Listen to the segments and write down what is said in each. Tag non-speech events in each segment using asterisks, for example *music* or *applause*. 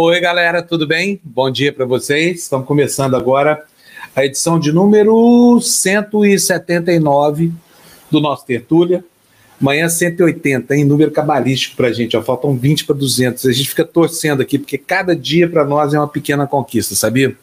Oi, galera, tudo bem? Bom dia para vocês. Estamos começando agora a edição de número 179 do nosso Tertúlia. Amanhã 180, em número cabalístico para a gente, ó, faltam 20 para 200. A gente fica torcendo aqui, porque cada dia para nós é uma pequena conquista, sabia?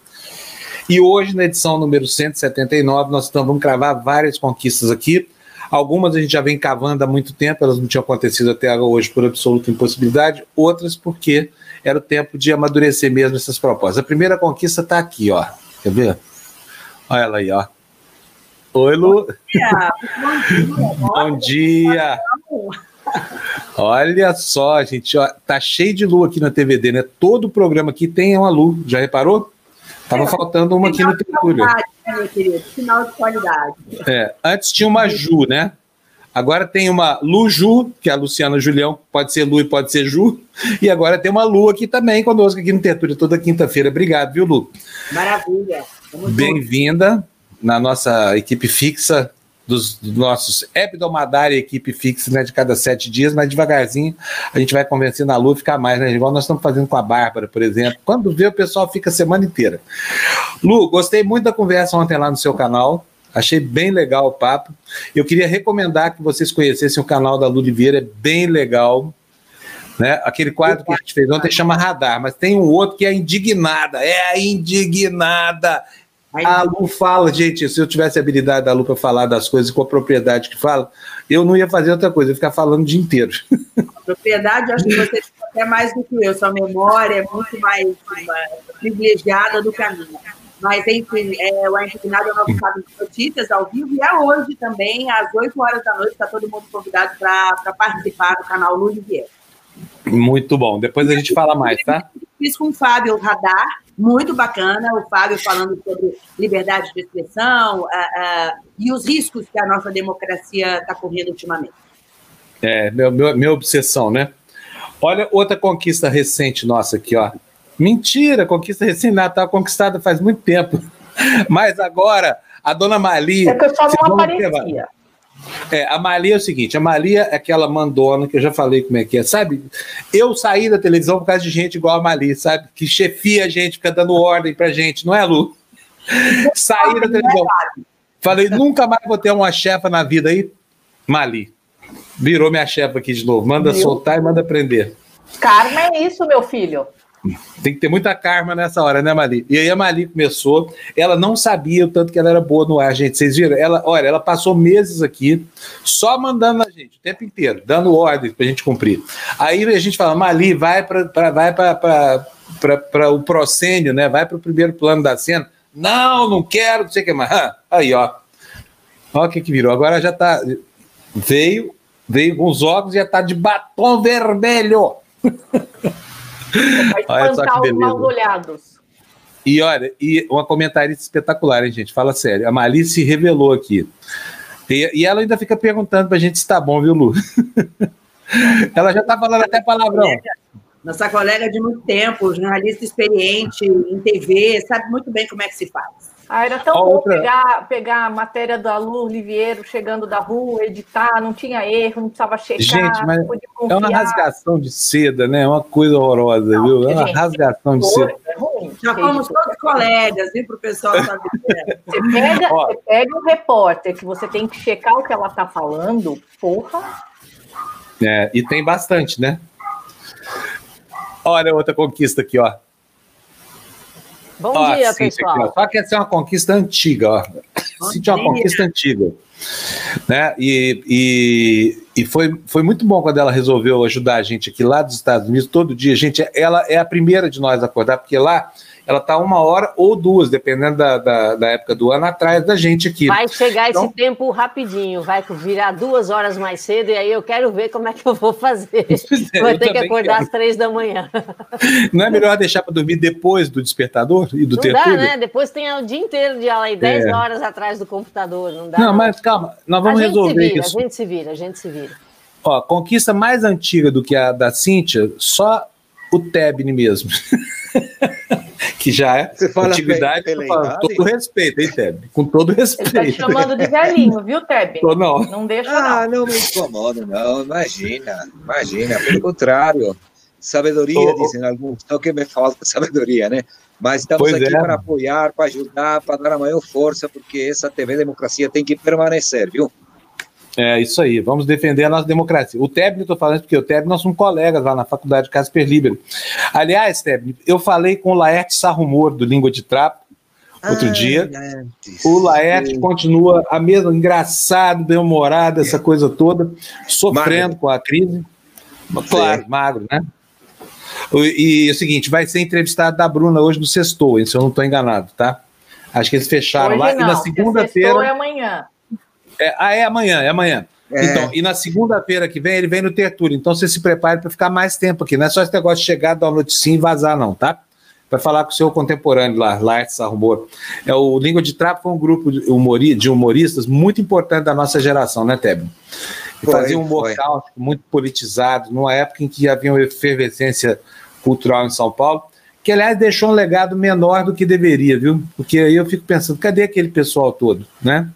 E hoje, na edição número 179, nós estamos, vamos cravar várias conquistas aqui. Algumas a gente já vem cavando há muito tempo, elas não tinham acontecido até hoje por absoluta impossibilidade, outras porque era o tempo de amadurecer mesmo essas propostas. A primeira conquista está aqui, ó. Quer ver? Olha ela aí, ó. Oi, Lu. Bom dia. *laughs* Olha só, gente, ó, tá cheio de lua aqui na TVD, né? Todo programa aqui tem uma lua. Já reparou? Tava é, faltando uma aqui no Tertúlio. Né, meu querido? Final de qualidade. É, antes tinha uma Ju, né? Agora tem uma Lu Ju, que é a Luciana Julião, pode ser Lu e pode ser Ju. E agora tem uma Lu aqui também conosco aqui no Tertúlio toda quinta-feira. Obrigado, viu, Lu? Maravilha. Bem-vinda na nossa equipe fixa dos, dos nossos hebdomadária equipe fixa, né, de cada sete dias, mas devagarzinho a gente vai convencendo a Lu a ficar mais, né, igual nós estamos fazendo com a Bárbara, por exemplo. Quando vê, o pessoal fica a semana inteira. Lu, gostei muito da conversa ontem lá no seu canal, achei bem legal o papo. Eu queria recomendar que vocês conhecessem o canal da Lu Oliveira, é bem legal, né? Aquele quadro que a gente fez ontem chama Radar, mas tem um outro que é Indignada. É a Indignada. A Lu fala, gente, se eu tivesse a habilidade da Lu para falar das coisas com a propriedade que fala, eu não ia fazer outra coisa, eu ia ficar falando o dia inteiro. A propriedade, acho que você até mais do que eu, sua memória é muito mais privilegiada do que a minha. Mas, enfim, é, o Indignado é o nosso quadro de notícias ao vivo e é hoje também, às 8 horas da noite, está todo mundo convidado para participar do canal Lu Vieira. Muito bom. Depois a gente fala mais, tá? Fiz com o Fábio Radar, muito bacana, o Fábio falando sobre liberdade de expressão uh, uh, e os riscos que a nossa democracia está correndo ultimamente. É, meu, meu, minha obsessão, né? Olha outra conquista recente nossa aqui, ó. Mentira, conquista estava conquistada faz muito tempo. *laughs* Mas agora, a dona Mali. É que eu só não aparecia. É, a Malia é o seguinte: a Malia é aquela mandona que eu já falei como é que é, sabe? Eu saí da televisão por causa de gente igual a Malia, sabe? Que chefia a gente, fica dando ordem pra gente, não é, Lu? saí da televisão. Falei, nunca mais vou ter uma chefa na vida aí. Mali. Virou minha chefa aqui de novo. Manda Viu? soltar e manda prender. Karma é isso, meu filho. Tem que ter muita karma nessa hora, né, Mali? E aí a Mali começou, ela não sabia o tanto que ela era boa no ar, gente. Vocês viram? Ela, olha, ela passou meses aqui só mandando a gente o tempo inteiro, dando ordens pra gente cumprir. Aí a gente fala, Mali, vai para vai para o procênio, né? Vai para o primeiro plano da cena. Não, não quero, não sei o que mais. Aí, ó. Olha o que, que virou. Agora já tá. Veio, veio com os óculos e já tá de batom vermelho. *laughs* Vai espantar os mal olhados. E olha, e uma comentarista espetacular, hein, gente? Fala sério. A Malice se revelou aqui. E, e, ela ainda fica perguntando pra gente se tá bom, viu, Lu? *laughs* ela já tá falando até palavrão. Nossa colega de muito tempo, jornalista experiente em TV, sabe muito bem como é que se faz. Ah, era tão a bom outra... pegar, pegar a matéria da Lu Oliveira chegando da rua, editar, não tinha erro, não precisava checar. Gente, mas é uma rasgação de seda, né? É uma coisa horrorosa, não, viu? É uma gente, rasgação de seda. É ruim, Já fomos todos colegas, viu, para o pessoal saber. Você pega, você pega um repórter que você tem que checar o que ela está falando, porra. É, e tem bastante, né? Olha outra conquista aqui, ó. Bom ó, dia, pessoal. Aqui, Só que essa é uma conquista antiga, ó. É uma conquista antiga. Né? E, e, e foi, foi muito bom quando ela resolveu ajudar a gente aqui lá dos Estados Unidos, todo dia. Gente, ela é a primeira de nós a acordar, porque lá ela está uma hora ou duas, dependendo da, da, da, época do ano, atrás da gente aqui. Vai chegar então, esse tempo rapidinho, vai virar duas horas mais cedo, e aí eu quero ver como é que eu vou fazer. *laughs* É, vou ter que acordar quero. às três da manhã. Não é melhor deixar para dormir depois do despertador e do não dá, né? Depois tem o dia inteiro de aula aí, 10 é. horas atrás do computador, não dá. Não, mas calma, nós vamos resolver vira, isso. A gente se vira, a gente se vira. Ó, conquista mais antiga do que a da Cíntia, só o Tebni mesmo. *laughs* que já é Você fala antiguidade, com todo respeito, hein, Teb? Com todo respeito. Ele tá te chamando de velhinho, viu, Teb? Tô, não. Não deixa, Ah, não. não me incomodo, não. Imagina, imagina. Pelo contrário. sabedoria, oh, dizem alguns, não que me falta sabedoria, né? Mas estamos pois aqui é. para apoiar, para ajudar, para dar a maior força, porque essa TV Democracia tem que permanecer, viu? É isso aí, vamos defender a nossa democracia. O Tebni, estou falando porque o Tebni, nós somos colegas lá na faculdade Casper Libero. Aliás, Tebni, eu falei com o Laerte Sarrumor, do Língua de Trapo, outro ah, dia. O Laerte continua a mesma, engraçado, bem-humorado, essa coisa toda, sofrendo magro. com a crise. Claro, Sim. magro, né? E, e, é o seguinte, vai ser entrevistado da Bruna hoje no Sextou, se eu não estou enganado, tá? Acho que eles fecharam hoje lá. Não, e na segunda-feira. é amanhã. É, ah, é amanhã, é amanhã. É. Então, e na segunda-feira que vem, ele vem no Tertúlio. Então, você se prepare para ficar mais tempo aqui. Não é só esse negócio de chegar, dar uma noticinha e vazar, não, tá? Vai falar com o seu contemporâneo lá, Laertes Arrumor. É, o Língua de Trapo foi um grupo de, humori, de humoristas muito importante da nossa geração, né, Tebio? E fazia um humor muito politizado, numa época em que havia uma efervescência cultural em São Paulo, que, aliás, deixou um legado menor do que deveria, viu? Porque aí eu fico pensando, cadê aquele pessoal todo, né?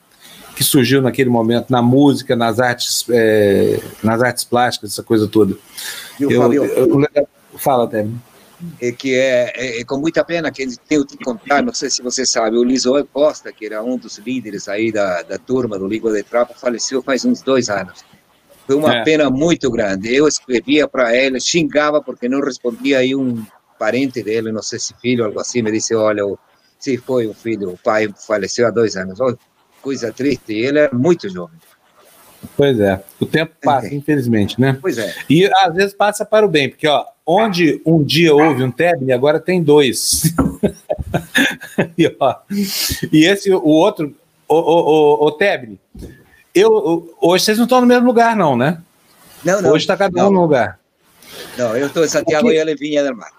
Que surgiu naquele momento na música, nas artes, é, nas artes plásticas, essa coisa toda. Eu, eu, eu, eu fala, Temi. É que é, é, é, com muita pena que tenho que contar, não sei se você sabe, o Lisoel Costa, que era um dos líderes aí da, da turma do Liga de Trapo, faleceu faz uns dois anos. Foi uma é. pena muito grande. Eu escrevia para ele, xingava porque não respondia aí um parente dele, não sei se filho, algo assim, me disse, olha, se foi um filho, o pai faleceu há dois anos coisa triste, ele é muito jovem. Pois é, o tempo passa, é. infelizmente, né? Pois é. E às vezes passa para o bem, porque ó, onde um dia houve um Tebni, agora tem dois. *laughs* e, ó, e esse, o outro, o, o, o, o Tebni, eu, hoje vocês não estão no mesmo lugar, não, né? Não, não. Hoje está cada um no lugar. Não, eu estou em Santiago e ele vinha do mar.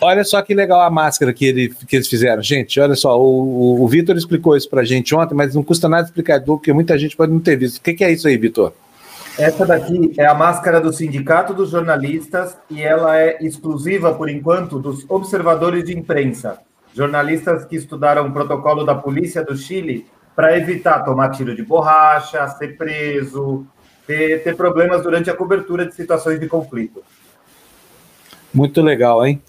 Olha só que legal a máscara que, ele, que eles fizeram. Gente, olha só, o, o, Vitor explicou isso pra gente ontem, mas não custa nada explicar, porque muita gente pode não ter visto. O que, que é isso aí, Vitor? Essa daqui é a máscara do Sindicato dos Jornalistas e ela é exclusiva, por enquanto, dos observadores de imprensa, jornalistas que estudaram o protocolo da polícia do Chile para evitar tomar tiro de borracha, ser preso, ter, ter problemas durante a cobertura de situações de conflito. Muito legal, hein?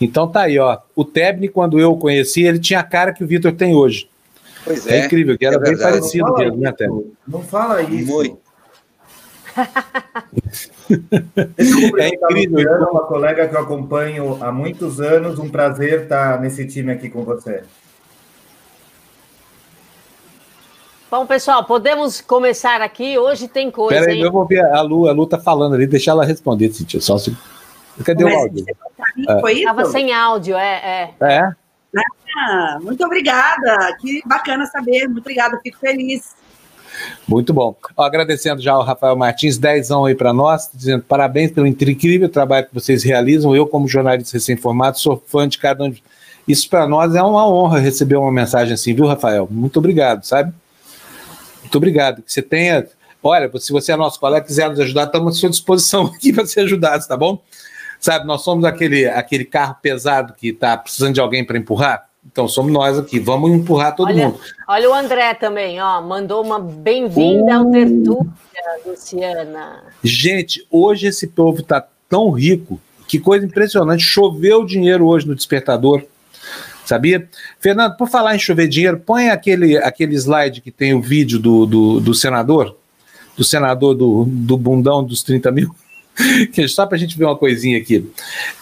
Então tá aí, ó. O Tebni, quando eu o conheci, ele tinha a cara que o Vitor tem hoje. Pois é. É incrível, que era é bem parecido mesmo, né, Tebni? Não fala isso. Muito. *laughs* é incrível. Então. uma colega que eu acompanho há muitos anos. Um prazer estar nesse time aqui com você. Bom, pessoal, podemos começar aqui. Hoje tem coisa. Peraí, eu vou ver a Lu, a Lu tá falando ali, deixar ela responder, Cintia. Só se. Cadê Mas o áudio? É. Foi isso? Estava sem áudio, é. É. é? Ah, muito obrigada. Que bacana saber. Muito obrigada, fico feliz. Muito bom. Ó, agradecendo já ao Rafael Martins, dezão aí para nós, dizendo parabéns pelo incrível trabalho que vocês realizam. Eu, como jornalista recém-formado, sou fã de cada um de... Isso para nós é uma honra receber uma mensagem assim, viu, Rafael? Muito obrigado, sabe? Muito obrigado. Que você tenha. Olha, se você é nosso colega quiser nos ajudar, estamos à sua disposição *laughs* aqui para ser ajudados, tá bom? Sabe, nós somos aquele, aquele carro pesado que está precisando de alguém para empurrar. Então somos nós aqui, vamos empurrar todo olha, mundo. Olha o André também, ó, mandou uma bem-vinda uh, ao Tertúlia, Luciana. Gente, hoje esse povo está tão rico, que coisa impressionante, choveu dinheiro hoje no despertador. Sabia? Fernando, por falar em chover dinheiro, põe aquele, aquele slide que tem o vídeo do, do, do senador, do senador do, do bundão dos 30 mil. *laughs* Só para a gente ver uma coisinha aqui.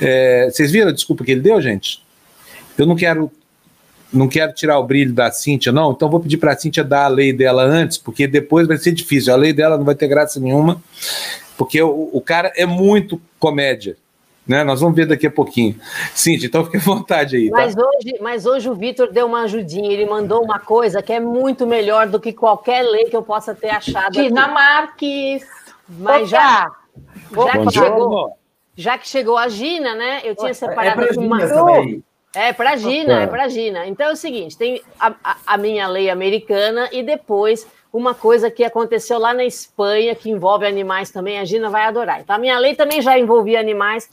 É, vocês viram a desculpa que ele deu, gente? Eu não quero não quero tirar o brilho da Cíntia, não, então vou pedir para a Cíntia dar a lei dela antes, porque depois vai ser difícil. A lei dela não vai ter graça nenhuma, porque o, o cara é muito comédia. Né? Nós vamos ver daqui a pouquinho. Cíntia, então fique à vontade aí. Tá? Mas, hoje, mas hoje o Vitor deu uma ajudinha, ele mandou uma coisa que é muito melhor do que qualquer lei que eu possa ter achado. Dinamarques. Mas já, já que, chegou, já que chegou a Gina, né? Eu tinha separado é uma. É para Gina, é para Gina. Então é o seguinte: tem a, a, a, minha lei americana e depois uma coisa que aconteceu lá na Espanha que envolve animais também. A Gina vai adorar. Então a minha lei também já envolvia animais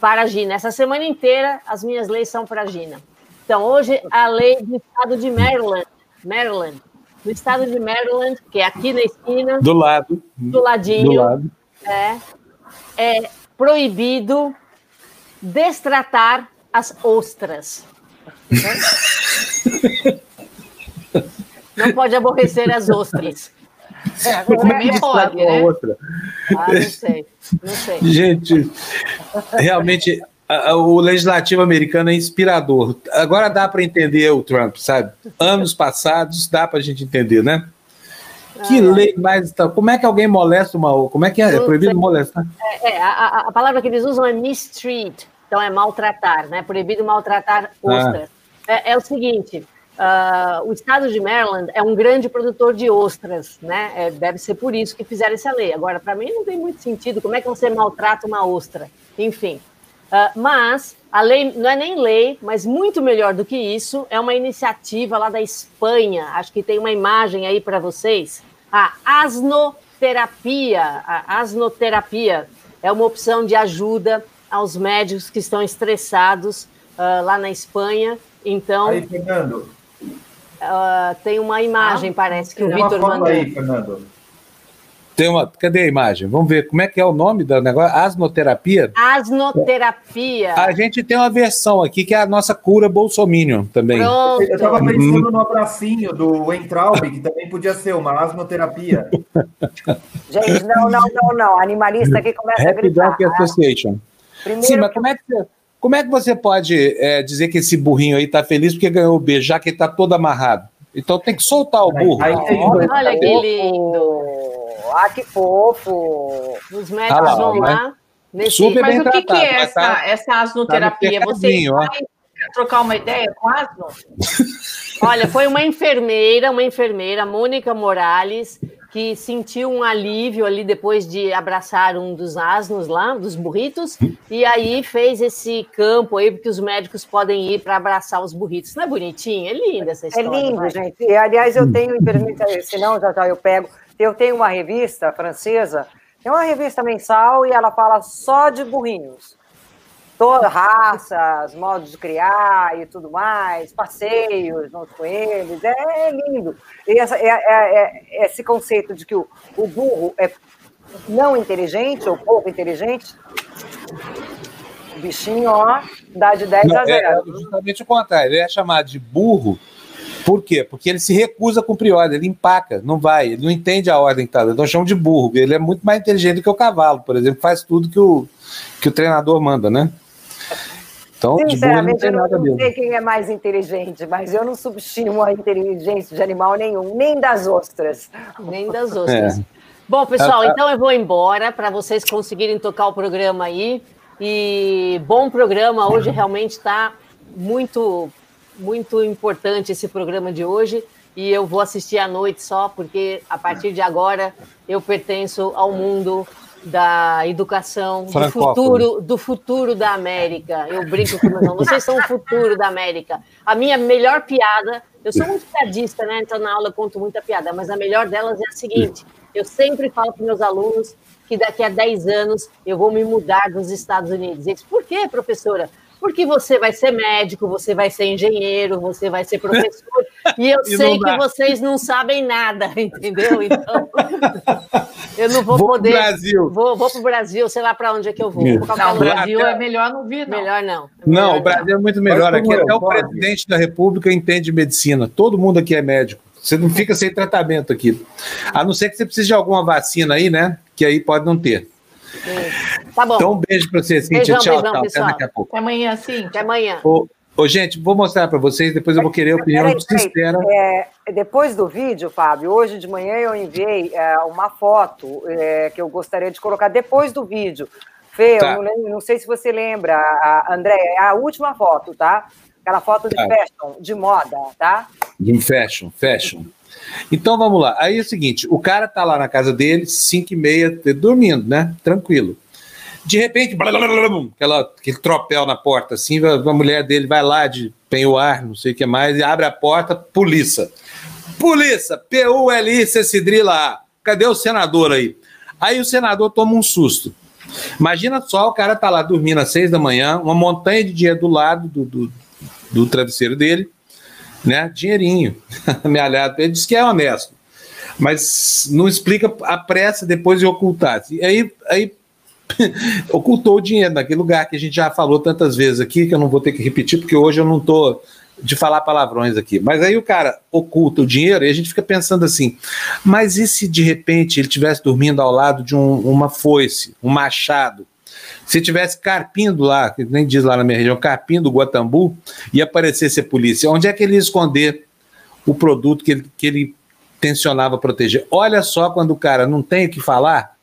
para a Gina. Essa semana inteira as minhas leis são para a Gina. Então hoje a lei do estado de Maryland, Maryland, no estado de Maryland, que é aqui na esquina, do lado, do ladinho, do lado. É, é proibido destratar as ostras. Não pode aborrecer as ostras. É, Como é que pode, né? outra? Ah, não sei, não sei. Gente, realmente o legislativo americano é inspirador. Agora dá para entender o Trump, sabe? Anos passados dá para a gente entender, né? Que ah, lei mais. Como é que alguém molesta uma. Como é que é? É proibido molestar? É, é a, a, palavra que eles usam é mistreat, então é maltratar, né? Proibido maltratar ostras. Ah. É, é, o seguinte: uh, o estado de Maryland é um grande produtor de ostras, né? É, deve ser por isso que fizeram essa lei. Agora, para mim, não tem muito sentido. Como é que você maltrata uma ostra? Enfim. Uh, mas a lei não é nem lei, mas muito melhor do que isso, é uma iniciativa lá da Espanha. Acho que tem uma imagem aí para vocês. A asnoterapia. A asnoterapia é uma opção de ajuda aos médicos que estão estressados uh, lá na Espanha. Então. Aí, Fernando. Uh, tem uma imagem, ah, parece que o Vitor mandou. Aí, Fernando. Tem uma, cadê a imagem? Vamos ver como é que é o nome do negócio? Asnoterapia? Asnoterapia. A gente tem uma versão aqui que é a nossa cura Bolsominion também. Pronto. Eu estava pensando no abracinho do Entraub, que também podia ser uma asnoterapia. *laughs* gente, não, não, não, não. Animalista aqui começa Happy a gritar. Dog né? Association. Primeiro Sim, mas como é que você, como é que você pode é, dizer que esse burrinho aí está feliz porque ganhou o B, já que ele está todo amarrado? Então tem que soltar o burro. Aí, aí, Olha que lindo. Ah, que fofo! Os médicos ah, lá, vão lá. Nesse... Super mas o que, que é essa, tá, essa asnoterapia? Tá Você vai trocar uma ideia com asno? *laughs* Olha, foi uma enfermeira, uma enfermeira, Mônica Morales, que sentiu um alívio ali depois de abraçar um dos asnos lá, dos burritos, e aí fez esse campo aí, porque os médicos podem ir para abraçar os burritos. Não é bonitinho? É linda essa é história. É lindo, vai. gente. E, aliás, eu tenho, se não, já já eu pego eu tenho uma revista francesa, é uma revista mensal e ela fala só de burrinhos. Todas raças, modos de criar e tudo mais, passeios com eles, é lindo. E essa, é, é, é, esse conceito de que o, o burro é não inteligente ou pouco inteligente, o bichinho, ó, dá de 10 não, a 0. É, justamente o contrário, ele é chamado de burro por quê? Porque ele se recusa a cumprir ordem, ele empaca, não vai, ele não entende a ordem que está dando. Então chama de burro. Ele é muito mais inteligente do que o cavalo, por exemplo, faz tudo que o, que o treinador manda, né? Então, Sinceramente, de burro, não eu não sei quem é mais inteligente, mas eu não subestimo a inteligência de animal nenhum, nem das ostras. Nem das ostras. É. Bom, pessoal, ah, ah. então eu vou embora para vocês conseguirem tocar o programa aí. E bom programa, hoje realmente está muito muito importante esse programa de hoje e eu vou assistir à noite só, porque a partir de agora eu pertenço ao mundo da educação, do futuro, do futuro da América. Eu brinco com meus alunos, vocês são o futuro da América. A minha melhor piada, eu sou muito piadista, né? Então na aula eu conto muita piada, mas a melhor delas é a seguinte: eu sempre falo para meus alunos que daqui a 10 anos eu vou me mudar dos Estados Unidos. Eles, por quê, professora? Porque você vai ser médico, você vai ser engenheiro, você vai ser professor, *laughs* e eu e sei que vocês não sabem nada, *laughs* entendeu? Então, *laughs* eu não vou, vou poder. Pro Brasil. Vou, vou para o Brasil, sei lá para onde é que eu vou. não, o Brasil é melhor não vir, não. Melhor não. É melhor não, o Brasil não. é muito melhor. Aqui até o presidente da República entende medicina. Todo mundo aqui é médico. Você não fica sem tratamento aqui. A não ser que você precise de alguma vacina aí, né? Que aí pode não ter. Tá bom. Então, um beijo para você, Cíntia. Beijão, tchau, beijão, tchau. Pessoal. Até daqui a pouco. Até amanhã, sim. Até amanhã. Ô, ô gente, vou mostrar para vocês, depois eu vou querer a opinião peraí, do Cistera. É, depois do vídeo, Fábio, hoje de manhã eu enviei é, uma foto é, que eu gostaria de colocar depois do vídeo. Fê, tá. eu não, não, sei se você lembra, a, André, é a última foto, tá? Aquela foto de tá. fashion, de moda, tá? De fashion, fashion. Então vamos lá. Aí é o seguinte: o cara tá lá na casa dele, 5 e meia, dormindo, né? Tranquilo. De repente, blá, blá, blá, aquela, aquele tropel na porta, assim, a, a mulher dele vai lá de penhoar, não sei o que mais, e abre a porta, polícia. Polícia, P-U-L-I-C Cidrila A. Cadê o senador aí? Aí o senador toma um susto. Imagina só, o cara tá lá dormindo às seis da manhã, uma montanha de dinheiro do lado do, do, do travesseiro dele, né? Dinheirinho, *laughs* amealhado. Ele diz que é honesto, mas não explica a pressa depois de ocultar. E aí, aí *laughs* ocultou o dinheiro naquele lugar que a gente já falou tantas vezes aqui, que eu não vou ter que repetir, porque hoje eu não estou de falar palavrões aqui. Mas aí o cara oculta o dinheiro e a gente fica pensando assim: mas e se de repente ele estivesse dormindo ao lado de um, uma foice, um machado? Se tivesse carpindo lá, que nem diz lá na minha região, carpindo do Guatambu, e aparecesse a polícia, onde é que ele ia esconder o produto que ele, que ele tensionava proteger? Olha só quando o cara não tem o que falar,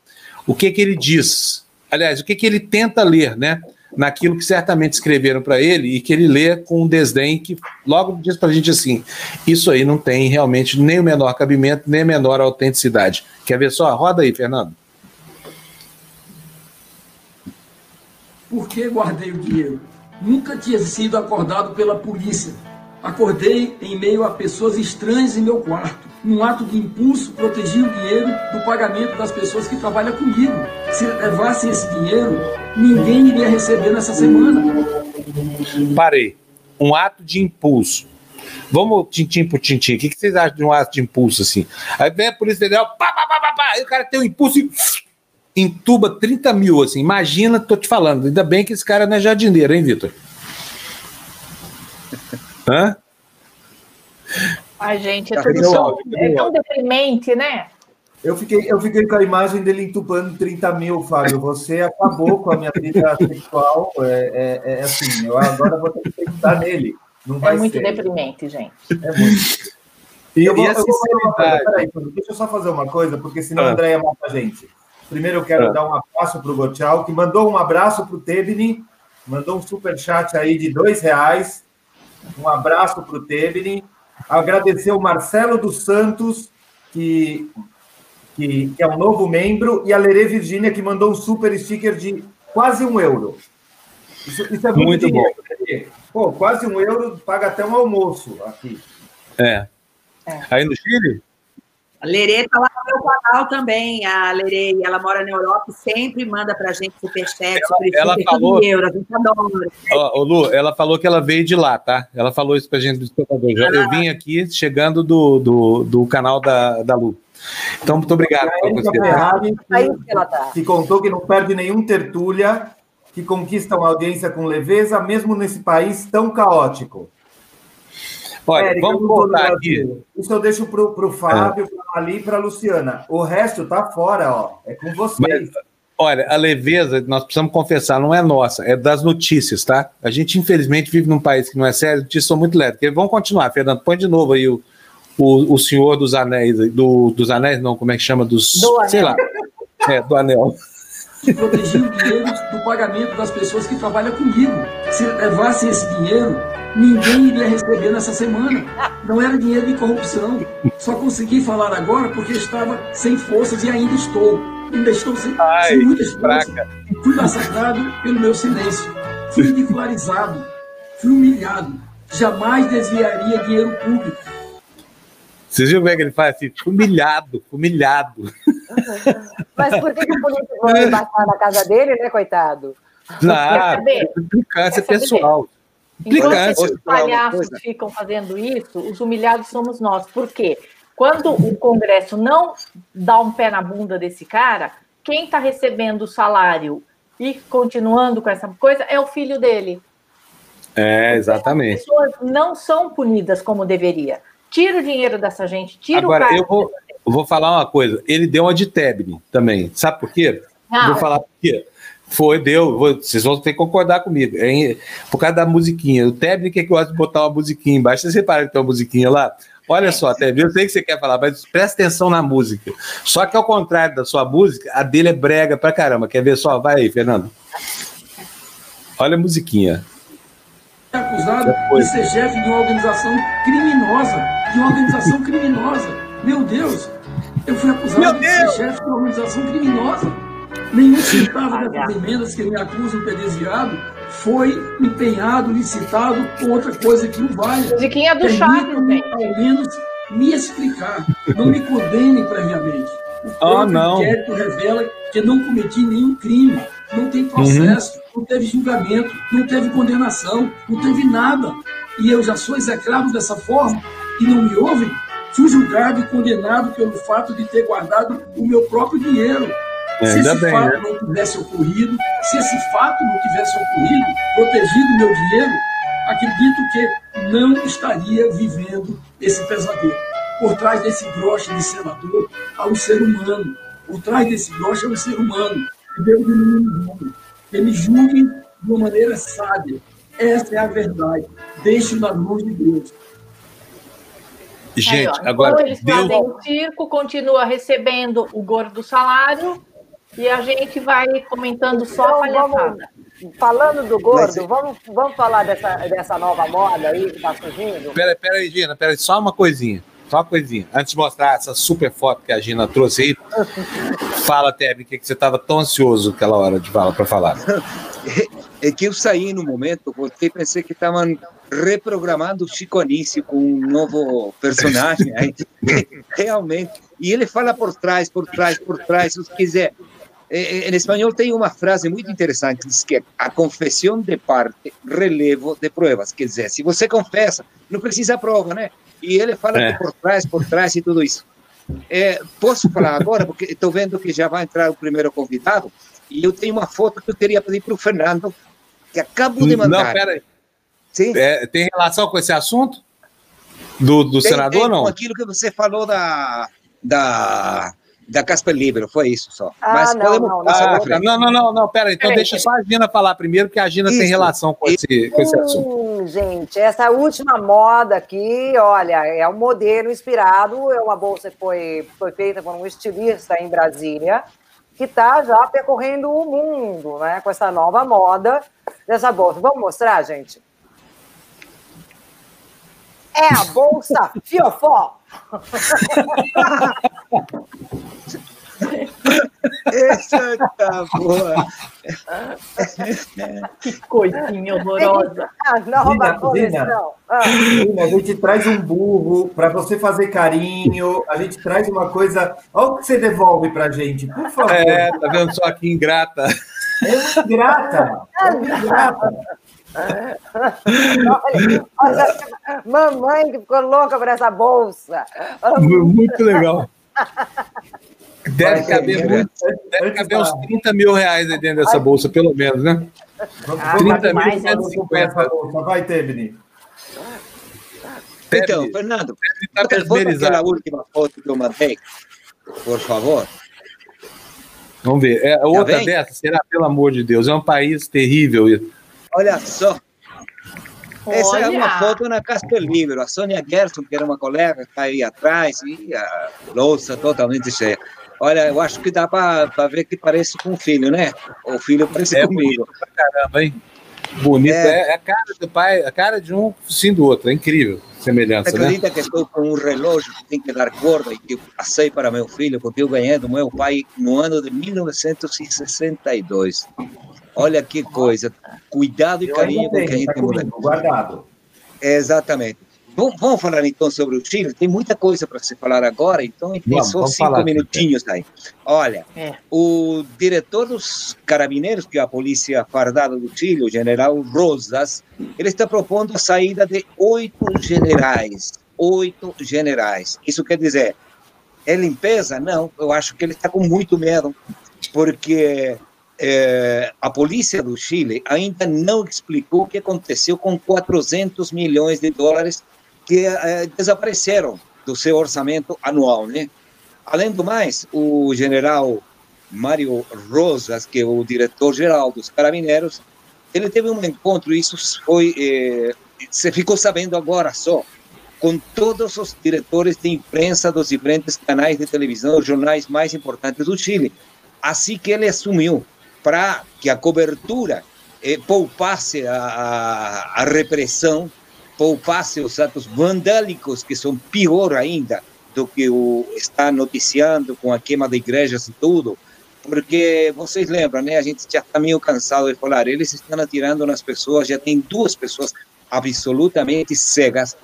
o que que ele diz. Aliás, o que que ele tenta ler, né? Naquilo que certamente escreveram para ele e que ele lê com um desdém que logo diz para a gente assim: isso aí não tem realmente nem o menor cabimento, nem a menor autenticidade. Quer ver só? Roda aí, Fernando. Por que guardei o dinheiro? Nunca tinha sido acordado pela polícia. Acordei em meio a pessoas estranhas em meu quarto. Num ato de impulso, protegi o dinheiro do pagamento das pessoas que trabalham comigo. Se levassem esse dinheiro, ninguém iria receber nessa semana. Parei. Um ato de impulso. Vamos tintim por tintim. O que vocês acham de um ato de impulso assim? Aí vem a polícia federal, pá, pá, pá, pá, pá, aí o cara tem um impulso e entuba 30 mil, assim. Imagina, tô te falando. Ainda bem que esse cara não é jardineiro, hein, Vitor? *laughs* Hã? Ai, gente, é tudo tão, é tão deprimente, né? Eu fiquei, eu fiquei com a imagem dele entubando 30 mil, Fábio. Você acabou com a minha vida *laughs* sexual. É, é, é assim, eu agora vou ter que pensar nele. Não vai é muito ser. deprimente, gente. É muito. E, eu vou, eu vou peraí, deixa eu só fazer uma coisa, porque senão ah. a Andréia mata a gente. Primeiro eu quero é. dar um abraço para o Gotial, que mandou um abraço para o Tebni, mandou um super chat aí de dois reais. Um abraço para o Tebni. Agradecer o Marcelo dos Santos, que, que, que, é um novo membro, e a Lerê Virgínia, que mandou um super sticker de quase um euro. Isso, isso é muito, muito dinheiro, bom. Pô, quase um euro paga até um almoço aqui. É. é. Aí no Chile? A Lerê tá lá no meu canal também, a Lerê, ela mora na Europa e sempre manda pra gente superchat, ela, ela falou, euro, a gente adora. Ó, Lu, ela falou que ela veio de lá, tá? Ela falou isso pra gente do espectador. Eu vim aqui chegando do, do, do canal da, da Lu. Então, muito obrigado. Ferrari, que, que contou que não perde nenhum tertúlia, que conquista uma audiência com leveza, mesmo nesse país tão caótico. Olha, Érica, vamos voltar aqui. Isso eu deixo para o Fábio, é. Ali e para a Luciana. O resto tá fora, ó. É com vocês. Mas, olha, a leveza, nós precisamos confessar, não é nossa, é das notícias, tá? A gente, infelizmente, vive num país que não é sério, notícias são muito leves. Vamos continuar, Fernando. Põe de novo aí o, o, o senhor dos anéis, do, dos anéis, não, como é que chama? Dos. Do sei lá. É, do anel *laughs* proteger o dinheiro do pagamento das pessoas que trabalham comigo. Se levassem esse dinheiro, ninguém iria receber nessa semana. Não era dinheiro de corrupção. Só consegui falar agora porque estava sem forças e ainda estou. Ainda estou sem, Ai, sem muitas forças. Fui massacrado pelo meu silêncio. Fui ridicularizado. Fui humilhado. Jamais desviaria dinheiro público. Vocês viram como é que ele faz assim? Humilhado, humilhado. *laughs* Mas por que, que o polícia vai embaixar na casa dele, né, coitado? Não, implicância pessoal. Enquanto os palhaços ficam fazendo isso, os humilhados somos nós. Por quê? Quando o Congresso não dá um pé na bunda desse cara, quem está recebendo o salário e continuando com essa coisa é o filho dele. É, exatamente. As pessoas não são punidas como deveria. Tira o dinheiro dessa gente, tira Agora, o cara. Eu vou, vou falar uma coisa. Ele deu uma de Tebni também. Sabe por quê? Não. Vou falar por quê. Foi, deu. Vou, vocês vão ter que concordar comigo. É, por causa da musiquinha. O Tebni que gosta de botar uma musiquinha embaixo. Vocês repararam que tem uma musiquinha lá? Olha só, Tebni, eu sei que você quer falar, mas presta atenção na música. Só que ao contrário da sua música, a dele é brega pra caramba. Quer ver só? Vai aí, Fernando. Olha a musiquinha. É acusado de ser chefe de uma organização criminosa. De uma organização *laughs* criminosa. Meu Deus! Eu fui acusado de ser chefe de uma organização criminosa. Nenhum centavo dessas emendas que me acusam de ter desviado foi empenhado, licitado com outra coisa que não vale. Musiquinha do Chaves, Ao menos me explicar. Não me condenem previamente. O oh, não. inquérito revela que não cometi nenhum crime. Não tem processo, uhum. não teve julgamento, não teve condenação, não teve nada. E eu já sou execrado dessa forma e não me ouvem? Fui julgado e condenado pelo fato de ter guardado o meu próprio dinheiro. se esse bem, fato né? não tivesse ocorrido, se esse fato não tivesse ocorrido, protegido meu dinheiro, acredito que não estaria vivendo esse pesadelo. Por trás desse broche de senador há um ser humano. Por trás desse broche há um ser humano. E Deus me julgue. Que me julguem de uma maneira sábia. Essa é a verdade. Deixe nas mãos de Deus. Gente, Aí, agora. Então eles Deus... fazem o circo, continua recebendo o gordo salário e a gente vai comentando só então, a palhaçada. Vamos, falando do gordo, vamos, vamos falar dessa, dessa nova moda aí que está surgindo? Peraí, peraí, Gina, peraí, só uma coisinha. Só uma coisinha. Antes de mostrar essa super foto que a Gina trouxe aí, fala, Tebe, que, que você estava tão ansioso aquela hora de fala para falar. É que eu saí no momento porque pensei que estavam reprogramando o Chico Anísio com um novo personagem. Aí, *laughs* realmente. E ele fala por trás, por trás, por trás. Se quiser, em espanhol tem uma frase muito interessante, diz que a confissão de parte, relevo de provas. Quer dizer, se você confessa, não precisa prova, né? E ele fala é. por trás, por trás e tudo isso. É, posso falar agora, porque estou vendo que já vai entrar o primeiro convidado, e eu tenho uma foto que eu queria pedir para o Fernando, que acabo de mandar. Não, pera Sim. É, tem relação com esse assunto? Do, do tem, senador, tem, não? Com aquilo que você falou da, da, da Casper Libero, foi isso só. Ah, Mas não, podemos não, passar não, não, não, não, não, pera, então deixa só a Gina falar primeiro, que a Gina isso, tem relação com, esse, com esse assunto. gente, essa última moda aqui, olha, é um modelo inspirado, é uma bolsa que foi, foi feita por um estilista em Brasília, que está já percorrendo o mundo, né, com essa nova moda dessa bolsa. Vamos mostrar, gente? É a bolsa fiofó. Essa tá boa. Que coisinha horrorosa. A nova coleção. Ah. A gente traz um burro para você fazer carinho. A gente traz uma coisa. Olha o que você devolve para gente, por favor. É, tá vendo só que ingrata. É ingrata. É ingrata. Olha, *laughs* olha, mamãe que ficou louca por essa bolsa. Muito legal. Deve Vai caber, muito, deve caber uns 30 mil reais aí dentro dessa bolsa, pelo menos, né? Ah, 30 mil, 150. Vai, Tebni. Então, Fernando, tá aquela última foto que eu mandei, por favor. Vamos ver. É outra tá dessa? Será, pelo amor de Deus? É um país terrível. Olha só. Olha. Essa é uma foto na Casper Libero. A Sônia Gerson, que era uma colega, está aí atrás, e a louça totalmente cheia. Olha, eu acho que dá para ver que parece com o filho, né? O filho parece é comigo. Caramba, hein? Bonito. É. é, a cara do pai, a cara de um sim do outro. É incrível semelhança, Você acredita né? que estou com um relógio que tem que dar corda e que eu passei para meu filho, porque eu ganhei do meu pai no ano de 1962. Olha que coisa. Cuidado e carinho com que a gente tá Guardado. Exatamente. Vamos, vamos, falar então sobre o Chile. Tem muita coisa para se falar agora, então tem só cinco falar, minutinhos aí. Olha, é. o diretor dos carabineiros, que é a polícia fardada do Chile, o general Rosas, ele está propondo a saída de oito generais. Oito generais. Isso quer dizer, é limpeza? Não, eu acho que ele está com muito medo, porque é, a polícia do Chile ainda não explicou o que aconteceu com 400 milhões de dólares que é, desapareceram do seu orçamento anual, né? Além do mais, o general Mário Rosas, que é o diretor-geral dos Carabineiros, ele teve um encontro, isso foi, é, ficou sabendo agora só, com todos os diretores de imprensa dos diferentes canais de televisão, jornais mais importantes do Chile. Assim que ele assumiu para que a cobertura eh, poupasse a, a, a, repressão, poupasse os atos vandálicos, que são pior ainda do que o está noticiando com a queima de igrejas e tudo, porque vocês lembram, né? A gente já está meio cansado de falar, eles estão atirando nas pessoas, já tem duas pessoas absolutamente cegas,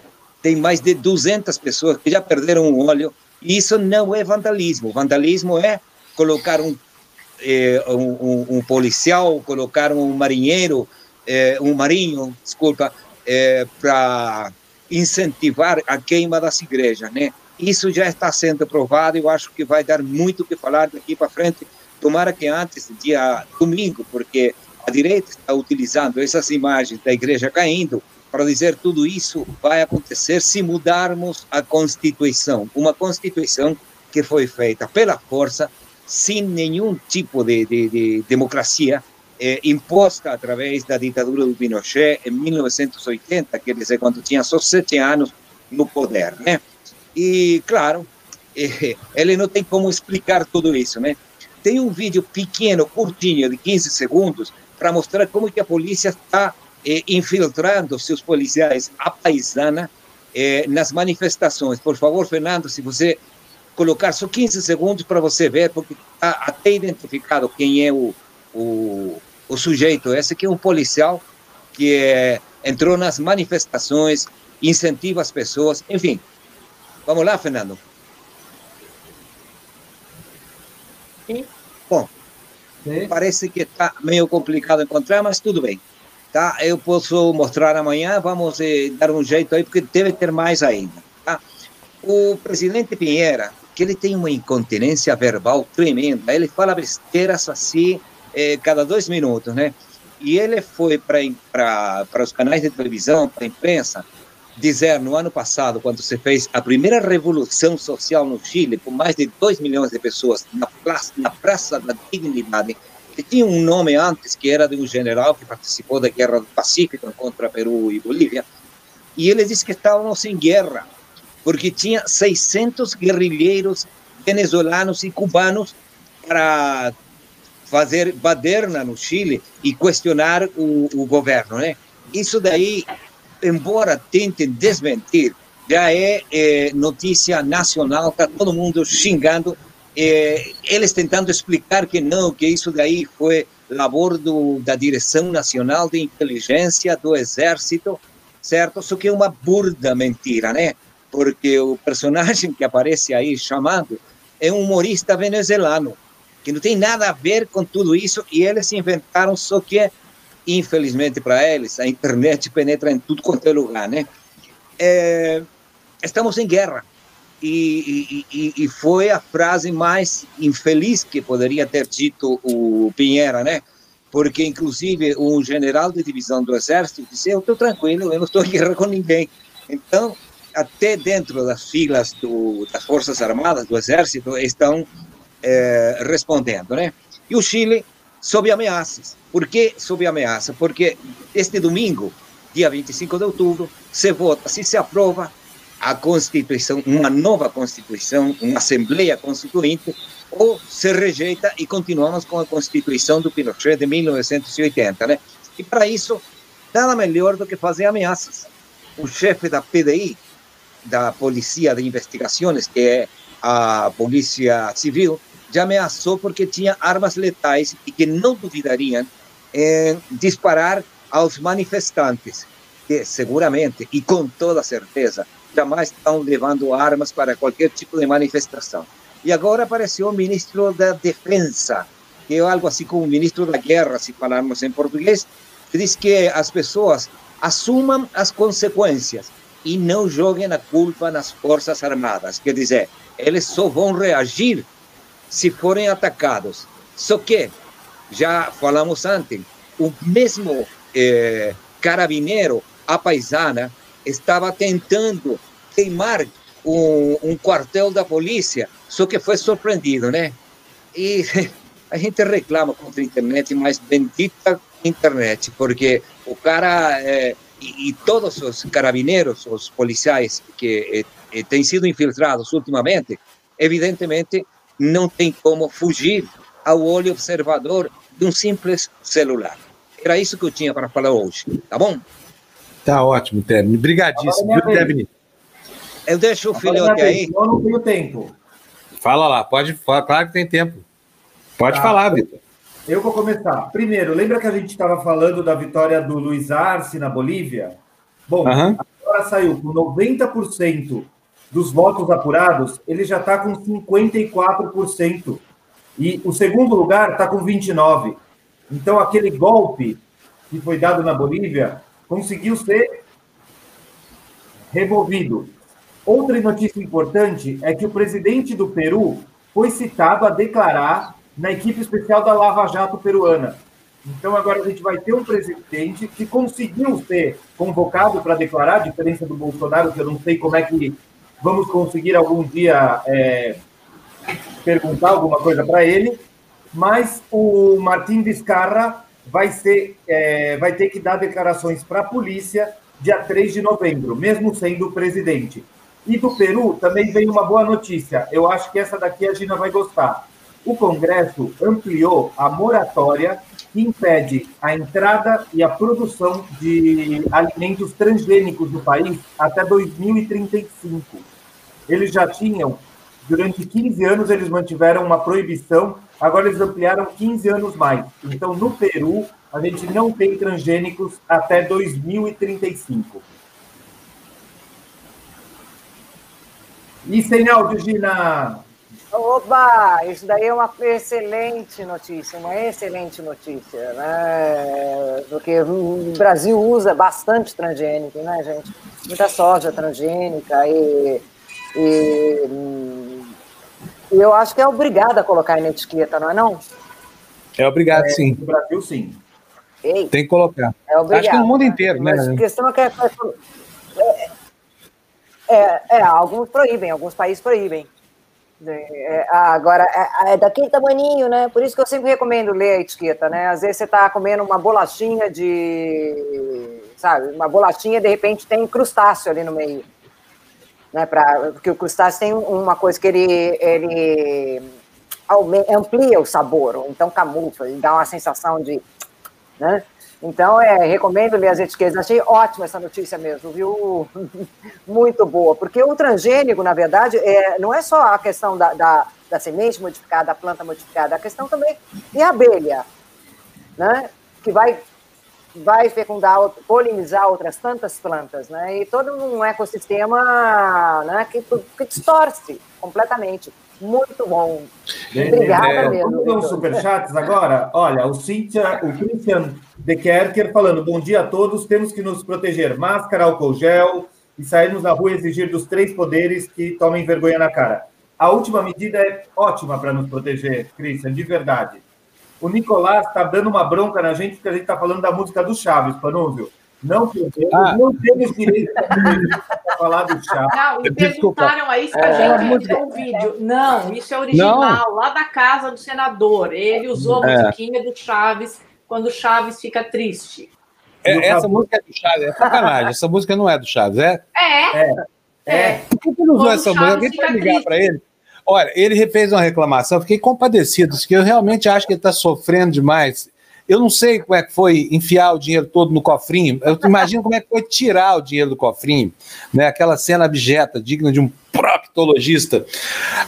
tem mais de 200 pessoas que já perderam o olho, e isso não é vandalismo. Vandalismo é colocar um eh, um, um, policial, colocaram um marinheiro, eh, um marinho, desculpa, eh, para incentivar a queima das igrejas, né? Isso já está sendo provado e eu acho que vai dar muito o que falar daqui para frente, tomara que antes, dia domingo, porque a direita está utilizando essas imagens da igreja caindo para dizer tudo isso vai acontecer se mudarmos a Constituição. Uma Constituição que foi feita pela força, sem nenhum tipo de, de, de democracia, eh, imposta através da ditadura do Pinochet em 1980, quer dizer, quando tinha só sete anos no poder, né? E, claro, eh, ele não tem como explicar tudo isso, né? Tem um vídeo pequeno, curtinho, de 15 segundos, para mostrar como que a polícia está eh, infiltrando seus policiais a paisana eh, nas manifestações. Por favor, Fernando, se você colocar só 15 segundos para você ver, porque está até identificado quem é o, o, o sujeito esse, que é um policial que é, entrou nas manifestações, incentiva as pessoas, enfim. Vamos lá, Fernando. Sim. Bom, Sim. parece que está meio complicado encontrar, mas tudo bem. Tá? Eu posso mostrar amanhã, vamos eh, dar um jeito aí, porque deve ter mais ainda. Tá? O presidente Pinheira, que ele tem uma incontinência verbal tremenda, ele fala besteiras assim eh, cada dois minutos, né? E ele foi para os canais de televisão, para a imprensa, dizer no ano passado, quando se fez a primeira revolução social no Chile, com mais de 2 milhões de pessoas na praça, na praça da Dignidade, que tinha um nome antes, que era de um general que participou da Guerra do Pacífico contra Peru e Bolívia, e ele disse que estávamos em guerra, porque tinha 600 guerrilheiros venezuelanos e cubanos para fazer baderna no Chile e questionar o, o governo, né? Isso daí embora tentem desmentir, já é, é notícia nacional, está todo mundo xingando, é, eles tentando explicar que não, que isso daí foi labor do, da Direção Nacional de Inteligência do Exército, certo? Só que é uma burda mentira, né? Porque o personagem que aparece aí chamado é um humorista venezuelano, que não tem nada a ver com tudo isso, e eles inventaram só que infelizmente para eles, a internet penetra em tudo quanto é lugar, né? É, estamos em guerra. E, e, e, foi a frase mais infeliz que poderia ter dito o Pinheira, né? Porque, inclusive, um general de divisão do Exército disse: Eu estou tranquilo, eu não estou em guerra com ninguém. Então, até dentro das filas do, das Forças Armadas, do Exército, estão é, respondendo, né? E o Chile sob ameaças. Por que sob ameaça? Porque este domingo, dia 25 de outubro, se vota, se se aprova a Constituição, uma nova Constituição, uma Assembleia Constituinte, ou se rejeita e continuamos com a Constituição do Pinochet de 1980, né? E para isso, nada melhor do que fazer ameaças. O chefe da PDI, da Polícia de Investigações, que é a Polícia Civil, já ameaçou porque tinha armas letais e que não duvidariam em disparar aos manifestantes, que seguramente e com toda certeza jamais estão levando armas para qualquer tipo de manifestação. E agora apareceu o ministro da Defesa, que é algo assim como o ministro da Guerra, se falarmos em português, que diz que as pessoas assumam as consequências e não joguem a culpa nas Forças Armadas. Quer dizer, eles só vão reagir se forem atacados. Só que, já falamos antes, o mesmo eh, carabineiro, a paisana, estava tentando queimar um, um, quartel da polícia, só que foi surpreendido, né? E *laughs* a gente reclama contra a internet, mas bendita internet, porque o cara eh, e, e, todos os carabineiros, os policiais que eh, têm sido infiltrados ultimamente, evidentemente não tem como fugir ao olho observador de um simples celular. Era isso que eu tinha para falar hoje, tá bom? Tá ótimo, Tebni. Obrigadíssimo, viu, Tebni? Eu deixo o filhote aí. Eu não tenho tempo. Fala lá, pode falar, claro que tem tempo. Pode tá. falar, Vitor. Eu vou começar. Primeiro, lembra que a gente estava falando da vitória do Luiz Arce na Bolívia? Bom, uhum. agora saiu com 90% dos votos apurados, ele já está com 54%. E o segundo lugar está com 29%. Então, aquele golpe que foi dado na Bolívia conseguiu ser removido. Outra notícia importante é que o presidente do Peru foi citado a declarar na equipe especial da Lava Jato peruana. Então, agora a gente vai ter um presidente que conseguiu ser convocado para declarar, a diferença do Bolsonaro, que eu não sei como é que vamos conseguir algum dia é, perguntar alguma coisa para ele, mas o Martim Vizcarra vai, ser, é, vai ter que dar declarações para a polícia dia 3 de novembro, mesmo sendo presidente. E do Peru também vem uma boa notícia. Eu acho que essa daqui a Gina vai gostar. O Congresso ampliou a moratória que impede a entrada e a produção de alimentos transgênicos no país até 2035. Eles já tinham, durante 15 anos, eles mantiveram uma proibição, agora eles ampliaram 15 anos mais. Então, no Peru, a gente não tem transgênicos até 2035. E sem áudio, Gina? Oba! Isso daí é uma excelente notícia, uma excelente notícia, né? Porque o Brasil usa bastante transgênico, né, gente? Muita soja transgênica e, e, e eu acho que é obrigado a colocar na etiqueta, não é não? É obrigado, é, sim. No Brasil, sim. Ei, Tem que colocar. É obrigado. Acho que no mundo inteiro, né? Mas a questão é que é, é, é, é, alguns proíbem, alguns países proíbem. É, agora, é, é, daquele tamanho, né? Por isso que eu sempre recomendo ler a etiqueta, né? Às vezes você está comendo uma bolachinha de. Sabe? Uma bolachinha, de repente tem crustáceo ali no meio. Né? Pra, porque o crustáceo tem uma coisa que ele, ele amplia o sabor, ou então camufla, ele dá uma sensação de. Né? Então, é, recomendo ler as etiquetas. Achei ótima essa notícia mesmo, viu? *laughs* Muito boa. Porque o transgênico, na verdade, é, não é só a questão da, da, da semente modificada, da planta modificada, a questão também é a abelha, né? Que vai, vai fecundar, polinizar outras tantas plantas, né? E todo um ecossistema né, que, que distorce completamente. Muito bom. Obrigada é, mesmo. Vamos ver os superchats agora? Olha, o Cíntia, o Christian de Kerker falando: bom dia a todos, temos que nos proteger. Máscara, álcool gel e sairmos na rua exigir dos três poderes que tomem vergonha na cara. A última medida é ótima para nos proteger, Christian, de verdade. O Nicolás está dando uma bronca na gente porque a gente está falando da música do Chaves, Panúvio. Não ah. não temos direito a *laughs* falar do chá. Não, e perguntaram aí se a é, gente é, um vídeo. Não, isso é original, não. lá da casa do senador. Ele usou a é. musiquinha do Chaves quando o Chaves fica triste. É, essa música é do Chaves, é sacanagem. essa música não é do Chaves, é? É. É. é. Por que ele não usou essa música? Alguém pode ligar para ele? Olha, ele fez uma reclamação, fiquei compadecido, porque eu realmente acho que ele está sofrendo demais. Eu não sei como é que foi enfiar o dinheiro todo no cofrinho. Eu *laughs* imagino como é que foi tirar o dinheiro do cofrinho, né? Aquela cena abjeta, digna de um proctologista.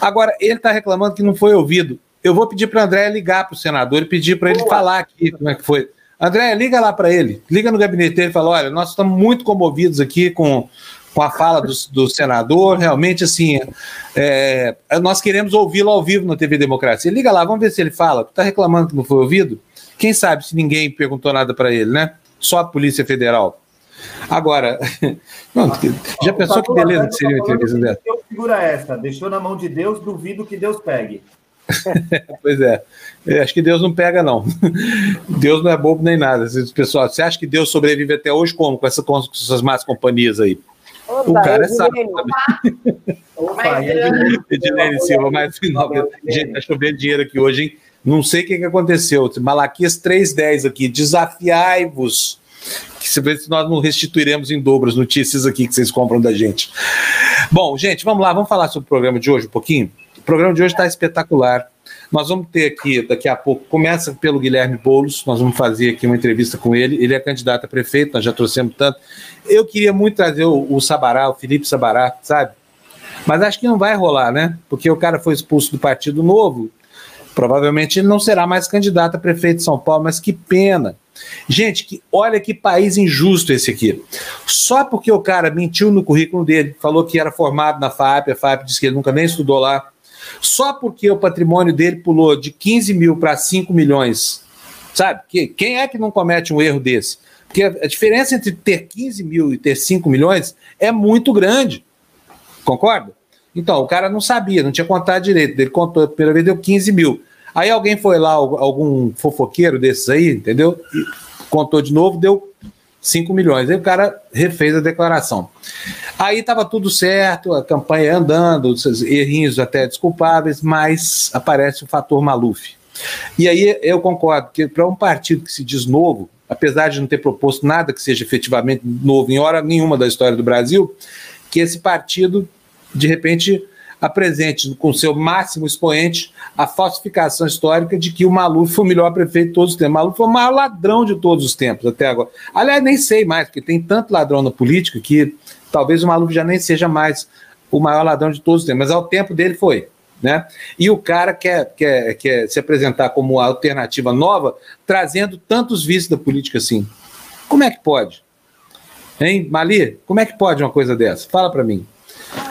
Agora, ele está reclamando que não foi ouvido. Eu vou pedir para o André ligar para o senador e pedir para ele falar aqui como é que foi. André, liga lá para ele. Liga no gabinete dele e fala: olha, nós estamos muito comovidos aqui com, com a fala do, do senador. Realmente, assim, é, nós queremos ouvi-lo ao vivo na TV Democracia. Liga lá, vamos ver se ele fala. Tu está reclamando que não foi ouvido? Quem sabe se ninguém perguntou nada para ele, né? Só a Polícia Federal. Agora, *laughs* não, já pensou que beleza que seria uma entrevista dessa? Segura essa, deixou na mão de Deus, duvido que Deus pegue. *laughs* pois é. é, acho que Deus não pega, não. *laughs* Deus não é bobo nem nada. Pessoal, você acha que Deus sobrevive até hoje como? Com, essa, com essas más companhias aí? Opa, o cara é sábio. Opa, Edilene Silva, mas final. Gente, tá chovendo dinheiro aqui hoje, hein? Não sei o que, que aconteceu. Malaquias 3,10 aqui. Desafiai-vos. Que se nós não restituiremos em dobro as notícias aqui que vocês compram da gente. Bom, gente, vamos lá, vamos falar sobre o programa de hoje um pouquinho. O programa de hoje está espetacular. Nós vamos ter aqui, daqui a pouco, começa pelo Guilherme Boulos, nós vamos fazer aqui uma entrevista com ele. Ele é candidato a prefeito, nós já trouxemos tanto. Eu queria muito trazer o, o Sabará, o Felipe Sabará, sabe? Mas acho que não vai rolar, né? Porque o cara foi expulso do Partido Novo, Provavelmente ele não será mais candidato a prefeito de São Paulo, mas que pena. Gente, que, olha que país injusto esse aqui. Só porque o cara mentiu no currículo dele, falou que era formado na FAP, a FAP disse que ele nunca nem estudou lá. Só porque o patrimônio dele pulou de 15 mil para 5 milhões. Sabe? Que, quem é que não comete um erro desse? Porque a diferença entre ter 15 mil e ter 5 milhões é muito grande. Concorda? Então, o cara não sabia, não tinha contado direito. Ele contou a primeira vez, deu 15 mil. Aí alguém foi lá, algum fofoqueiro desses aí, entendeu? E contou de novo, deu 5 milhões. Aí o cara refez a declaração. Aí estava tudo certo, a campanha andando, errinhos até desculpáveis, mas aparece o fator Maluf. E aí eu concordo que para um partido que se diz novo, apesar de não ter proposto nada que seja efetivamente novo em hora nenhuma da história do Brasil, que esse partido, de repente, apresente com seu máximo expoente a falsificação histórica de que o Maluf foi o melhor prefeito de todos os tempos. O Maluf foi o maior ladrão de todos os tempos até agora. Aliás, nem sei mais, porque tem tanto ladrão na política que talvez o Maluf já nem seja mais o maior ladrão de todos os tempos, mas ao tempo dele foi. Né? E o cara quer, quer, quer se apresentar como alternativa nova, trazendo tantos vícios da política assim. Como é que pode? Hein, Mali? Como é que pode uma coisa dessa? Fala para mim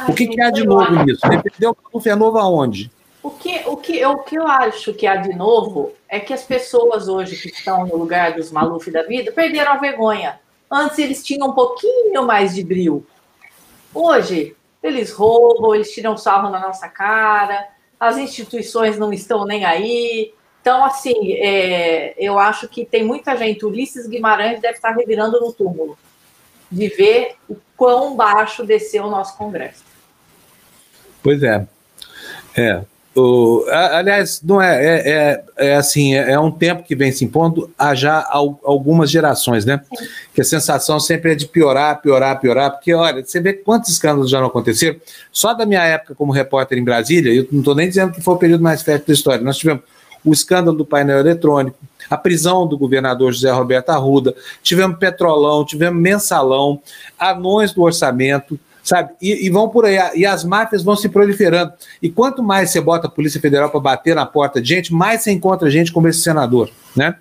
o que, que há de novo nisso? Defendeu o Maluf é novo aonde? O que, o, que, o que eu acho que há de novo é que as pessoas hoje que estão no lugar dos Maluf da vida perderam a vergonha. Antes eles tinham um pouquinho mais de brilho. Hoje, eles roubam, eles tiram sarro na nossa cara, as instituições não estão nem aí. Então, assim, é, eu acho que tem muita gente. Ulisses Guimarães deve estar revirando no túmulo de ver o quão baixo desceu o nosso Congresso. Pois é. É. O, aliás, não é, é, é, é assim, é, é, um tempo que vem se impondo há já algumas gerações, né? Sim. Que a sensação sempre é de piorar, piorar, piorar, porque olha, você vê quantos escândalos já não aconteceram. Só da minha época como repórter em Brasília, eu não estou nem dizendo que foi o período mais fértil da história, nós tivemos o escândalo do painel eletrônico, a prisão do governador José Roberto Arruda, tivemos petrolão, tivemos mensalão, anões do orçamento, sabe? E, e, vão por aí, e as máfias vão se proliferando. E quanto mais você bota a Polícia Federal para bater na porta de gente, mais você encontra gente como esse senador, né?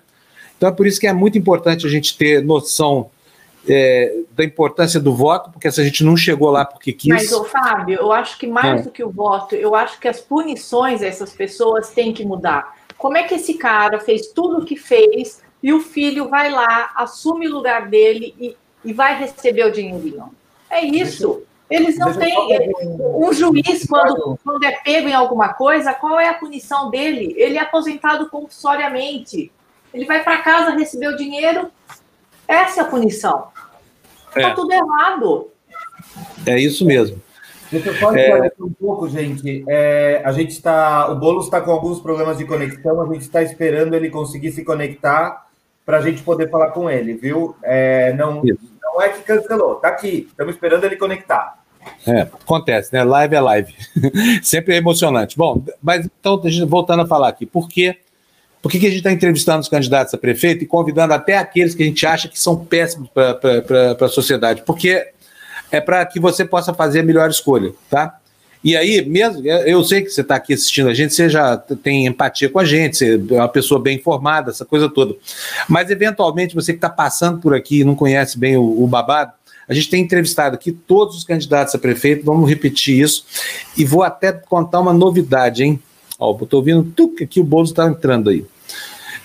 Então é por isso que é muito importante a gente ter noção é, da importância do voto, porque se a gente não chegou lá porque quis. Mas, ô, Fábio, eu acho que mais é. do que o voto, eu acho que as punições dessas pessoas têm que mudar. Como é que esse cara fez tudo o que fez e o filho vai lá, assume o lugar dele e, e vai receber o dinheirinho? É isso. Eles não têm. Um juiz, quando, quando é pego em alguma coisa, qual é a punição dele? Ele é aposentado compulsoriamente. Ele vai para casa receber o dinheiro. Essa é a punição. Está é. tudo errado. É isso mesmo. Deixa eu só é... um pouco, gente. É, a gente está. O Boulos está com alguns problemas de conexão, a gente está esperando ele conseguir se conectar para a gente poder falar com ele, viu? É, não, não é que cancelou, tá aqui. Estamos esperando ele conectar. É, acontece, né? Live é live. *laughs* Sempre é emocionante. Bom, mas então, voltando a falar aqui, por quê? Por que, que a gente está entrevistando os candidatos a prefeito e convidando até aqueles que a gente acha que são péssimos para a sociedade? Porque é para que você possa fazer a melhor escolha, tá? E aí, mesmo, eu sei que você está aqui assistindo a gente, você já tem empatia com a gente, você é uma pessoa bem informada, essa coisa toda. Mas, eventualmente, você que está passando por aqui e não conhece bem o, o, babado, a gente tem entrevistado aqui todos os candidatos a prefeito, vamos repetir isso. E vou até contar uma novidade, hein? Ó, estou ouvindo tudo aqui, o Boulos está entrando aí.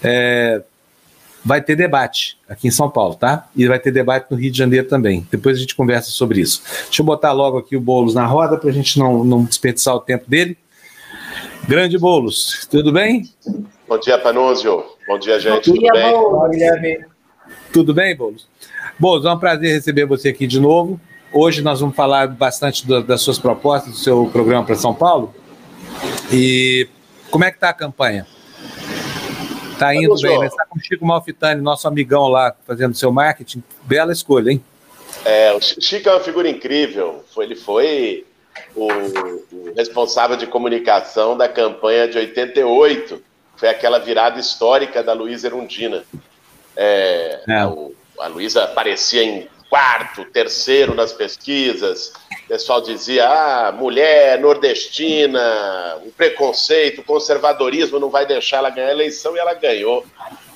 É, vai ter debate aqui em São Paulo, tá? E vai ter debate no Rio de Janeiro também. Depois a gente conversa sobre isso. Deixa eu botar logo aqui o Boulos na roda para a gente não, não desperdiçar o tempo dele. Grande Boulos, tudo bem? Bom dia, Panúzio. Bom dia, gente. Bom dia, tudo bem? Boulos. Tudo bem, Boulos? Boulos, é um prazer receber você aqui de novo. Hoje nós vamos falar bastante do, das suas propostas, do seu programa para São Paulo. E como é que está a campanha? Tá indo bem, né? Tá com o Chico Malfitani, nosso amigão lá, fazendo seu marketing. Bela escolha, hein? É, o Chico é uma figura incrível. Foi, ele foi o, o, responsável de comunicação da campanha de 88. Foi aquela virada histórica da Luísa Erundina. É, é. O, a Luísa aparecia em quarto, terceiro nas pesquisas. O pessoal dizia: ah, mulher nordestina, o preconceito, o conservadorismo não vai deixar ela ganhar a eleição, e ela ganhou.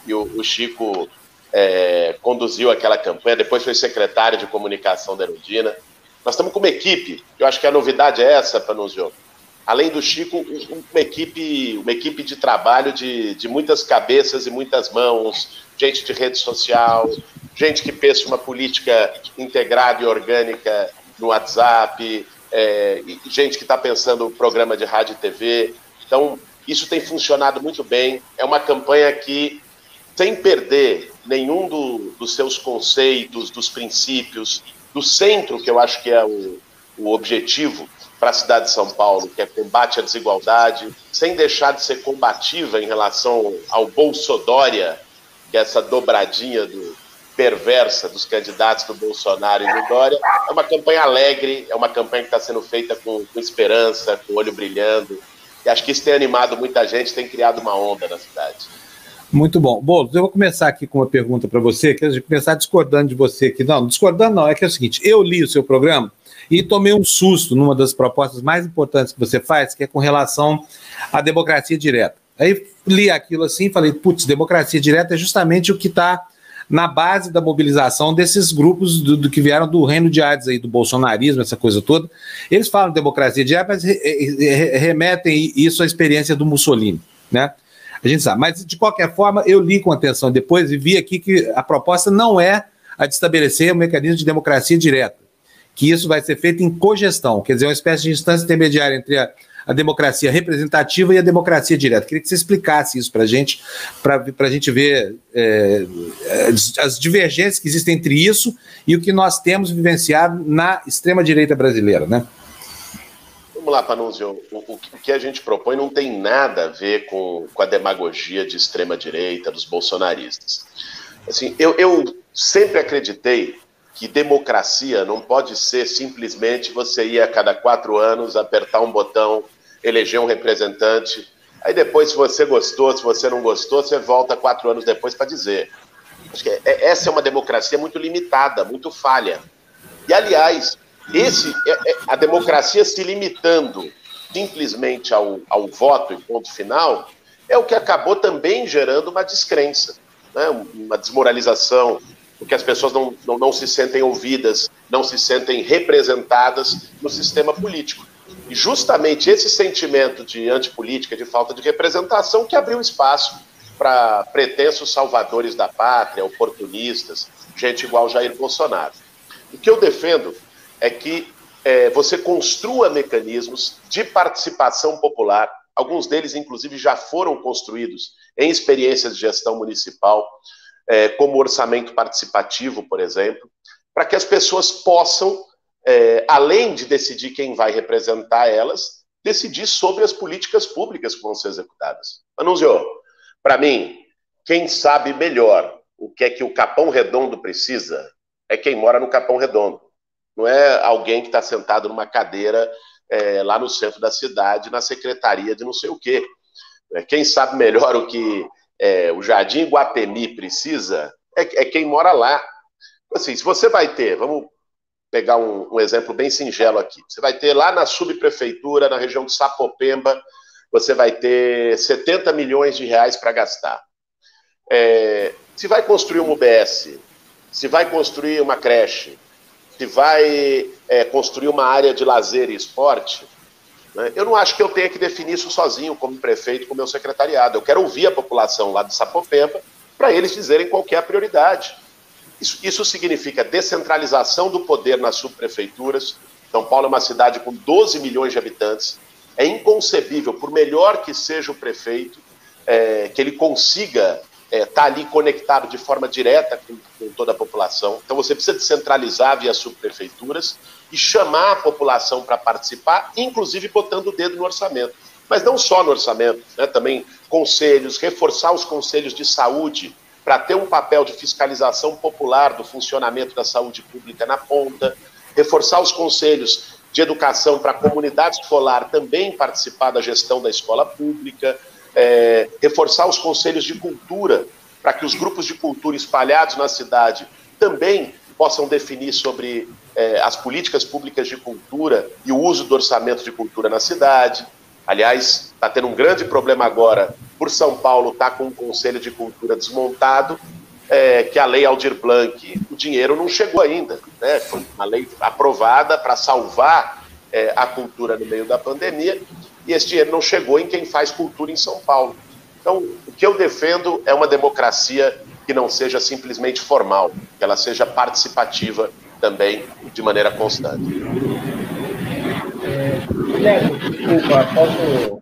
E o, o Chico é, conduziu aquela campanha, depois foi secretário de comunicação da Erundina. Nós estamos com uma equipe, eu acho que a novidade é essa, Panuzio. Além do Chico, uma equipe, uma equipe de trabalho de, de muitas cabeças e muitas mãos, gente de rede social, gente que pensa uma política integrada e orgânica no WhatsApp, é, gente que está pensando programa de rádio e TV. Então, Isso tem funcionado muito bem. É uma campanha que, sem perder nenhum do, dos seus conceitos, dos princípios, do centro, que eu acho que é o, o objetivo para a cidade de São Paulo, que é combate à desigualdade, sem deixar de ser combativa em relação ao Bolsodória, que é essa dobradinha do, perversa dos candidatos do Bolsonaro e do Dória. É uma campanha alegre, é uma campanha que está sendo feita com, com esperança, com olho brilhando. E acho que isso tem animado muita gente, tem criado uma onda na cidade. Muito bom. Boulos, eu vou começar aqui com uma pergunta para você, que eu começar discordando de você aqui. Não, discordando não, é que é o seguinte, eu li o seu programa e tomei um susto numa das propostas mais importantes que você faz, que é com relação à democracia direta. Aí li aquilo assim e falei, putz, democracia direta é justamente o que está na base da mobilização desses grupos do, do, que vieram do reino de Hades aí, do bolsonarismo, essa coisa toda. Eles falam de democracia direta, mas re, re, remetem isso à experiência do Mussolini, né? A gente sabe. Mas, de qualquer forma, eu li com atenção depois e vi aqui que a proposta não é a de estabelecer um mecanismo de democracia direta, que isso vai ser feito em cogestão, quer dizer, uma espécie de instância intermediária entre a a democracia representativa e a democracia direta. Queria que você explicasse isso para a gente, para a gente ver é, as divergências que existem entre isso e o que nós temos vivenciado na extrema-direita brasileira, né? Vamos lá, Panunzio. O, o, que a gente propõe não tem nada a ver com, com a demagogia de extrema-direita, dos bolsonaristas. Assim, eu, eu sempre acreditei que democracia não pode ser simplesmente você ir a cada quatro anos apertar um botão eleger um representante. Aí depois, se você gostou, se você não gostou, você volta quatro anos depois para dizer. Acho que é, essa é uma democracia muito limitada, muito falha. E, aliás, esse é, é, a democracia se limitando simplesmente ao, ao voto e ponto final é o que acabou também gerando uma descrença, né? uma desmoralização, porque as pessoas não, não, não se sentem ouvidas, não se sentem representadas no sistema político. E justamente esse sentimento de antipolítica, de falta de representação, que abriu espaço para pretensos salvadores da pátria, oportunistas, gente igual Jair Bolsonaro. O que eu defendo é que é, você construa mecanismos de participação popular, alguns deles, inclusive, já foram construídos em experiências de gestão municipal, é, como orçamento participativo, por exemplo, para que as pessoas possam é, além de decidir quem vai representar elas, decidir sobre as políticas públicas que vão ser executadas. Anunziou, para mim, quem sabe melhor o que é que o Capão Redondo precisa é quem mora no Capão Redondo. Não é alguém que está sentado numa cadeira é, lá no centro da cidade, na secretaria de não sei o quê. É, quem sabe melhor o que é, o Jardim Guatemi precisa é, é quem mora lá. Assim, se você vai ter, vamos pegar um, um, exemplo bem singelo aqui. Você vai ter lá na subprefeitura, na região de Sapopemba, você vai ter 70 milhões de reais para gastar. É, se vai construir um UBS, se vai construir uma creche, se vai é, construir uma área de lazer e esporte, eu não acho que eu tenha que definir isso sozinho, como prefeito, com meu secretariado. Eu quero ouvir a população lá de Sapopemba para eles dizerem qual é a prioridade. Isso, isso significa descentralização do poder nas subprefeituras. São Paulo é uma cidade com 12 milhões de habitantes. É inconcebível, por melhor que seja o prefeito, é, que ele consiga estar é, tá ali conectado de forma direta com, com, toda a população. Então você precisa descentralizar via subprefeituras e chamar a população para participar, inclusive botando o dedo no orçamento. Mas não só no orçamento, né, também conselhos, reforçar os conselhos de saúde, para ter um papel de fiscalização popular do funcionamento da saúde pública na ponta, reforçar os conselhos de educação para a comunidade escolar também participar da gestão da escola pública, é, reforçar os conselhos de cultura para que os grupos de cultura espalhados na cidade também possam definir sobre é, as políticas públicas de cultura e o uso do orçamento de cultura na cidade. Aliás, está tendo um grande problema agora por São Paulo estar tá com um Conselho de Cultura desmontado, é, que a lei Aldir Blanc, o dinheiro não chegou ainda. Né? Foi uma lei aprovada para salvar é, a cultura no meio da pandemia, e esse dinheiro não chegou em quem faz cultura em São Paulo. Então, o que eu defendo é uma democracia que não seja simplesmente formal, que ela seja participativa também de maneira constante. Neto, desculpa, posso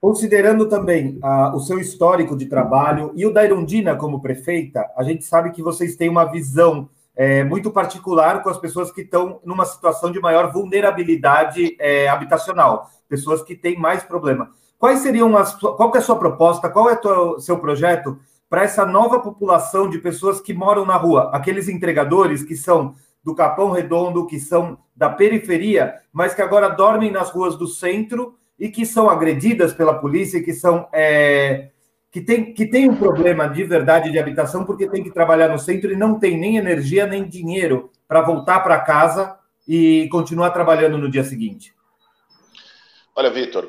Considerando também ah, o seu histórico de trabalho e o da Irundina como prefeita, a gente sabe que vocês têm uma visão é, muito particular com as pessoas que estão numa situação de maior vulnerabilidade é, habitacional, pessoas que têm mais problema. Quais seriam as. Qual é a sua proposta? Qual é o seu projeto para essa nova população de pessoas que moram na rua? Aqueles entregadores que são do Capão Redondo, que são da periferia, mas que agora dormem nas ruas do centro e que são agredidas pela polícia, que são é, que tem, que tem um problema de verdade de habitação porque tem que trabalhar no centro e não tem nem energia nem dinheiro para voltar para casa e continuar trabalhando no dia seguinte. Olha, Vitor,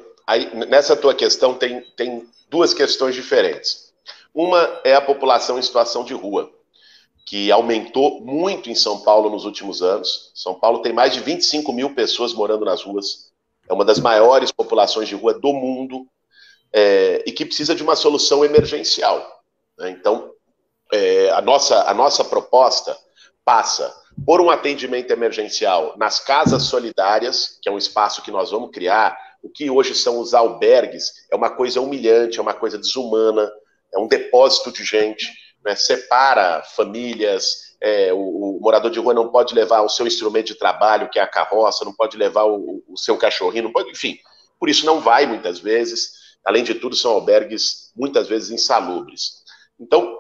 nessa tua questão tem, tem duas questões diferentes. Uma é a população em situação de rua que aumentou muito em São Paulo nos últimos anos. São Paulo tem mais de 25 mil pessoas morando nas ruas. É uma das maiores populações de rua do mundo é, e que precisa de uma solução emergencial. Né? Então, é, a, nossa, a nossa proposta passa por um atendimento emergencial nas casas solidárias, que é um espaço que nós vamos criar. O que hoje são os albergues é uma coisa humilhante, é uma coisa desumana, é um depósito de gente né, separa famílias, é, o, o, morador de rua não pode levar o seu instrumento de trabalho, que é a carroça, não pode levar o, o seu cachorrinho, pode, enfim, por isso não vai muitas vezes. Além de tudo, são albergues muitas vezes insalubres. Então,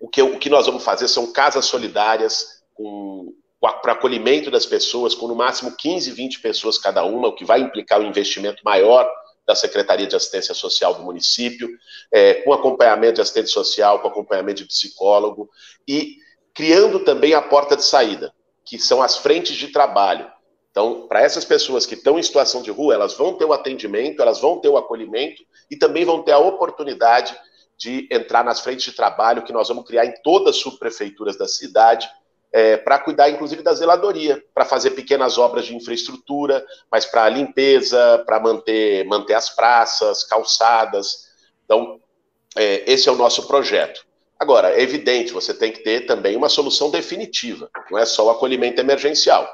o que, o que nós vamos fazer são casas solidárias com, para acolhimento das pessoas, com no máximo 15, 20 pessoas cada uma, o que vai implicar um investimento maior da Secretaria de Assistência Social do município, é, com acompanhamento de assistente social, com acompanhamento de psicólogo, e criando também a porta de saída, que são as frentes de trabalho. Então, para essas pessoas que estão em situação de rua, elas vão ter o atendimento, elas vão ter o acolhimento e também vão ter a oportunidade de entrar nas frentes de trabalho que nós vamos criar em todas as subprefeituras da cidade, é, para cuidar, inclusive, da zeladoria, para fazer pequenas obras de infraestrutura, mas para limpeza, para manter, manter as praças, calçadas. Então, é, esse é o nosso projeto. Agora, é evidente, você tem que ter também uma solução definitiva, não é só o acolhimento emergencial.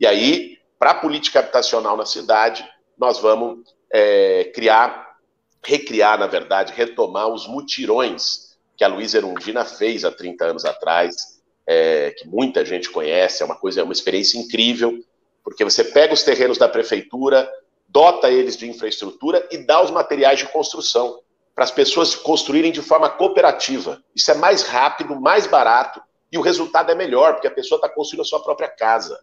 E aí, para a política habitacional na cidade, nós vamos é, criar, recriar, na verdade, retomar os mutirões que a Luísa Erundina fez há 30 anos atrás, é, que muita gente conhece, é uma coisa, é uma experiência incrível, porque você pega os terrenos da prefeitura, dota eles de infraestrutura e dá os materiais de construção para as pessoas construírem de forma cooperativa. Isso é mais rápido, mais barato e o resultado é melhor, porque a pessoa está construindo a sua própria casa.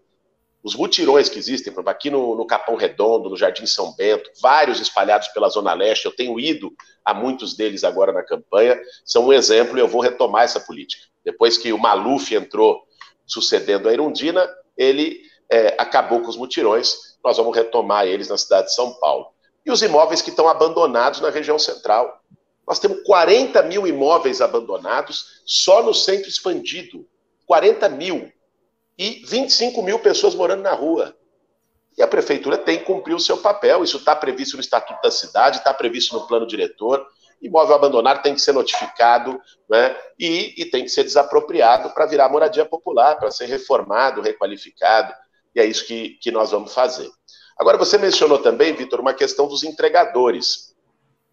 Os mutirões que existem, aqui no, no, Capão Redondo, no Jardim São Bento, vários espalhados pela Zona Leste, eu tenho ido a muitos deles agora na campanha, são um exemplo e eu vou retomar essa política. Depois que o Maluf entrou sucedendo a Irundina, ele é, acabou com os mutirões, nós vamos retomar eles na cidade de São Paulo. E os imóveis que estão abandonados na região central. Nós temos 40 mil imóveis abandonados só no centro expandido. 40 mil e 25 mil pessoas morando na rua. E a prefeitura tem que cumprir o seu papel. Isso está previsto no Estatuto da Cidade, está previsto no plano diretor. Imóvel abandonado tem que ser notificado né, e, e tem que ser desapropriado para virar moradia popular, para ser reformado, requalificado. E é isso que, que nós vamos fazer. Agora, você mencionou também, Vitor, uma questão dos entregadores,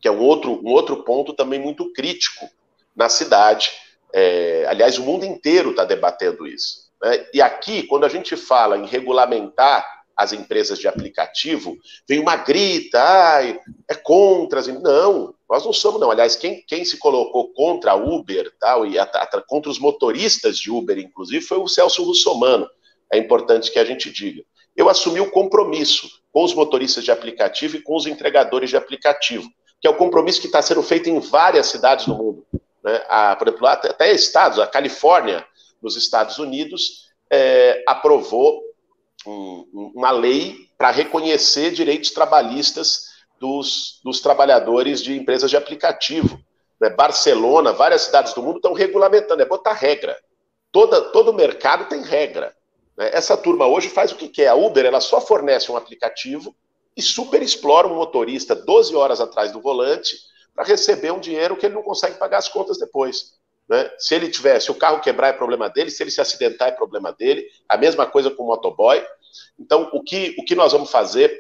que é um outro, um outro ponto também muito crítico na cidade. É, aliás, o mundo inteiro está debatendo isso. Né? E aqui, quando a gente fala em regulamentar as empresas de aplicativo, vem uma grita, ai, é contra. Não, nós não somos, não. Aliás, quem, quem se colocou contra a Uber, tal, e a, a, contra os motoristas de Uber, inclusive, foi o Celso Russomano. É importante que a gente diga. Eu assumi o compromisso com os motoristas de aplicativo e com os entregadores de aplicativo, que é o compromisso que está sendo feito em várias cidades do mundo. Né? A, por exemplo, até estados, a Califórnia nos Estados Unidos, é, aprovou um, uma lei para reconhecer direitos trabalhistas dos, dos, trabalhadores de empresas de aplicativo. Né? Barcelona, várias cidades do mundo estão regulamentando, é botar regra. Toda, todo mercado tem regra. Né? Essa turma hoje faz o que quer. A Uber ela só fornece um aplicativo e super explora um motorista 12 horas atrás do volante para receber um dinheiro que ele não consegue pagar as contas depois. Né? Se ele tiver, se o carro quebrar é problema dele, se ele se acidentar é problema dele. A mesma coisa com o motoboy. Então, o que, o que nós vamos fazer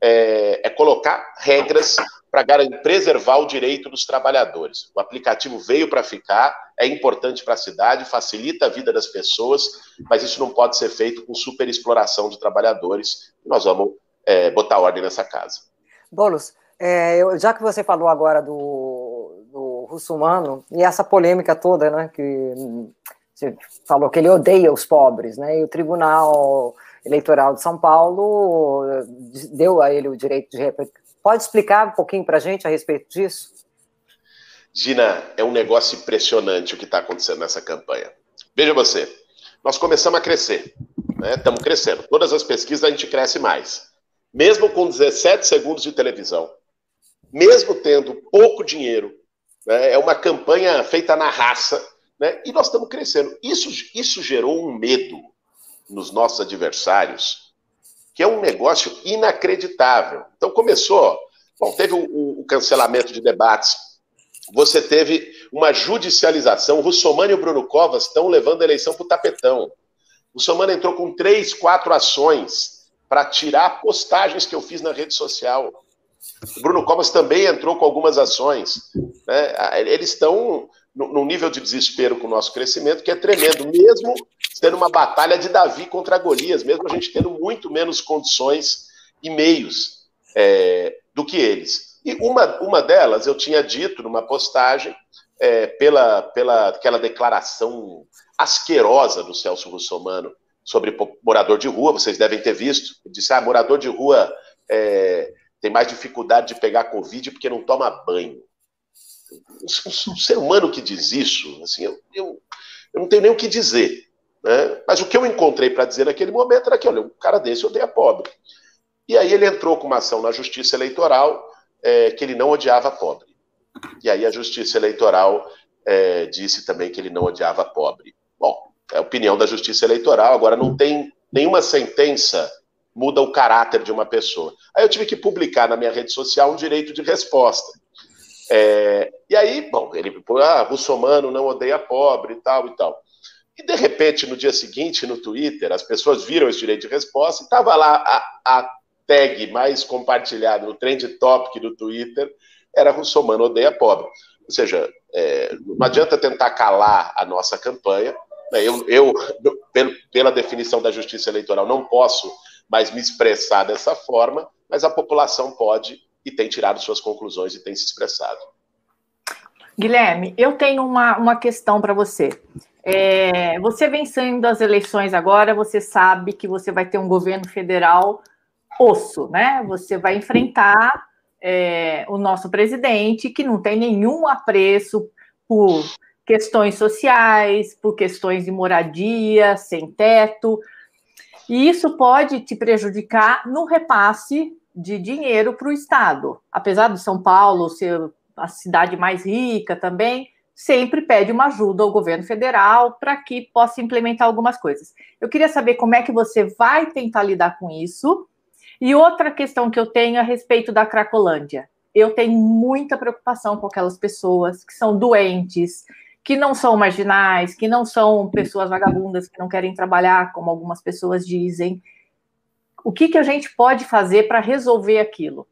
é, é colocar regras para preservar o direito dos trabalhadores. O aplicativo veio para ficar, é importante para a cidade, facilita a vida das pessoas, mas isso não pode ser feito com superexploração de trabalhadores. Nós vamos é, botar ordem nessa casa. Bolos, é, já que você falou agora do, Russumano e essa polêmica toda, né, que você falou que ele odeia os pobres, né, e o Tribunal Eleitoral de São Paulo deu a ele o direito de Pode explicar um pouquinho para a gente a respeito disso? Gina, é um negócio impressionante o que está acontecendo nessa campanha. Veja você, nós começamos a crescer, né? estamos crescendo. Todas as pesquisas a gente cresce mais. Mesmo com 17 segundos de televisão, mesmo tendo pouco dinheiro, né? é uma campanha feita na raça, né? e nós estamos crescendo. Isso, isso gerou um medo nos nossos adversários que é um negócio inacreditável. Então começou, bom, teve o, o cancelamento de debates, você teve uma judicialização, o Russomano e o Bruno Covas estão levando a eleição para o tapetão. O Russomano entrou com três, quatro ações para tirar postagens que eu fiz na rede social. O Bruno Covas também entrou com algumas ações. Né? Eles estão num nível de desespero com o nosso crescimento que é tremendo, mesmo tendo uma batalha de Davi contra Golias, mesmo a gente tendo muito menos condições e meios é, do que eles. E uma, uma delas eu tinha dito numa postagem, é, pela, pela aquela declaração asquerosa do Celso Russomano sobre morador de rua, vocês devem ter visto, disse, ah, morador de rua é, tem mais dificuldade de pegar Covid porque não toma banho. Um, ser humano que diz isso, assim, eu, eu, eu não tenho nem o que dizer. Né? Mas o que eu encontrei para dizer naquele momento era que, olha, um cara desse odeia pobre. E aí ele entrou com uma ação na Justiça Eleitoral é, que ele não odiava pobre. E aí a Justiça Eleitoral é, disse também que ele não odiava pobre. Bom, é a opinião da Justiça Eleitoral, agora não tem nenhuma sentença muda o caráter de uma pessoa. Aí eu tive que publicar na minha rede social um direito de resposta. É, e aí, bom, ele, ah, russomano não odeia pobre e tal e tal. E, de repente, no dia seguinte, no Twitter, as pessoas viram esse direito de resposta e estava lá a, a, tag mais compartilhada no trend topic do Twitter, era Russomano odeia pobre. Ou seja, é, não adianta tentar calar a nossa campanha. Né? Eu, eu pelo, pela definição da justiça eleitoral, não posso mais me expressar dessa forma, mas a população pode e tem tirado suas conclusões e tem se expressado. Guilherme, eu tenho uma, uma questão para você. É, você vencendo as eleições agora, você sabe que você vai ter um governo federal osso, né? Você vai enfrentar é, o nosso presidente, que não tem nenhum apreço por questões sociais, por questões de moradia, sem teto. E isso pode te prejudicar no repasse de dinheiro para o Estado. Apesar de São Paulo ser a cidade mais rica também, sempre pede uma ajuda ao governo federal para que possa implementar algumas coisas. Eu queria saber como é que você vai tentar lidar com isso. E outra questão que eu tenho a respeito da Cracolândia. Eu tenho muita preocupação com aquelas pessoas que são doentes, que não são marginais, que não são pessoas vagabundas que não querem trabalhar, como algumas pessoas dizem. O que, que a gente pode fazer para resolver aquilo?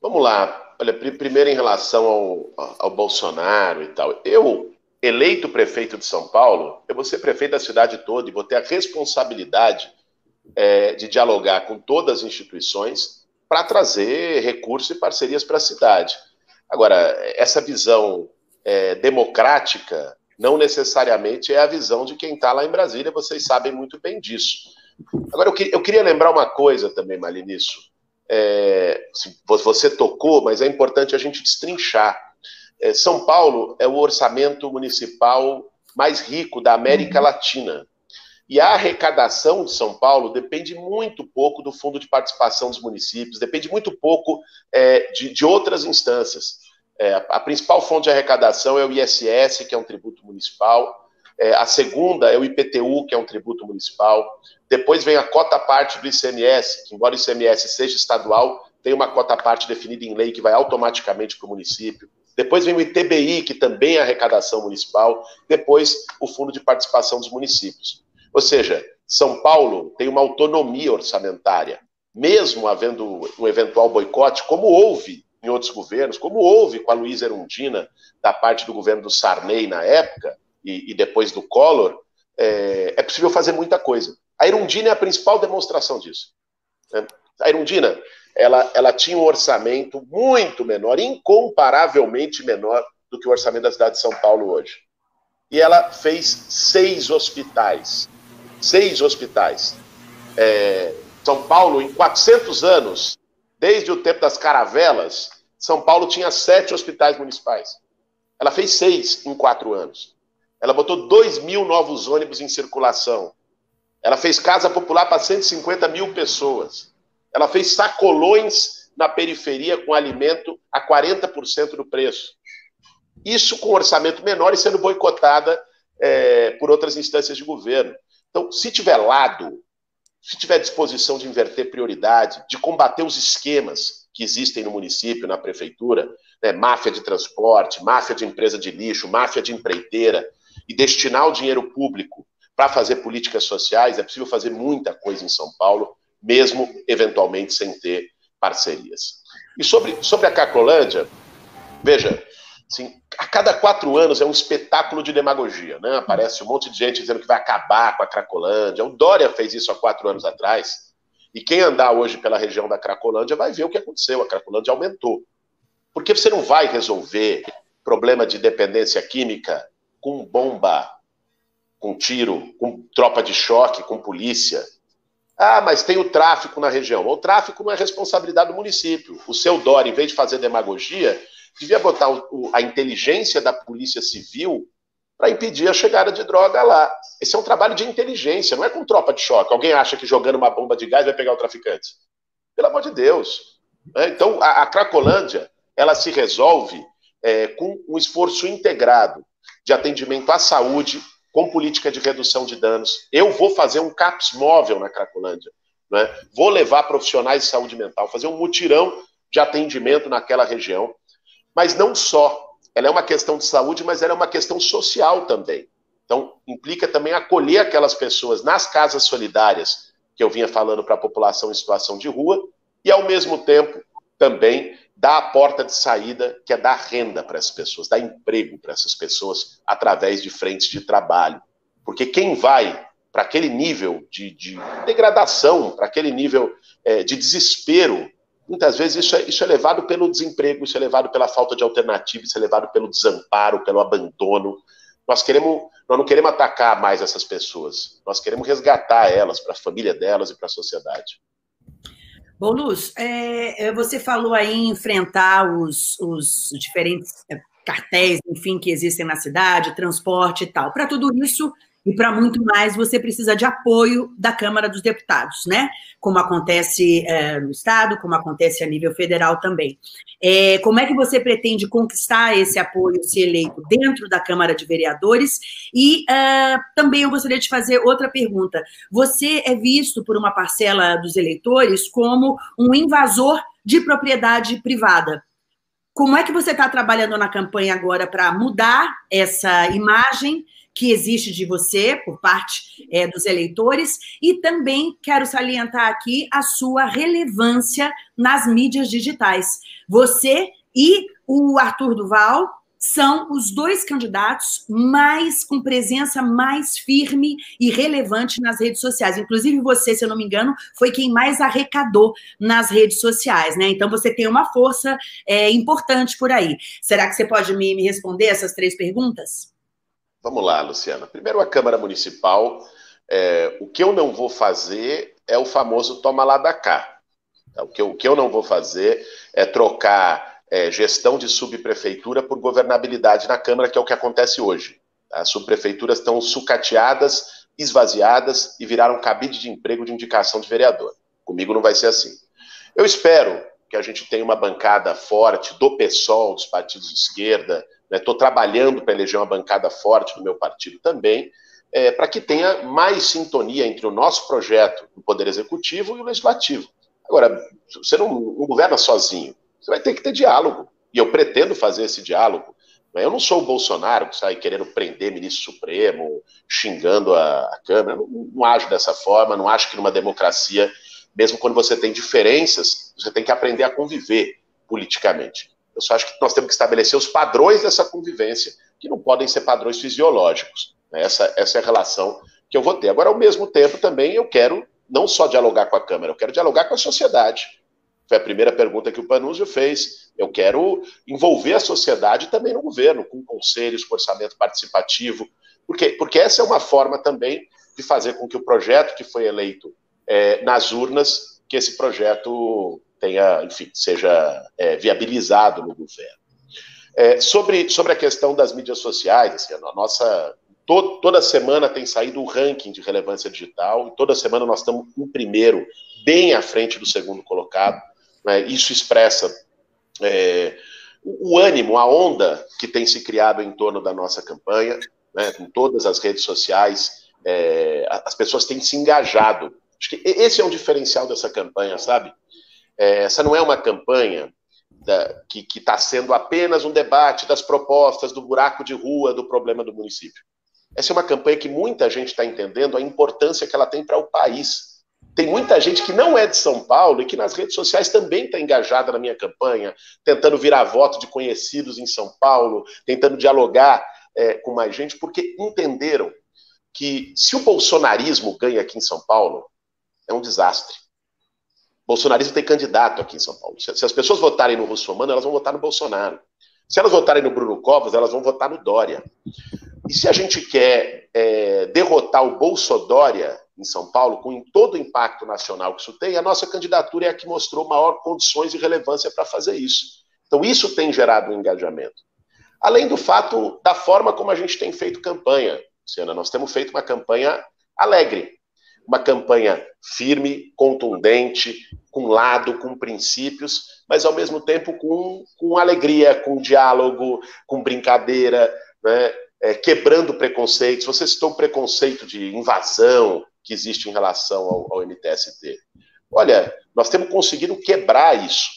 Vamos lá. Olha, primeiro em relação ao, ao Bolsonaro e tal. Eu, eleito prefeito de São Paulo, eu vou ser prefeito da cidade toda e vou ter a responsabilidade é, de dialogar com todas as instituições para trazer recursos e parcerias para a cidade. Agora, essa visão é, democrática não necessariamente é a visão de quem está lá em Brasília, vocês sabem muito bem disso. Agora, eu, que, eu queria lembrar uma coisa também, Malinisso é, você tocou, mas é importante a gente destrinchar. É, São Paulo é o orçamento municipal mais rico da América uhum. Latina. E a arrecadação de São Paulo depende muito pouco do fundo de participação dos municípios, depende muito pouco é, de, de, outras instâncias. É, a principal fonte de arrecadação é o ISS, que é um tributo municipal. É, a segunda é o IPTU, que é um tributo municipal. Depois vem a cota parte do ICMS, que embora o ICMS seja estadual, tem uma cota parte definida em lei que vai automaticamente para o município. Depois vem o ITBI, que também é arrecadação municipal. Depois, o Fundo de Participação dos Municípios. Ou seja, São Paulo tem uma autonomia orçamentária. mesmo havendo um eventual boicote, como houve em outros governos, como houve com a Luísa Erundina, da parte do governo do Sarney na época, e, e depois do Collor, é, é, possível fazer muita coisa. A Erundina é a principal demonstração disso. Né? A Erundina, ela, ela tinha um orçamento muito menor, incomparavelmente menor do que o orçamento da cidade de São Paulo hoje. E ela fez seis hospitais. Seis hospitais. É, São Paulo, em 400 anos, desde o tempo das caravelas, São Paulo tinha sete hospitais municipais. Ela fez seis em quatro anos. Ela botou dois mil novos ônibus em circulação. Ela fez casa popular para 150 mil pessoas. Ela fez sacolões na periferia com alimento a 40% do preço. Isso com orçamento menor e sendo boicotada é, por outras instâncias de governo. Então, se tiver lado, se tiver disposição de inverter prioridade, de combater os esquemas que existem no município, na prefeitura, né, máfia de transporte, máfia de empresa de lixo, máfia de empreiteira, e destinar o dinheiro público para fazer políticas sociais, é possível fazer muita coisa em São Paulo, mesmo eventualmente sem ter parcerias. E sobre, sobre a Cacolândia, veja, assim, a cada quatro anos é um espetáculo de demagogia, né? Aparece um monte de gente dizendo que vai acabar com a Cracolândia. O Dória fez isso há quatro anos atrás. E quem andar hoje pela região da Cracolândia vai ver o que aconteceu. A Cracolândia aumentou. Porque você não vai resolver problema de dependência química com bomba, com tiro, com tropa de choque, com polícia. Ah, mas tem o tráfico na região. O tráfico não é responsabilidade do município. O seu Dória, em vez de fazer demagogia, devia botar a inteligência da Polícia Civil para impedir a chegada de droga lá. Esse é um trabalho de inteligência, não é com tropa de choque. Alguém acha que jogando uma bomba de gás vai pegar o traficante? Pelo amor de Deus. É, então, a, a Cracolândia, ela se resolve é, com um esforço integrado de atendimento à saúde, com política de redução de danos. Eu vou fazer um CAPS móvel na Cracolândia. Né? Vou levar profissionais de saúde mental, fazer um mutirão de atendimento naquela região. Mas não só. Ela é uma questão de saúde, mas ela é uma questão social também. Então, implica também acolher aquelas pessoas nas casas solidárias, que eu vinha falando para a população em situação de rua, e, ao mesmo tempo, também dar a porta de saída, que é dar renda para essas pessoas, dar emprego para essas pessoas através de frentes de trabalho. Porque quem vai para aquele nível de, de degradação, para aquele nível é, de desespero Muitas vezes isso é, isso é levado pelo desemprego, isso é levado pela falta de alternativa, isso é levado pelo desamparo, pelo abandono. Nós queremos, nós não queremos atacar mais essas pessoas, nós queremos resgatar elas para a família delas e para a sociedade. Bom, Luz, é, é, você falou aí em enfrentar os, os diferentes é, cartéis, enfim, que existem na cidade, transporte e tal. Para tudo isso, e para muito mais, você precisa de apoio da Câmara dos Deputados, né? Como acontece é, no Estado, como acontece a nível federal também. É, como é que você pretende conquistar esse apoio, se eleito, dentro da Câmara de Vereadores? E é, também eu gostaria de fazer outra pergunta. Você é visto por uma parcela dos eleitores como um invasor de propriedade privada. Como é que você está trabalhando na campanha agora para mudar essa imagem que existe de você por parte é, dos eleitores e também quero salientar aqui a sua relevância nas mídias digitais. Você e o Arthur Duval são os dois candidatos mais com presença mais firme e relevante nas redes sociais. Inclusive você, se eu não me engano, foi quem mais arrecadou nas redes sociais, né? Então você tem uma força é, importante por aí. Será que você pode me, me responder essas três perguntas? Vamos lá, Luciana. Primeiro, a Câmara Municipal. É, o que eu não vou fazer é o famoso toma lá da cá. O que eu, o que eu não vou fazer é trocar é, gestão de subprefeitura por governabilidade na Câmara, que é o que acontece hoje. As subprefeituras estão sucateadas, esvaziadas e viraram cabide de emprego de indicação de vereador. Comigo não vai ser assim. Eu espero que a gente tenha uma bancada forte do PSOL, dos partidos de esquerda, Estou né? trabalhando para eleger uma bancada forte do meu partido também, é, para que tenha mais sintonia entre o nosso projeto do Poder Executivo e o Legislativo. Agora, você não, não governa sozinho, você vai ter que ter diálogo. E eu pretendo fazer esse diálogo. Eu não sou o Bolsonaro que sai querendo prender ministro supremo, xingando a, a Câmara. Não, não ajo dessa forma, não acho que numa democracia Mesmo quando você tem diferenças, você tem que aprender a conviver politicamente. Eu só acho que nós temos que estabelecer os padrões dessa convivência, que não podem ser padrões fisiológicos. Né? Essa, essa é a relação que eu vou ter. Agora, ao mesmo tempo, também eu quero não só dialogar com a Câmara, eu quero dialogar com a sociedade. Foi a primeira pergunta que o Panúzio fez. Eu quero envolver a sociedade também no governo, com conselhos, com orçamento participativo, porque, porque essa é uma forma também de fazer com que o projeto que foi eleito é, nas urnas, que esse projeto tenha, enfim, seja é, viabilizado no governo. É, sobre, sobre a questão das mídias sociais, assim, a nossa todo, toda semana tem saído o ranking de relevância digital e toda semana nós estamos em primeiro, bem à frente do segundo colocado. Né, isso expressa é, o ânimo, a onda que tem se criado em torno da nossa campanha, né, com todas as redes sociais, é, as pessoas têm se engajado. Acho que esse é um diferencial dessa campanha, sabe? É, essa não é uma campanha da, que está sendo apenas um debate das propostas, do buraco de rua, do problema do município. Essa é uma campanha que muita gente está entendendo a importância que ela tem para o país. Tem muita gente que não é de São Paulo e que nas redes sociais também está engajada na minha campanha, tentando virar voto de conhecidos em São Paulo, tentando dialogar é, com mais gente, porque entenderam que se o bolsonarismo ganha aqui em São Paulo, é um desastre. Bolsonarismo tem candidato aqui em São Paulo. Se, se as pessoas votarem no Russomano, elas vão votar no Bolsonaro. Se elas votarem no Bruno Covas, elas vão votar no Dória. E se a gente quer é, derrotar o Bolsodória em São Paulo, com todo o impacto nacional que isso tem, a nossa candidatura é a que mostrou maior condições e relevância para fazer isso. Então, isso tem gerado um engajamento. Além do fato da forma como a gente tem feito campanha, Luciana, nós temos feito uma campanha alegre, uma campanha firme, contundente, com lado, com princípios, mas ao mesmo tempo com, com alegria, com diálogo, com brincadeira, né? É, quebrando preconceitos. Você citou o preconceito de invasão que existe em relação ao, ao MTST. Olha, nós temos conseguido quebrar isso,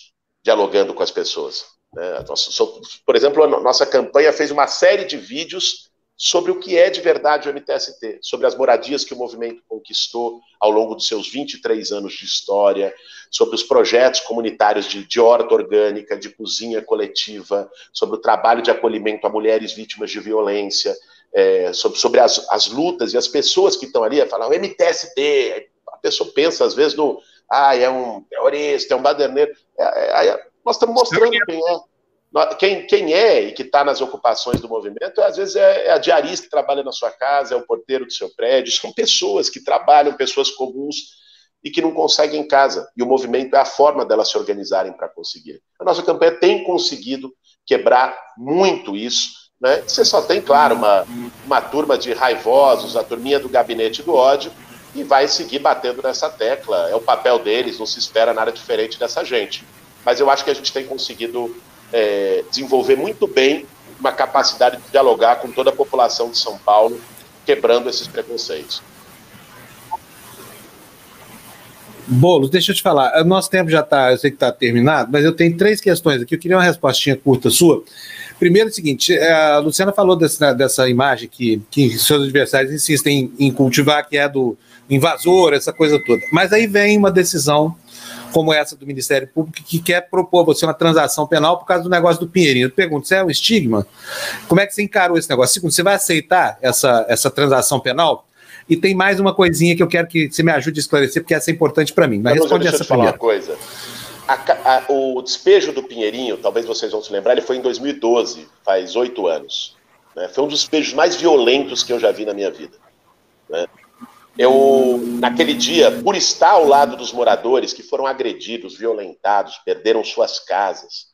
dialogando com as pessoas. Né? Por exemplo, a nossa campanha fez uma série de vídeos sobre o que é de verdade o MTST, sobre as moradias que o movimento conquistou ao longo dos seus 23 anos de história, sobre os projetos comunitários de, de horta orgânica, de cozinha coletiva, sobre o trabalho de acolhimento a mulheres vítimas de violência, é, sobre, sobre as, as, lutas e as pessoas que estão ali, falam o MTST, a pessoa pensa às vezes no, ah, é um terrorista, é um baderneiro, é, é, nós estamos mostrando quem é. Quem, quem é e que está nas ocupações do movimento, às vezes é, é, a diarista que trabalha na sua casa, é o porteiro do seu prédio, são pessoas que trabalham, pessoas comuns e que não conseguem em casa. E o movimento é a forma delas se organizarem para conseguir. A nossa campanha tem conseguido quebrar muito isso. Né? Você só tem, claro, uma, uma turma de raivosos, a turminha do gabinete do ódio, e vai seguir batendo nessa tecla. É o papel deles, não se espera nada diferente dessa gente mas eu acho que a gente tem conseguido é, desenvolver muito bem uma capacidade de dialogar com toda a população de São Paulo, quebrando esses preconceitos. Bolos, deixa eu te falar, nosso tempo já está, eu sei que está terminado, mas eu tenho três questões aqui, eu queria uma respostinha curta sua. Primeiro é o seguinte, é, a Luciana falou desse, né, dessa imagem que, que seus adversários insistem em cultivar, que é do invasor, essa coisa toda. Mas aí vem uma decisão como essa do Ministério Público, que quer propor você uma transação penal por causa do negócio do Pinheirinho. Eu pergunto, isso é um estigma? Como é que você encarou esse negócio? Segundo, você vai aceitar essa, essa transação penal? E tem mais uma coisinha que eu quero que você me ajude a esclarecer, porque essa é importante para mim. Mas responde essa primeira. Uma coisa. A, a, o despejo do Pinheirinho, talvez vocês vão se lembrar, ele foi em 2012, faz oito anos. Né? Foi um dos despejos mais violentos que eu já vi na minha vida. Né? Eu, naquele dia, por estar ao lado dos moradores que foram agredidos, violentados, perderam suas casas,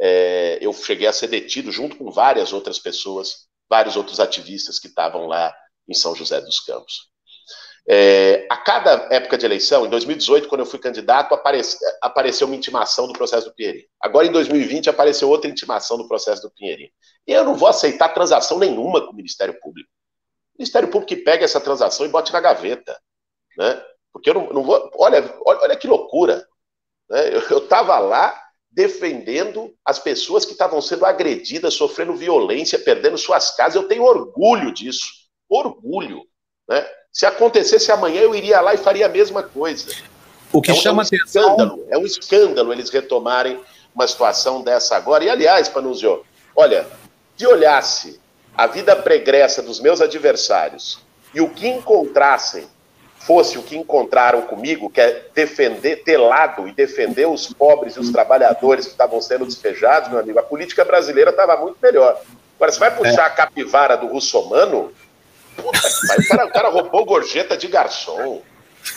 é, eu cheguei a ser detido junto com várias outras pessoas, vários outros ativistas que estavam lá em São José dos Campos. É, a cada época de eleição, em 2018, quando eu fui candidato, aparece, apareceu uma intimação do processo do Pinheirinho. Agora, em 2020, apareceu outra intimação do processo do Pinheirinho. E eu não vou aceitar transação nenhuma com o Ministério Público. Ministério Público que pega essa transação e bote na gaveta. Né? Porque eu não, não vou. Olha, olha, olha que loucura. Né? Eu estava lá defendendo as pessoas que estavam sendo agredidas, sofrendo violência, perdendo suas casas. Eu tenho orgulho disso. Orgulho. Né? Se acontecesse amanhã, eu iria lá e faria a mesma coisa. O que é um, chama é um atenção... escândalo, é um escândalo eles retomarem uma situação dessa agora. E, aliás, Panuzio, olha, se olhasse a vida pregressa dos meus adversários e o que encontrassem fosse o que encontraram comigo, que é defender, ter lado e defender os pobres e os trabalhadores que estavam sendo despejados, meu amigo, a política brasileira estava muito melhor. Agora, você vai puxar é. a capivara do russomano? Puta que o cara, o cara roubou gorjeta de garçom.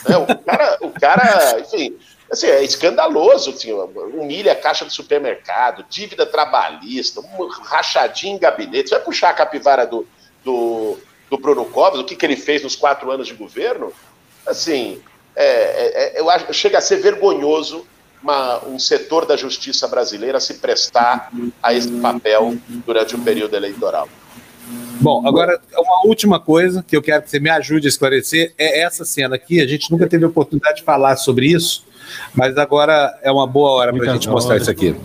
Né? O, cara, o cara, enfim, assim, é escandaloso, assim, humilha a caixa do supermercado, dívida trabalhista, um rachadinho em gabinete. Você vai puxar a capivara do, do, do Bruno Covas, o que, que ele fez nos quatro anos de governo? Assim, é, é, é eu acho, chega a ser vergonhoso uma, um setor da justiça brasileira se prestar a esse papel durante o período eleitoral. Bom, agora, uma última coisa que eu quero que você me ajude a esclarecer é essa cena aqui. A gente nunca teve oportunidade de falar sobre isso, mas agora é uma boa hora para a gente mostrar isso aqui.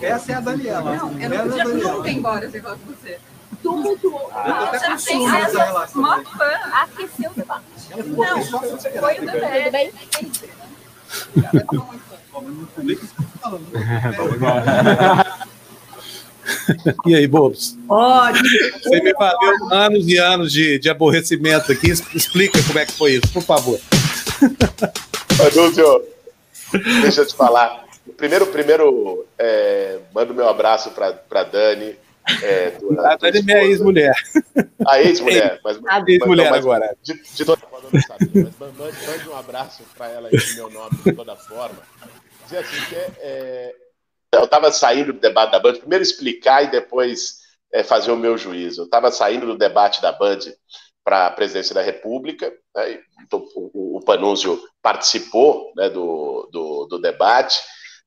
Essa é a Daniela. Não, eu não podia nunca ir embora esse negócio com você. Tudo. Ah, já tem essa uma fã. Aqueceu o debate. Não, foi o debate. Tudo bem? *laughs* E aí, Bobos? Você me valeu anos e anos de, de aborrecimento aqui. Explica como é que foi isso, por favor. Anúncio, deixa eu te falar. Primeiro, primeiro é, mando meu abraço para Dani. É, a Dani é minha ex-mulher. A ex-mulher. Mas, a ex-mulher agora. De, de toda forma, não sabia, mas mande, mande um abraço para ela aí em meu nome, de toda forma. Dizer assim, que é eu estava saindo do debate da Band, primeiro explicar e depois é, fazer o meu juízo. Eu estava saindo do debate da Band para a presidência da República, né, então, o, o Panúzio participou né, do, do, do, debate,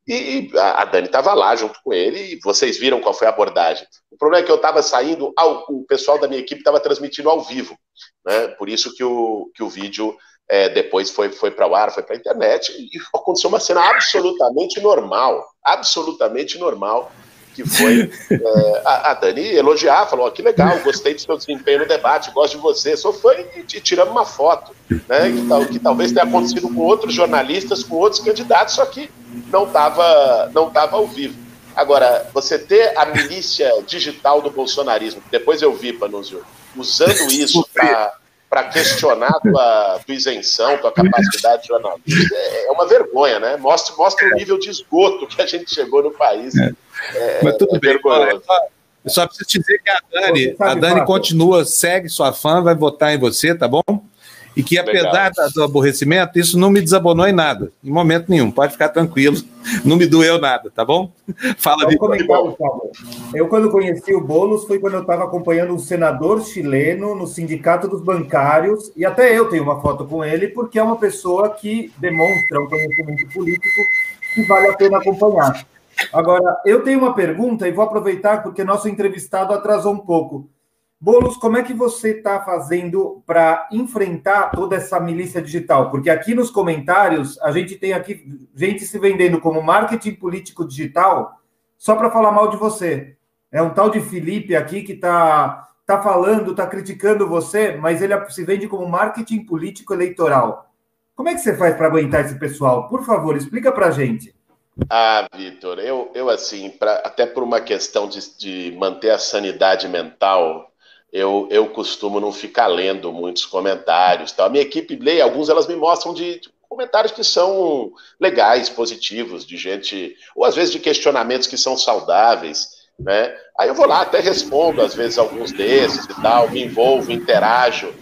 e a Dani estava lá junto com ele, e vocês viram qual foi a abordagem. O problema é que eu estava saindo, ao, o pessoal da minha equipe estava transmitindo ao vivo, né, por isso que o, que o vídeo é, depois foi, foi para o ar, foi para a internet, e aconteceu uma cena absolutamente normal, absolutamente normal, que foi *laughs* é, a, a, Dani elogiar, falou, oh, que legal, gostei do seu desempenho no debate, gosto de você, sou fã e, e tiramos uma foto, né, que, tal, que talvez tenha acontecido com outros jornalistas, com outros candidatos, só que não estava não tava ao vivo. Agora, você ter a milícia digital do bolsonarismo, que depois eu vi, Panuzio, usando isso para para questionar tua, tua isenção, tua capacidade de jornalista, é, é uma vergonha, né? Mostra, mostra o nível de esgoto que a gente chegou no país. É. É, Mas tudo é bem. Vergonhoso. Eu só preciso dizer que a Dani, a Dani continua, segue sua fã, vai votar em você, tá bom? E que apesar Legal. do aborrecimento, isso não me desabonou em nada, em momento nenhum. Pode ficar tranquilo, *laughs* não me doeu nada, tá bom? *laughs* Fala de Eu, quando conheci o Boulos, foi quando eu estava acompanhando um senador chileno no Sindicato dos Bancários, e até eu tenho uma foto com ele, porque é uma pessoa que demonstra um conhecimento político que vale a pena acompanhar. Agora, eu tenho uma pergunta e vou aproveitar porque nosso entrevistado atrasou um pouco. Bolos, como é que você está fazendo para enfrentar toda essa milícia digital? Porque aqui nos comentários a gente tem aqui gente se vendendo como marketing político digital só para falar mal de você. É um tal de Felipe aqui que está tá falando, está criticando você, mas ele se vende como marketing político eleitoral. Como é que você faz para aguentar esse pessoal? Por favor, explica para a gente. Ah, Vitor, eu, eu assim, pra, até por uma questão de, de manter a sanidade mental, eu, eu costumo não ficar lendo muitos comentários. Tal. A minha equipe lê, alguns elas me mostram de, de, comentários que são legais, positivos, de gente, ou às vezes de questionamentos que são saudáveis. Né? Aí eu vou lá, até respondo às vezes alguns desses e tal, me envolvo, interajo.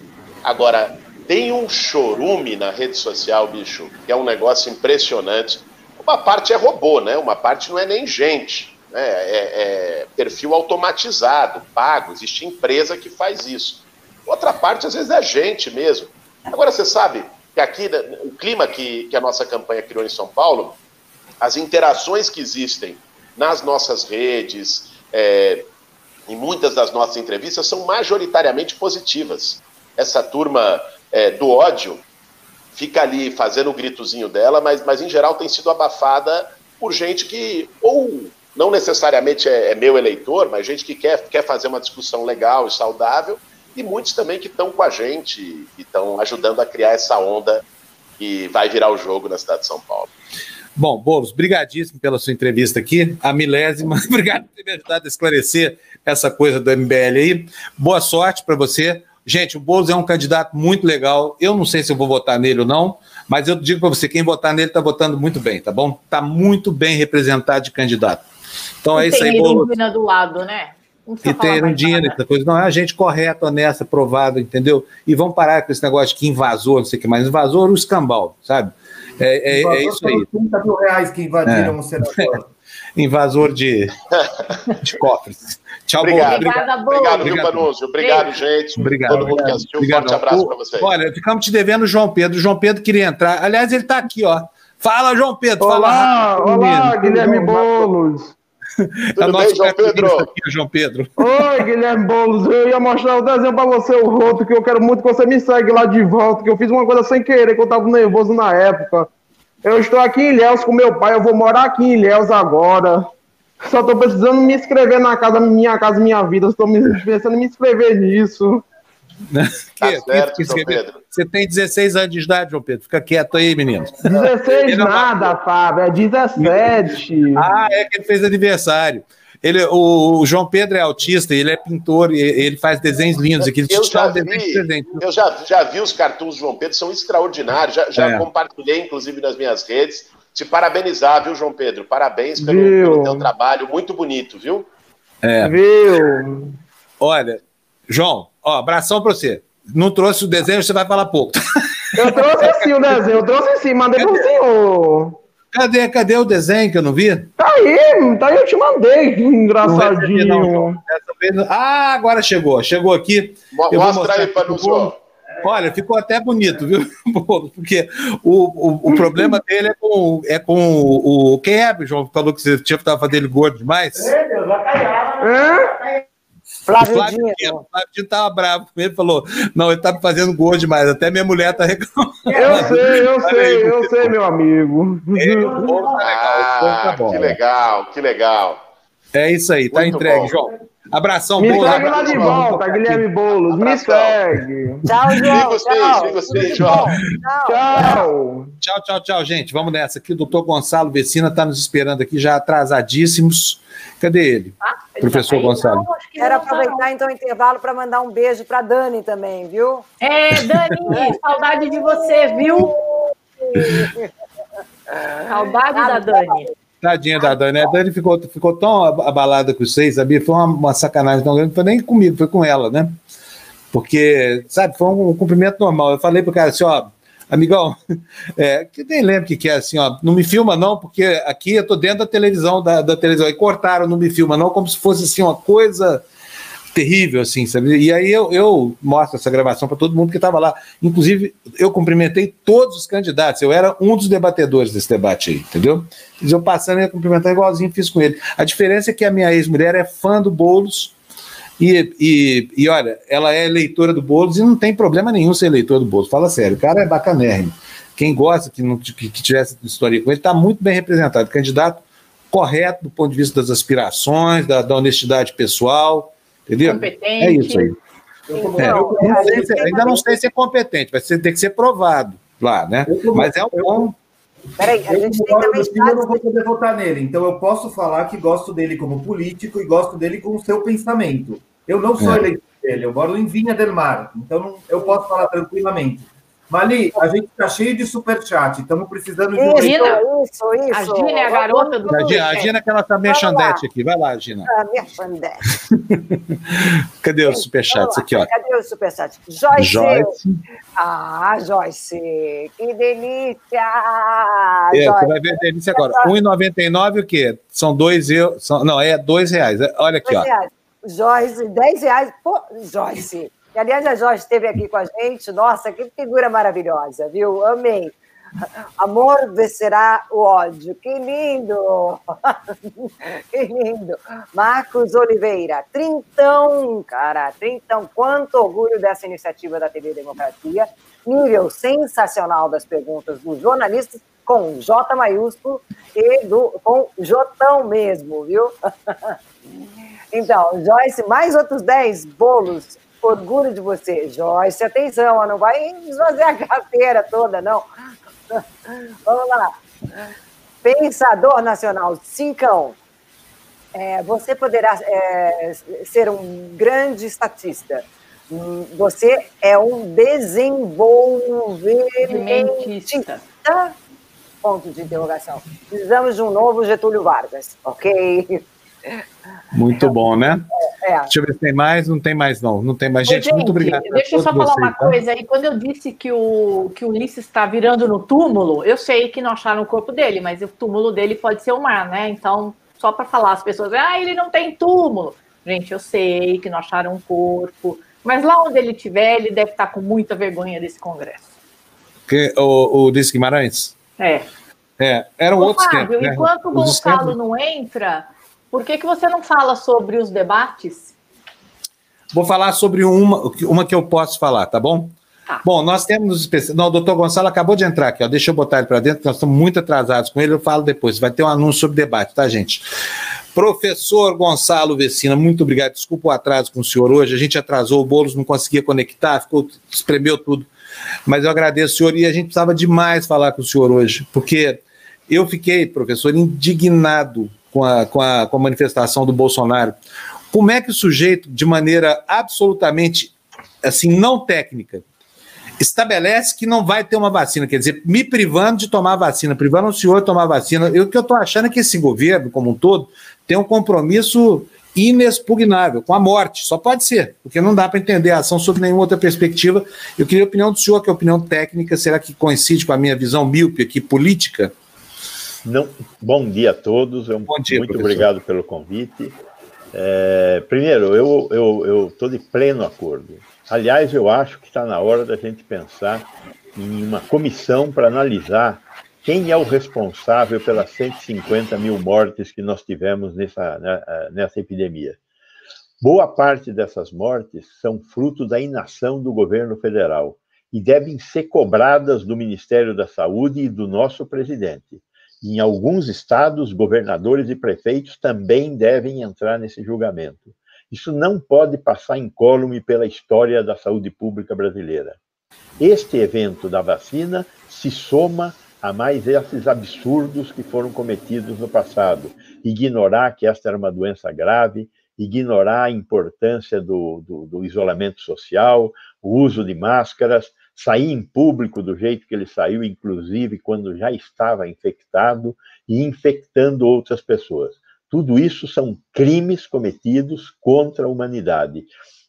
Agora, tem um chorume na rede social, bicho, que é um negócio impressionante. Uma parte é robô, né? Uma parte não é nem gente é, é perfil automatizado, pago, existe empresa que faz isso. Outra parte, às vezes, é gente mesmo. Agora, você sabe que aqui, né, o clima que, que a nossa campanha criou em São Paulo, as interações que existem nas nossas redes, é, em muitas das nossas entrevistas, são majoritariamente positivas. Essa turma é, do ódio fica ali fazendo o gritozinho dela, mas, mas em geral tem sido abafada por gente que ou não necessariamente é, é, meu eleitor, mas gente que quer, quer fazer uma discussão legal e saudável, e muitos também que estão com a gente e estão ajudando a criar essa onda e vai virar o jogo na cidade de São Paulo. Bom, Boulos, brigadíssimo pela sua entrevista aqui, a milésima. *laughs* Obrigado por ter me ajudado a esclarecer essa coisa do MBL aí. Boa sorte para você. Gente, o Boulos é um candidato muito legal. Eu não sei se eu vou votar nele ou não, mas eu digo para você, quem votar nele está votando muito bem, tá bom? Está muito bem representado de candidato. Então é isso aí, Boulos. Tem do lado, né? E tem erundina, essa coisa. Não, é a gente correta, honesta, aprovada, entendeu? E vamos parar com esse negócio de que invasor, não sei o que mais. Invasor, o escambau, sabe? É, é, é isso aí. 30 mil reais que invadiram é. o senador. *laughs* invasor de, de cofres. Tchau, obrigado. Obrigado, obrigado, viu, Panúncio? Obrigado, gente. Obrigado. Todo mundo que assistiu, um forte abraço para vocês. Olha, ficamos te devendo o João Pedro. O João Pedro queria entrar. Aliás, ele está aqui, ó. Fala, João Pedro. Olá, fala olá, Guilherme Boulos. Tudo é bem, João Pedro? Aqui, João Pedro. Oi, Guilherme Boulos. Eu ia mostrar o desenho para você, o rosto, que eu quero muito que você me segue lá de volta, que eu fiz uma coisa sem querer, que eu estava nervoso na época. Eu estou aqui em Ilhéus com meu pai, eu vou morar aqui em Ilhéus agora. Só estou precisando me inscrever na casa, minha casa, minha vida. Estou pensando em me inscrever nisso. Tá que, certo, que, João Pedro. Você tem 16 anos de idade, João Pedro. Fica quieto aí, menino. 16 nada, Fábio. É 17. ah, é que ele fez aniversário. Ele, o, o, João Pedro é autista, ele é pintor, ele faz desenhos lindos. Aqui, eu já, vi, de eu já, já vi os cartoons do João Pedro, são extraordinários. Já, já é. compartilhei, inclusive, nas minhas redes. Te parabenizar, viu, João Pedro? Parabéns pelo, pelo teu trabalho, muito bonito, viu? É. Viu? Olha, João, ó, abração pra você. Não trouxe o desenho, você vai falar pouco. Eu trouxe *laughs* sim o desenho, eu trouxe sim, mandei pro senhor. Cadê, cadê o desenho que eu não vi? Tá aí, tá aí, eu te mandei, engraçadinho. Não, não, ah, agora chegou, chegou aqui. Mostra aí para o Olha, ficou até bonito, viu? *laughs* Porque o, o, o problema *laughs* dele é com, é com o, o. Quem é, João? Falou que você tinha que estar fazendo ele gordo demais? É, Deus, vai cair. Flávio, Flávio Dino. O Flávio Dino tava bravo com ele, falou: não, ele tá me fazendo gol demais, até minha mulher tá reclamando. Eu sei, eu sei, eu sei, meu amigo. o povo tá legal, ah, tá bom. Que legal, que legal. É isso aí, tá Muito entregue, bom. João. Abração, Me segue lá de volta, Guilherme Boulos. Me segue. Tchau, João. Tchau. Vocês, João. Tchau. Tchau, tchau, tchau, gente. Vamos nessa aqui. O doutor Gonçalo Vecina está nos esperando aqui, já atrasadíssimos. Cadê ele? Ah, Professor tá Gonçalo. Quero aproveitar então o intervalo para mandar um beijo para Dani também, viu? É, Dani, *laughs* saudade de você, viu? *laughs* saudade da Dani. Tadinha da Dani. A Dani ficou, ficou tão abalada com vocês, sabia? Foi uma, uma sacanagem tão grande. Não foi nem comigo, foi com ela, né? Porque, sabe, foi um cumprimento normal. Eu falei pro cara assim, ó, amigão, *laughs* é, que nem lembro o que, é assim, ó, não me filma não, porque aqui eu tô dentro da televisão, da, da televisão, e cortaram, não me filma não, como se fosse assim uma coisa terrível, assim, sabe? E aí eu, eu mostro essa gravação para todo mundo que estava lá. Inclusive, eu cumprimentei todos os candidatos, eu era um dos debatedores desse debate aí, entendeu? Eu passando e cumprimentar igualzinho fiz com ele. A diferença é que a minha ex-mulher é fã do Boulos, e, e, e olha, ela é eleitora do Boulos e não tem problema nenhum ser eleitor do Boulos. Fala sério, o cara é bacanérrimo. Quem gosta que, não, que, que tivesse história com ele está muito bem representado. Candidato correto do ponto de vista das aspirações, da, da honestidade pessoal, entendeu? Competente. É isso aí. É, não se, ainda não sei se é competente, vai ter que ser provado lá, né? Mas é um bom. Peraí, a gente tem também. Eu não vou poder votar nele, então eu posso falar que gosto dele como político e gosto dele com o seu pensamento. Eu não sou é. eleitor dele, eu moro em Vinha del Mar, então eu posso falar tranquilamente. Mali, a gente está cheio de superchat, estamos precisando de um. Gina, isso, isso. A Gina é a garota do. A Gina, a Gina é que ela está merchandete aqui. Vai lá, Gina. Ah, merchandete. *laughs* Cadê o superchat? Aqui, ó. Cadê o superchat? Joyce. Joyce. Ah, Joyce. Que delícia! É, Joyce. você vai ver a delícia agora. R$1,99 o quê? São dois euros. São, não, é dois reais. Olha aqui, dois ó. Reais. Joyce, 10 reais. Pô, Joyce. E, aliás, a Joyce esteve aqui com a gente. Nossa, que figura maravilhosa, viu? Amei. Amor vencerá o ódio. Que lindo! *laughs* que lindo! Marcos Oliveira, trintão, cara, trintão. Quanto orgulho dessa iniciativa da TV Democracia. Nível sensacional das perguntas dos jornalistas, com J maiúsculo e do, com Jotão mesmo, viu? *laughs* Então, Joyce, mais outros 10 bolos. Orgulho de você, Joyce. Atenção, não vai esvaziar a carteira toda, não. *laughs* Vamos lá. Pensador nacional, Cincão. É, você poderá é, ser um grande estatista. Você é um desenvolvimentista. Ponto de interrogação. Precisamos de um novo Getúlio Vargas, ok? Muito bom, né? É. Deixa eu ver se tem mais. Não tem mais, não. Não tem mais. Gente, gente muito obrigado. Deixa eu só falar vocês, uma tá? coisa aí. Quando eu disse que o, que o Ulisses está virando no túmulo, eu sei que não acharam o corpo dele, mas o túmulo dele pode ser o mar, né? Então, só para falar, as pessoas, ah, ele não tem túmulo. Gente, eu sei que não acharam um corpo, mas lá onde ele estiver, ele deve estar tá com muita vergonha desse congresso. Que, o, o Ulisses Guimarães? É. É, era um outro né? enquanto o Gonçalo não entra, por que, que você não fala sobre os debates? Vou falar sobre uma, uma que eu posso falar, tá bom? Tá. Bom, nós temos. Não, o doutor Gonçalo acabou de entrar aqui, ó. Deixa eu botar ele para dentro, nós estamos muito atrasados com ele, eu falo depois. Vai ter um anúncio sobre debate, tá, gente? Professor Gonçalo Vecina, muito obrigado. Desculpa o atraso com o senhor hoje. A gente atrasou, o Boulos não conseguia conectar, ficou, espremeu tudo. Mas eu agradeço, senhor, e a gente precisava demais falar com o senhor hoje, porque eu fiquei, professor, indignado com a, com a, com a manifestação do Bolsonaro. Como é que o sujeito, de maneira absolutamente assim, não técnica, estabelece que não vai ter uma vacina, quer dizer, me privando de tomar vacina, privando o senhor de tomar vacina. Eu, o que eu estou achando é que esse governo, como um todo, tem um compromisso inexpugnável com a morte. Só pode ser, porque não dá para entender a ação sob nenhuma outra perspectiva. Eu queria a opinião do senhor, que é a opinião técnica, será que coincide com a minha visão míope aqui política? Não, bom dia a todos. Eu, bom dia, muito professor. obrigado pelo convite. É, primeiro, eu estou de pleno acordo. Aliás, eu acho que está na hora da gente pensar em uma comissão para analisar quem é o responsável pelas 150 mil mortes que nós tivemos nessa, né, nessa epidemia. Boa parte dessas mortes são fruto da inação do governo federal e devem ser cobradas do Ministério da Saúde e do nosso presidente. Em alguns estados, governadores e prefeitos também devem entrar nesse julgamento. Isso não pode passar incólume pela história da saúde pública brasileira. Este evento da vacina se soma a mais esses absurdos que foram cometidos no passado. Ignorar que esta era uma doença grave, ignorar a importância do, do, do isolamento social, o uso de máscaras, sair em público do jeito que ele saiu, inclusive quando já estava infectado e infectando outras pessoas. Tudo isso são crimes cometidos contra a humanidade.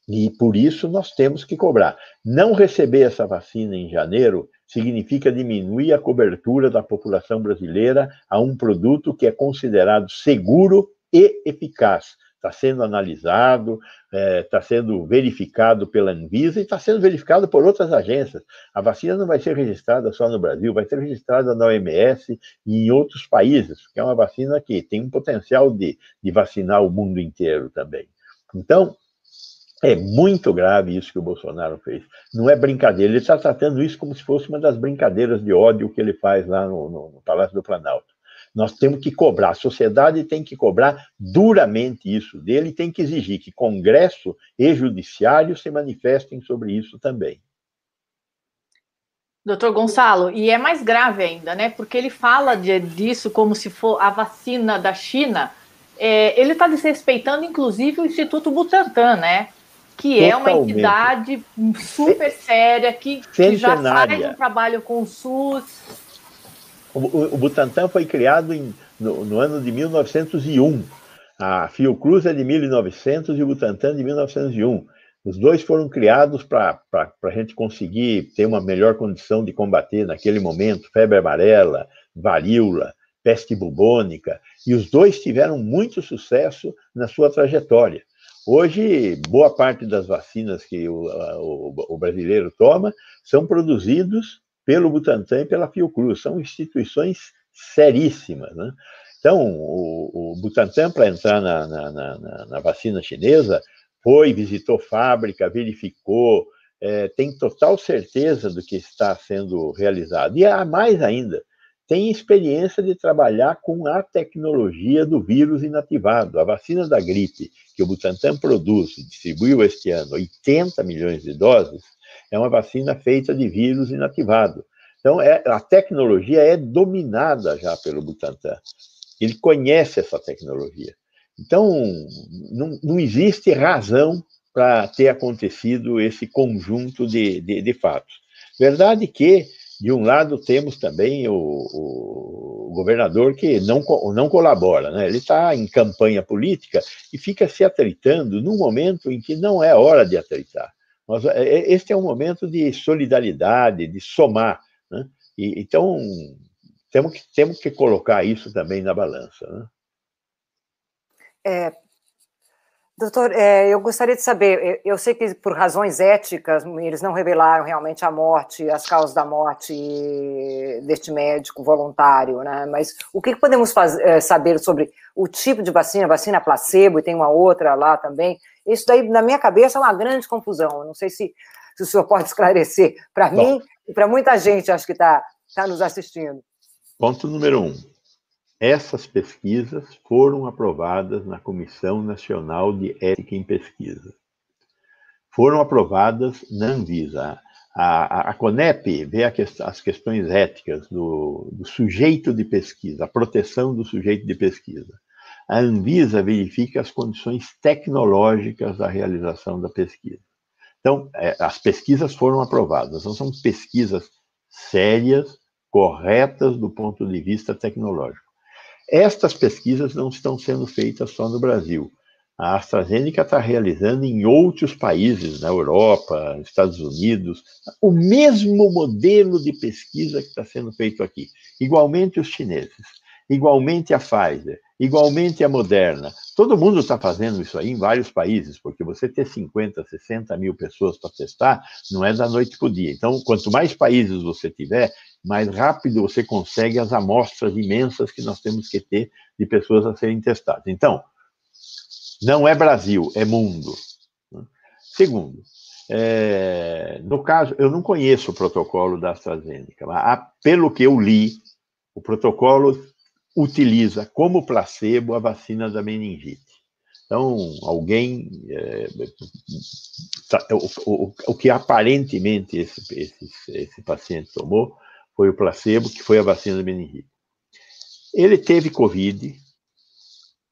E por isso nós temos que cobrar. Não receber essa vacina em janeiro significa diminuir a cobertura da população brasileira a um produto que é considerado seguro e eficaz está sendo analisado, está é, tá sendo verificado pela Anvisa e está sendo verificado por outras agências. A vacina não vai ser registrada só no Brasil, vai ser registrada na OMS e em outros países, que é uma vacina que tem um potencial de, de vacinar o mundo inteiro também. Então, é muito grave isso que o Bolsonaro fez. Não é brincadeira. Ele está tratando isso como se fosse uma das brincadeiras de ódio que ele faz lá no, no, no Palácio do Planalto. Nós temos que cobrar, a sociedade tem que cobrar duramente isso dele, tem que exigir que Congresso e Judiciário se manifestem sobre isso também. Doutor Gonçalo, e é mais grave ainda, né? Porque ele fala de, disso como se for a vacina da China. É, ele está desrespeitando, inclusive, o Instituto Butantan, né? Que Totalmente. é uma entidade super séria, que, que já faz um trabalho com o SUS, o, Butantan foi criado em, no, no, ano de 1901. A Fiocruz é de 1900 e o Butantan de 1901. Os dois foram criados para a gente conseguir ter uma melhor condição de combater naquele momento febre amarela, varíola, peste bubônica, e os dois tiveram muito sucesso na sua trajetória. Hoje, boa parte das vacinas que o, o, o brasileiro toma são produzidos pelo Butantan e pela Fiocruz. São instituições seríssimas. Né? Então, o, o Butantan, para entrar na, na, na, na, vacina chinesa, foi, visitou fábrica, verificou, é, tem total certeza do que está sendo realizado. E há mais ainda, tem experiência de trabalhar com a tecnologia do vírus inativado. A vacina da gripe, que o Butantan produz e distribuiu este ano 80 milhões de doses, é uma vacina feita de vírus inativado. Então, é, a tecnologia é dominada já pelo Butantan. Ele conhece essa tecnologia. Então, não, não existe razão para ter acontecido esse conjunto de, de, de, fatos. Verdade que, de um lado, temos também o, o governador que não, não colabora, né? ele está em campanha política e fica se atritando num momento em que não é hora de atritar. Mas é, é, este é um momento de solidariedade, de somar. Né? E, então, temos que, temos que colocar isso também na balança. Né? É, doutor, é, eu gostaria de saber, eu sei que por razões éticas eles não revelaram realmente a morte, as causas da morte deste médico voluntário, né? Mas o que podemos fazer, é, saber sobre o tipo de vacina, vacina placebo e tem uma outra lá também? Isso daí, na minha cabeça, é uma grande confusão. Eu não sei se, se o senhor pode *laughs* esclarecer para mim e para muita gente, acho que está tá nos assistindo. Ponto número um essas pesquisas foram aprovadas na Comissão Nacional de Ética em Pesquisa. Foram aprovadas na Anvisa. A, a, a CONEP vê que, as questões éticas do, do sujeito de pesquisa, a proteção do sujeito de pesquisa. A Anvisa verifica as condições tecnológicas da realização da pesquisa. Então, é, as pesquisas foram aprovadas, não são pesquisas sérias, corretas do ponto de vista tecnológico. Estas pesquisas não estão sendo feitas só no Brasil. A AstraZeneca está realizando em outros países, na Europa, Estados Unidos, o mesmo modelo de pesquisa que está sendo feito aqui. Igualmente os chineses, igualmente a Pfizer, igualmente a Moderna. Todo mundo está fazendo isso aí em vários países, porque você ter 50, 60 mil pessoas para testar não é da noite para o dia. Então, quanto mais países você tiver, mais rápido você consegue as amostras imensas que nós temos que ter de pessoas a serem testadas. Então, não é Brasil, é mundo. Segundo, é, no caso, eu não conheço o protocolo da AstraZeneca, mas pelo que eu li, o protocolo utiliza como placebo a vacina da meningite. Então, alguém. É, tá, o, o, o, que aparentemente esse, esse, esse paciente tomou foi o placebo, que foi a vacina da meningite. Ele teve Covid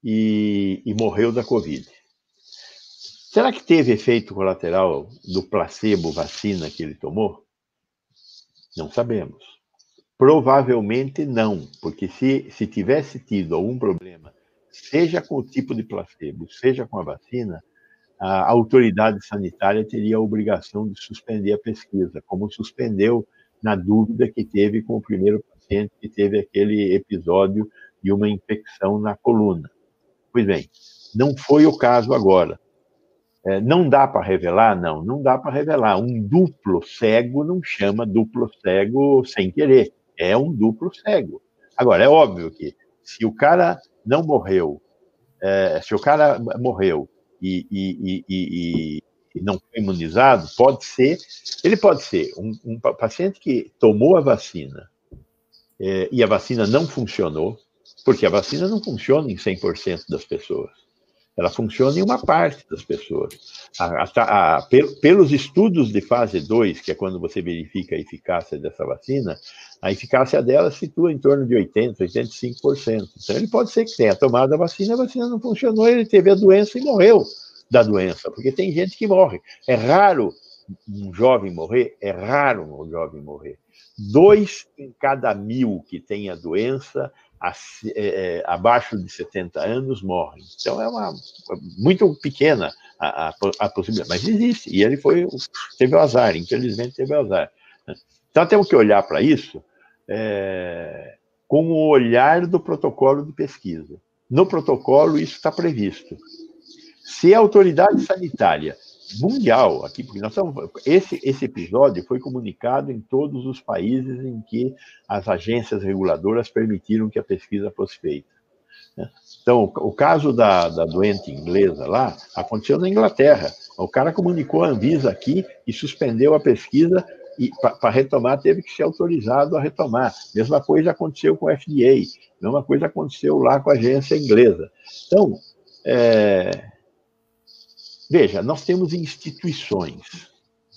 e, e morreu da Covid. Será que teve efeito colateral do placebo vacina que ele tomou? Não sabemos. Provavelmente não, porque se, se tivesse tido algum problema, seja com o tipo de placebo, seja com a vacina, a autoridade sanitária teria a obrigação de suspender a pesquisa, como suspendeu na dúvida que teve com o primeiro paciente que teve aquele episódio de uma infecção na coluna. Pois bem, não foi o caso agora. É, não dá para revelar? Não, não dá para revelar. Um duplo cego não chama duplo cego sem querer. É um duplo cego. Agora, é óbvio que se o cara não morreu, é, se o cara morreu e, e, e, não foi imunizado, pode ser, ele pode ser um, um paciente que tomou a vacina é, e a vacina não funcionou, porque a vacina não funciona em 100% das pessoas. Ela funciona em uma parte das pessoas. A, a, a, pelos estudos de fase 2, que é quando você verifica a eficácia dessa vacina, a eficácia dela se situa em torno de 80%, 85%. Então, ele pode ser que tenha tomado a vacina, a vacina não funcionou, ele teve a doença e morreu da doença, porque tem gente que morre. É raro um jovem morrer, é raro um jovem morrer. Dois em cada mil que tem a doença, é, é, abaixo de 70 anos, morrem. Então é uma muito pequena a, a, a, possibilidade, mas existe. E ele foi teve o azar, infelizmente teve o azar. Então temos que olhar para isso é, com o olhar do protocolo de pesquisa. No protocolo isso está previsto. Se a autoridade sanitária mundial, aqui, porque nós estamos, esse, esse episódio foi comunicado em todos os países em que as agências reguladoras permitiram que a pesquisa fosse feita. Né? Então, o caso da, da doente inglesa lá aconteceu na Inglaterra. O cara comunicou a Anvisa aqui e suspendeu a pesquisa e para retomar teve que ser autorizado a retomar. Mesma coisa aconteceu com o FDA, mesma coisa aconteceu lá com a agência inglesa. Então, é, Veja, nós temos instituições,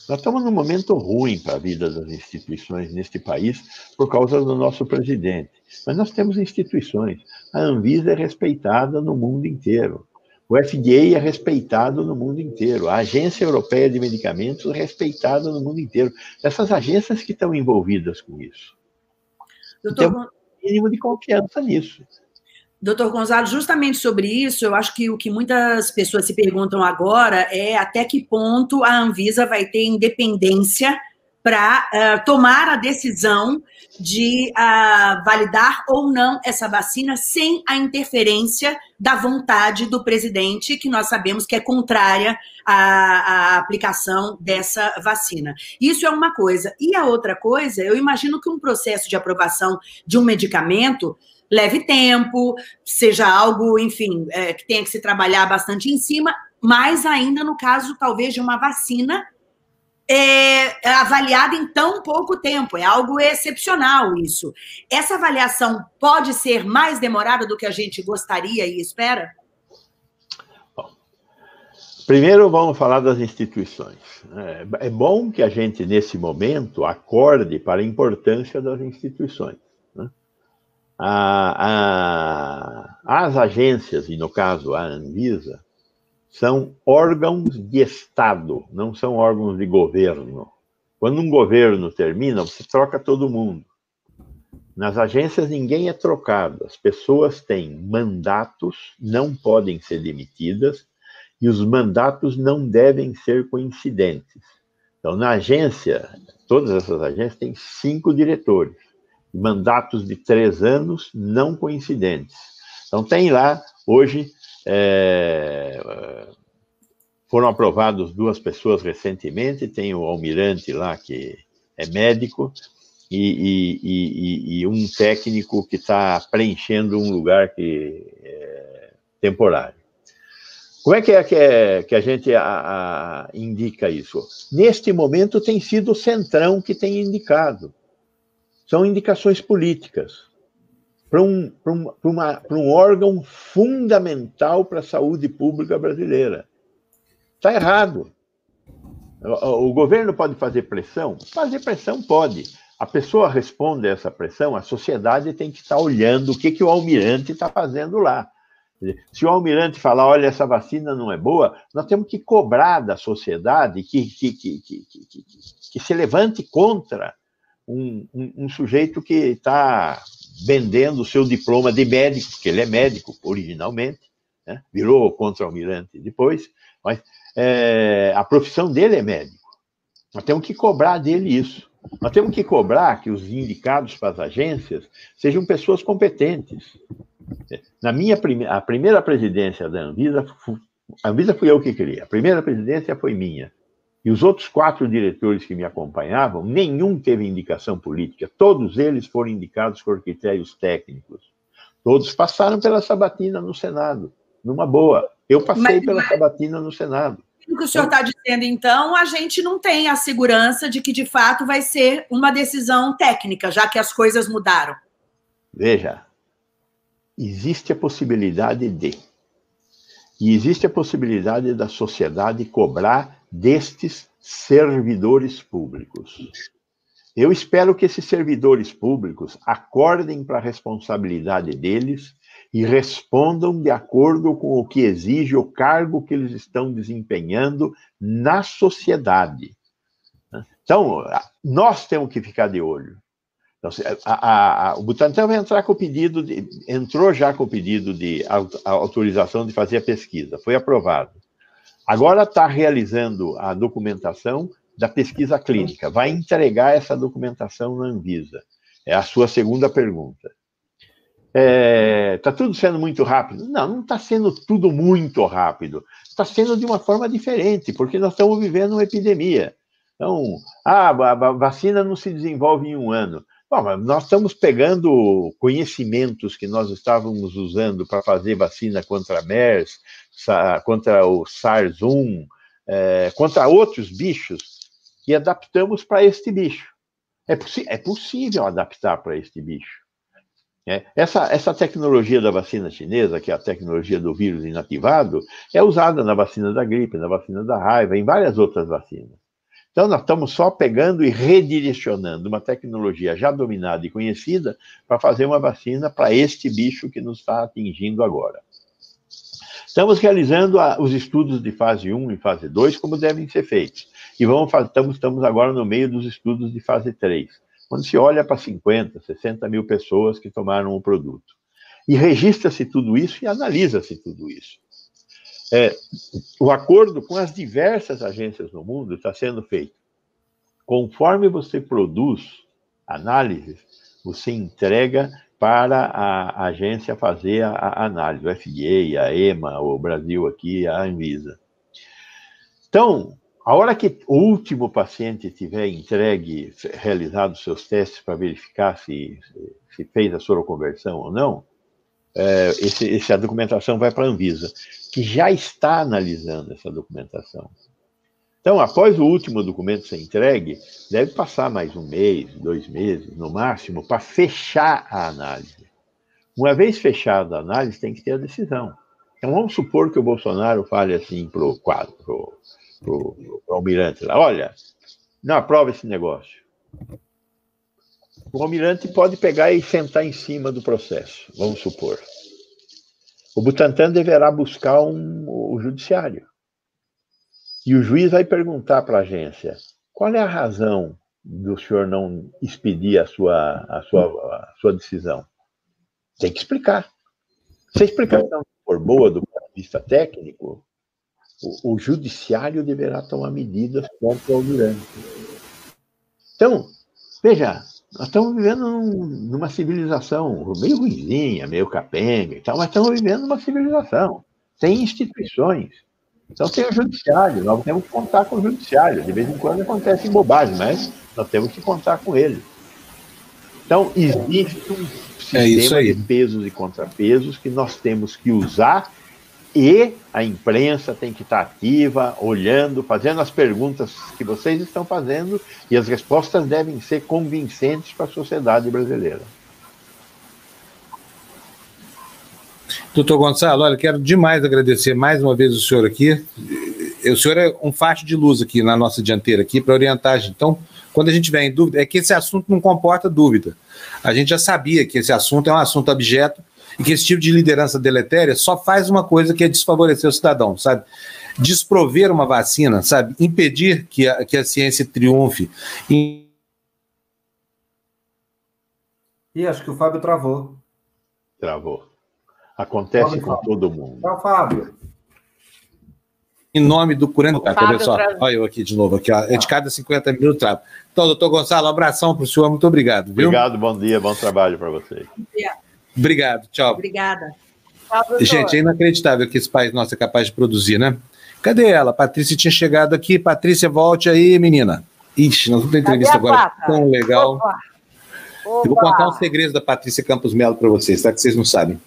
Nós estamos num momento ruim para a vida das instituições neste país por causa do nosso presidente. Mas nós temos instituições. A Anvisa é respeitada no mundo inteiro. O FDA é respeitado no mundo inteiro. A Agência Europeia de Medicamentos é respeitada no mundo inteiro. Essas agências que estão envolvidas com isso. Doutor... Um mínimo de confiança nisso. Doutor Gonzalo, justamente sobre isso, eu acho que o que muitas pessoas se perguntam agora é até que ponto a Anvisa vai ter independência para uh, eh, tomar a decisão de uh, validar ou não essa vacina sem a interferência da vontade do presidente, que nós sabemos que é contrária à, à aplicação dessa vacina. Isso é uma coisa. E a outra coisa, eu imagino que um processo de aprovação de um medicamento leve tempo, seja algo, enfim, é, que tenha que se trabalhar bastante em cima, mais ainda no caso, talvez, de uma vacina é, avaliada em tão pouco tempo. É algo excepcional isso. Essa avaliação pode ser mais demorada do que a gente gostaria e espera? Primeiro, vamos falar das instituições. É, é bom que a gente, nesse momento, acorde para a importância das instituições a, a, as agências, e no caso a Anvisa, são órgãos de Estado, não são órgãos de governo. Quando um governo termina, você troca todo mundo. Nas agências, ninguém é trocado. As pessoas têm mandatos, não podem ser demitidas, e os mandatos não devem ser coincidentes. Então, na agência, todas essas agências têm cinco diretores mandatos de três anos não coincidentes. Então, tem lá, hoje, é, foram aprovados duas pessoas recentemente, tem o almirante lá, que é médico, e, e, e, e um técnico que está preenchendo um lugar que é temporário. Como é que é que, é, que a gente a, a, indica isso? Neste momento tem sido o Centrão que tem indicado são indicações políticas para um, um, um órgão fundamental para a saúde pública brasileira. Está errado. O, o governo pode fazer pressão? Fazer pressão pode. A pessoa responde a essa pressão, a sociedade tem que estar olhando o que, que o almirante está fazendo lá. Se o almirante falar, olha, essa vacina não é boa, nós temos que cobrar da sociedade que, que, que, que, que, que se levante contra um, um, um sujeito que está vendendo o seu diploma de médico, porque ele é médico originalmente, né? virou contra-almirante depois, mas é, a profissão dele é médico. Nós temos que cobrar dele isso. Nós temos que cobrar que os indicados para as agências sejam pessoas competentes. Na minha prime a primeira presidência da Anvisa, a Anvisa fui eu que criei, a primeira presidência foi minha. E os outros quatro diretores que me acompanhavam, nenhum teve indicação política. Todos eles foram indicados por critérios técnicos. Todos passaram pela sabatina no Senado, numa boa. Eu passei mas, pela sabatina no Senado. O que o senhor está dizendo, então, a gente não tem a segurança de que, de fato, vai ser uma decisão técnica, já que as coisas mudaram. Veja, existe a possibilidade de. E existe a possibilidade da sociedade cobrar destes servidores públicos. Eu espero que esses servidores públicos acordem para a responsabilidade deles e respondam de acordo com o que exige o cargo que eles estão desempenhando na sociedade. Então, nós temos que ficar de olho. Então, a, a, o Butantan vai entrar com o pedido, de, entrou já com o pedido de autorização de fazer a pesquisa, foi aprovado. Agora está realizando a documentação da pesquisa clínica. Vai entregar essa documentação na Anvisa. É a sua segunda pergunta. Está é, tá tudo sendo muito rápido? Não, não está sendo tudo muito rápido. Está sendo de uma forma diferente, porque nós estamos vivendo uma epidemia. Então, ah, a vacina não se desenvolve em um ano. Bom, nós estamos pegando conhecimentos que nós estávamos usando para fazer vacina contra a MERS, contra o SARS-1, é, contra outros bichos, e adaptamos para este bicho. É, é possível adaptar para este bicho. É, essa, essa tecnologia da vacina chinesa, que é a tecnologia do vírus inativado, é usada na vacina da gripe, na vacina da raiva, em várias outras vacinas. Então, nós estamos só pegando e redirecionando uma tecnologia já dominada e conhecida para fazer uma vacina para este bicho que nos está atingindo agora. Estamos realizando a, os estudos de fase 1 e fase 2 como devem ser feitos. E vamos, estamos, estamos agora no meio dos estudos de fase 3, quando se olha para 50, 60 mil pessoas que tomaram o produto. E registra-se tudo isso e analisa-se tudo isso. É, o acordo com as diversas agências no mundo está sendo feito. Conforme você produz análises, você entrega para a agência fazer a, a análise, o FDA, a EMA, o Brasil aqui, a Anvisa. Então, a hora que o último paciente tiver entregue, realizado seus testes para verificar se, se fez a soroconversão ou não, é, esse, essa documentação vai para a Anvisa, que já está analisando essa documentação. Então, após o último documento ser entregue, deve passar mais um mês, dois meses, no máximo, para fechar a análise. Uma vez fechada a análise, tem que ter a decisão. Então, vamos supor que o Bolsonaro fale assim para o quadro, para o almirante lá, olha, não aprova esse negócio. O almirante pode pegar e sentar em cima do processo, vamos supor. O Butantan deverá buscar um, o judiciário. E o juiz vai perguntar para a agência: qual é a razão do senhor não expedir a sua, a sua, a sua decisão? Tem que explicar. Se a explicação for boa do ponto de vista técnico, o, o judiciário deverá tomar medidas contra o almirante. Então, veja, nós estamos vivendo num, numa civilização meio ruimzinha, meio capenga e tal, mas estamos vivendo numa civilização. Tem instituições. Então tem o judiciário, nós temos que contar com o judiciário. De vez em quando acontecem bobagens, mas nós temos que contar com ele. Então, existe um é sistema é de pesos e contrapesos que nós temos que usar e a imprensa tem que estar ativa, olhando, fazendo as perguntas que vocês estão fazendo e as respostas devem ser convincentes para a sociedade brasileira. Doutor Gonçalo, olha, quero demais agradecer mais uma vez o senhor aqui. O senhor é um faixa de luz aqui na nossa dianteira aqui para orientar a gente. Então, quando a gente tiver em dúvida, é que esse assunto não comporta dúvida. A gente já sabia que esse assunto é um assunto objeto e que esse tipo de liderança deletéria só faz uma coisa que é desfavorecer o cidadão, sabe? Desprover uma vacina, sabe? Impedir que a, que a ciência triunfe. E... Ih, acho que o Fábio travou. Travou. Acontece Fábio, com Fábio. todo mundo. Tchau, Fábio. Em nome do Curando Cara, olha só, olha eu aqui de novo, aqui, ó, é de cada 50 minutos travo. Então, doutor Gonçalo, um abração para o senhor, muito obrigado. Viu? Obrigado, bom dia, bom trabalho para vocês. Obrigado, tchau. Obrigada. Gente, é inacreditável que esse país nosso é capaz de produzir, né? Cadê ela? Patrícia tinha chegado aqui. Patrícia, volte aí, menina. Ixi, nós vamos ter entrevista agora tão legal. Opa. Opa. Eu vou contar um segredo da Patrícia Campos Melo para vocês, tá? Que vocês não sabem.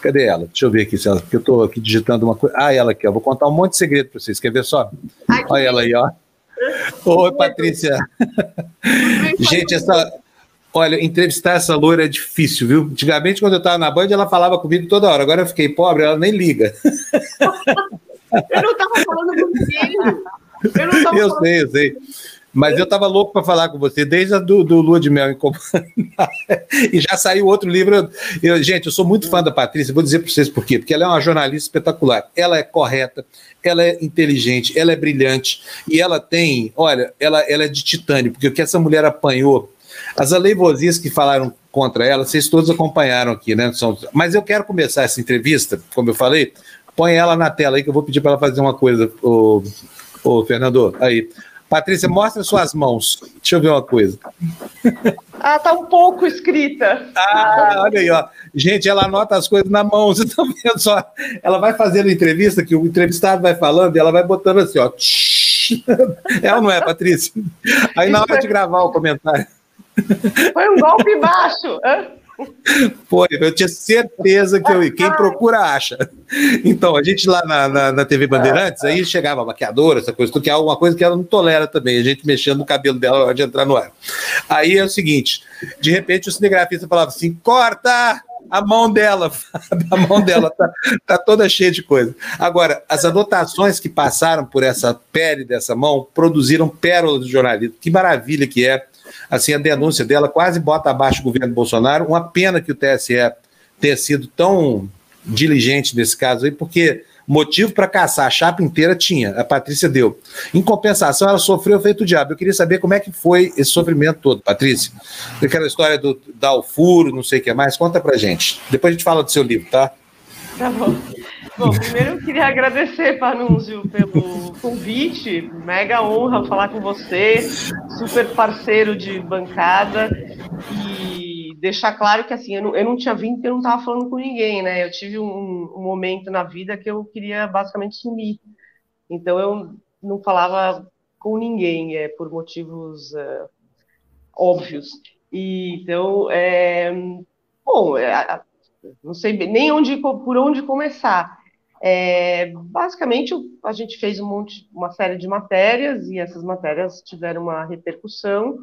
Cadê ela? Deixa eu ver aqui, ela, porque eu estou aqui digitando uma coisa. Ah, ela aqui, ó. Vou contar um monte de segredo para vocês. Quer ver só? Ai, Olha ela aí, ó. Oi, Patrícia. Gente, essa, Olha, entrevistar essa loira é difícil, viu? Antigamente, quando eu estava na Band, ela falava comigo toda hora. Agora eu fiquei pobre, ela nem liga. *laughs* eu não estava falando com ninguém. Eu, não tava eu falando... sei, eu sei. Mas eu estava louco para falar com você desde a do, do Lua de Mel em *laughs* E já saiu outro livro. Eu, gente, eu sou muito fã da Patrícia, vou dizer para vocês por quê. Porque ela é uma jornalista espetacular. Ela é correta, ela é inteligente, ela é brilhante. E ela tem, olha, ela, ela é de titânio, porque o que essa mulher apanhou as aleivosias que falaram contra ela, vocês todos acompanharam aqui, né? Mas eu quero começar essa entrevista, como eu falei, põe ela na tela aí que eu vou pedir para ela fazer uma coisa, ô, ô Fernando, aí. Patrícia, mostra suas mãos. Deixa eu ver uma coisa. *laughs* Ah, tá um pouco escrita. Ah, olha aí, ó. Gente, ela anota as coisas na mão. *laughs* Vocês estão vendo só? Ela vai fazendo entrevista, que o entrevistado vai falando, e ela vai botando assim, ó. *laughs* Ela não é, Patrícia? Aí na hora de gravar o comentário. Foi um golpe baixo. Foi, eu tinha certeza que eu, quem procura acha. Então, a gente lá na, na, na TV Bandeirantes, aí chegava a maquiadora, essa coisa, que é alguma coisa que ela não tolera também, a gente mexendo no cabelo dela na hora de entrar no ar. Aí é o seguinte: de repente o cinegrafista falava assim: corta! a mão dela, *laughs* a mão dela tá, tá toda cheia de coisa. Agora, as anotações que passaram por essa pele dessa mão produziram pérolas do jornalismo. Que maravilha que é. Assim, a denúncia dela quase bota abaixo o governo Bolsonaro. Uma pena que o TSE tenha sido tão diligente nesse caso aí, porque Motivo para caçar a chapa inteira tinha, a Patrícia deu. Em compensação, ela sofreu feito o diabo. Eu queria saber como é que foi esse sofrimento todo, Patrícia. Aquela história do dar o furo, não sei o que mais. Conta pra gente. Depois a gente fala do seu livro, tá? Tá bom. Bom, primeiro eu queria agradecer, Panúncio, pelo convite. Mega honra falar com você, super parceiro de bancada. E deixar claro que assim, eu não, eu não tinha vindo porque eu não estava falando com ninguém, né? Eu tive um, um, momento na vida que eu queria basicamente sumir. Então eu não falava com ninguém, é, por motivos é, óbvios. E, então, é, bom, é, não sei nem onde, por onde começar. É, basicamente, a gente fez um monte, uma série de matérias e essas matérias tiveram uma repercussão.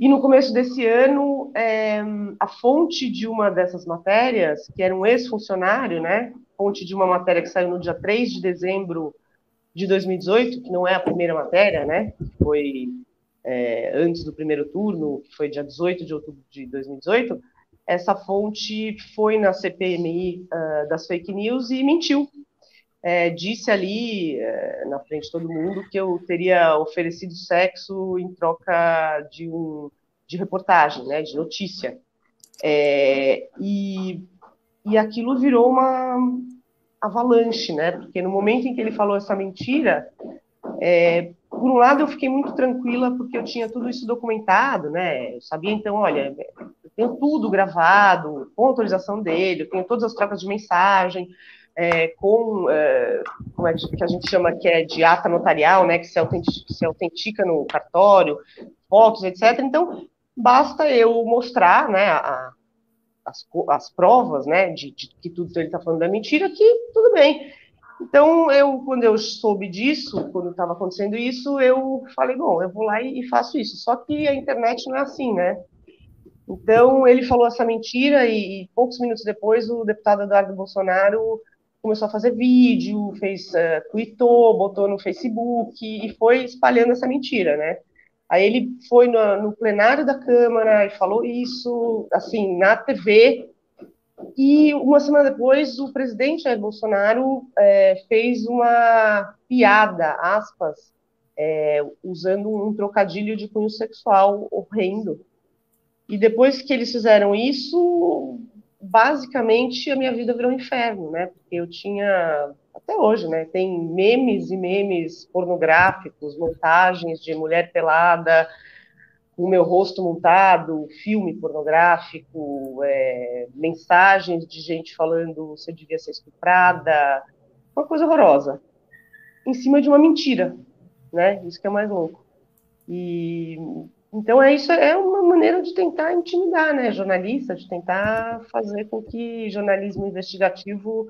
E no começo desse ano, é, a fonte de uma dessas matérias, que era um ex-funcionário, né, fonte de uma matéria que saiu no dia 3 de dezembro de 2018, que não é a primeira matéria, né, foi é, antes do primeiro turno, que foi dia 18 de outubro de 2018, essa fonte foi na CPMI uh, ah, das fake news e mentiu é, disse ali, é, na frente de todo mundo, que eu teria oferecido sexo em troca de, um, de reportagem, né, de notícia. É, e, e aquilo virou uma avalanche, né, porque no momento em que ele falou essa mentira, é, por um lado eu fiquei muito tranquila porque eu tinha tudo isso documentado, né, eu sabia então, olha, eu tenho tudo gravado, com autorização dele, eu tenho todas as trocas de mensagem, é, com, é, como é que a gente chama que é de ata notarial, né, que se autentica, se autentica no cartório, fotos, etc. Então, basta eu mostrar, né, a, as, as provas, né, de, de que tudo ele está falando é mentira, que tudo bem. Então, eu, quando eu soube disso, quando estava acontecendo isso, eu falei, bom, eu vou lá e, e faço isso. Só que a internet não é assim, né? Então, ele falou essa mentira e, e poucos minutos depois o deputado Eduardo Bolsonaro começou a fazer vídeo, fez, uh, tweetou, botou no Facebook e foi espalhando essa mentira, né? Aí ele foi no, no plenário da Câmara e falou isso, assim, na TV, e uma semana depois, o presidente Jair Bolsonaro é, fez uma piada, aspas, é, usando um trocadilho de cunho sexual horrendo. E depois que eles fizeram isso, basicamente a minha vida virou um inferno, né? Porque eu tinha até hoje, né? Tem memes e memes pornográficos, montagens de mulher pelada, o meu rosto montado, filme pornográfico, é, mensagens de gente falando você devia ser estuprada, uma coisa horrorosa, em cima de uma mentira, né? Isso que é mais louco. E então, é isso é uma maneira de tentar intimidar, né, jornalista, de tentar fazer com que jornalismo investigativo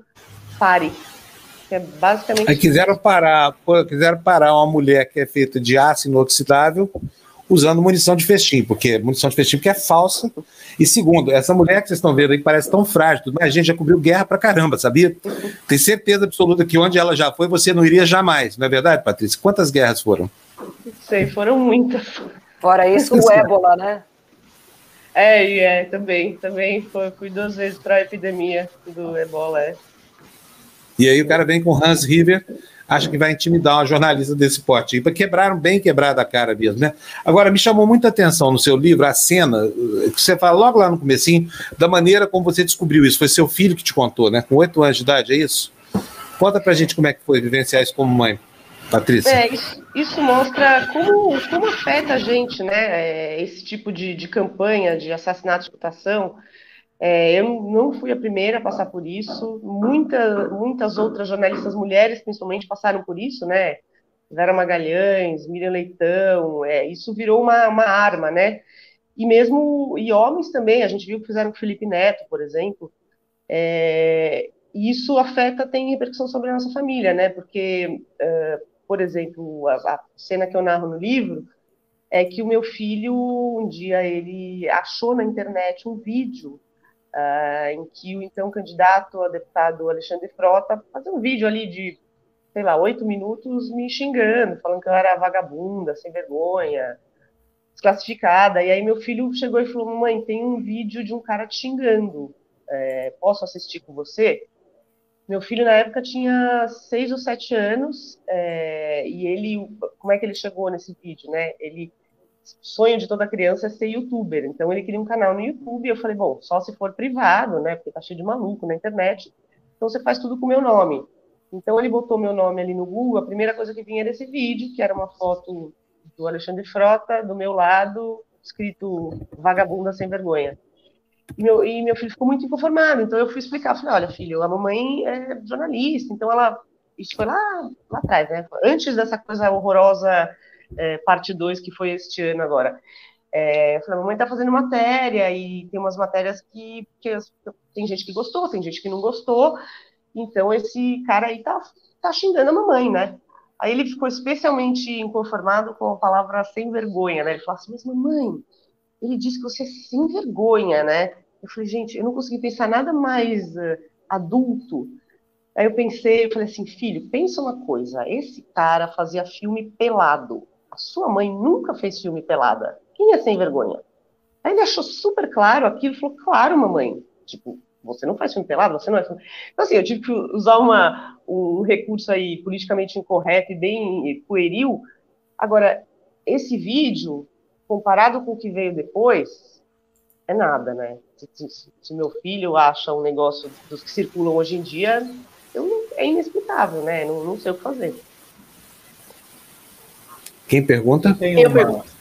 pare. É basicamente. Quiseram parar, quiseram parar uma mulher que é feita de aço inoxidável usando munição de festim, porque munição de festim que é falsa. E segundo, essa mulher que vocês estão vendo aí parece tão frágil, mas a gente já cobriu guerra pra caramba, sabia? Tem certeza absoluta que onde ela já foi, você não iria jamais, não é verdade, Patrícia? Quantas guerras foram? Sei, foram muitas. Fora isso, o *laughs* ébola, né? É, e é, também, também foi, fui duas vezes para a epidemia do ebola. É. E aí o cara vem com Hans River, acha que vai intimidar uma jornalista desse porte. E quebraram bem quebrada a cara mesmo, né? Agora, me chamou muita atenção no seu livro a cena, que você fala logo lá no comecinho, da maneira como você descobriu isso. Foi seu filho que te contou, né? Com oito anos de idade, é isso? Conta pra gente como é que foi vivenciar isso como mãe. Patrícia. É, isso, isso, mostra como, como afeta a gente, né? É, esse tipo de, de campanha de assassinato de reputação. É, eu não fui a primeira a passar por isso. Muita, muitas outras jornalistas mulheres, principalmente, passaram por isso, né? Vera Magalhães, Miriam Leitão. É, isso virou uma, uma arma, né? E mesmo e homens também. A gente viu que fizeram com Felipe Neto, por exemplo. É, isso afeta, tem repercussão sobre a nossa família, né? Porque uh, por exemplo, a, a, cena que eu narro no livro é que o meu filho, um dia, ele achou na internet um vídeo uh, em que o então candidato a deputado Alexandre Frota fazia um vídeo ali de, sei lá, oito minutos me xingando, falando que eu era vagabunda, sem vergonha, desclassificada. E aí meu filho chegou e falou: Mãe, tem um vídeo de um cara te xingando. É, posso assistir com você? Meu filho, na época, tinha seis ou sete anos, é, e ele, como é que ele chegou nesse vídeo, né? Ele, sonho de toda criança é ser youtuber, então ele queria um canal no YouTube, e eu falei, bom, só se for privado, né? Porque tá cheio de maluco na internet, então você faz tudo com meu nome. Então ele botou meu nome ali no Google, a primeira coisa que vinha era esse vídeo, que era uma foto do Alexandre Frota, do meu lado, escrito vagabunda sem vergonha. E meu, e meu filho ficou muito inconformado, então eu fui explicar, falei, olha, filho, a mamãe é jornalista, então ela, isso foi lá, lá atrás, né, antes dessa coisa horrorosa, é, parte 2, que foi este ano agora. É, eu falei, a mamãe tá fazendo matéria, e tem umas matérias que, que tem gente que gostou, tem gente que não gostou, então esse cara aí tá, tá xingando a mamãe, né, Aí ele ficou especialmente inconformado com a palavra sem vergonha, né? Ele falou assim, mas mamãe, ele disse que você é sem vergonha, né? Eu falei, gente, eu não consegui pensar nada mais uh, adulto. Aí eu pensei, eu falei assim, filho, pensa uma coisa, esse cara fazia filme pelado. A sua mãe nunca fez filme pelada. Quem é sem vergonha? Aí ele achou super claro aquilo e falou, claro, mamãe. Tipo, você não faz filme pelado, você não é filme... Então, assim, eu tive que usar uma, um recurso aí politicamente incorreto e bem pueril. Agora, esse vídeo, comparado com o que veio depois, é nada, né? Se, se, se meu filho acha um negócio dos que circulam hoje em dia, eu, é inexplicável, né? Não, não sei o que fazer. Quem pergunta? Eu pergunto.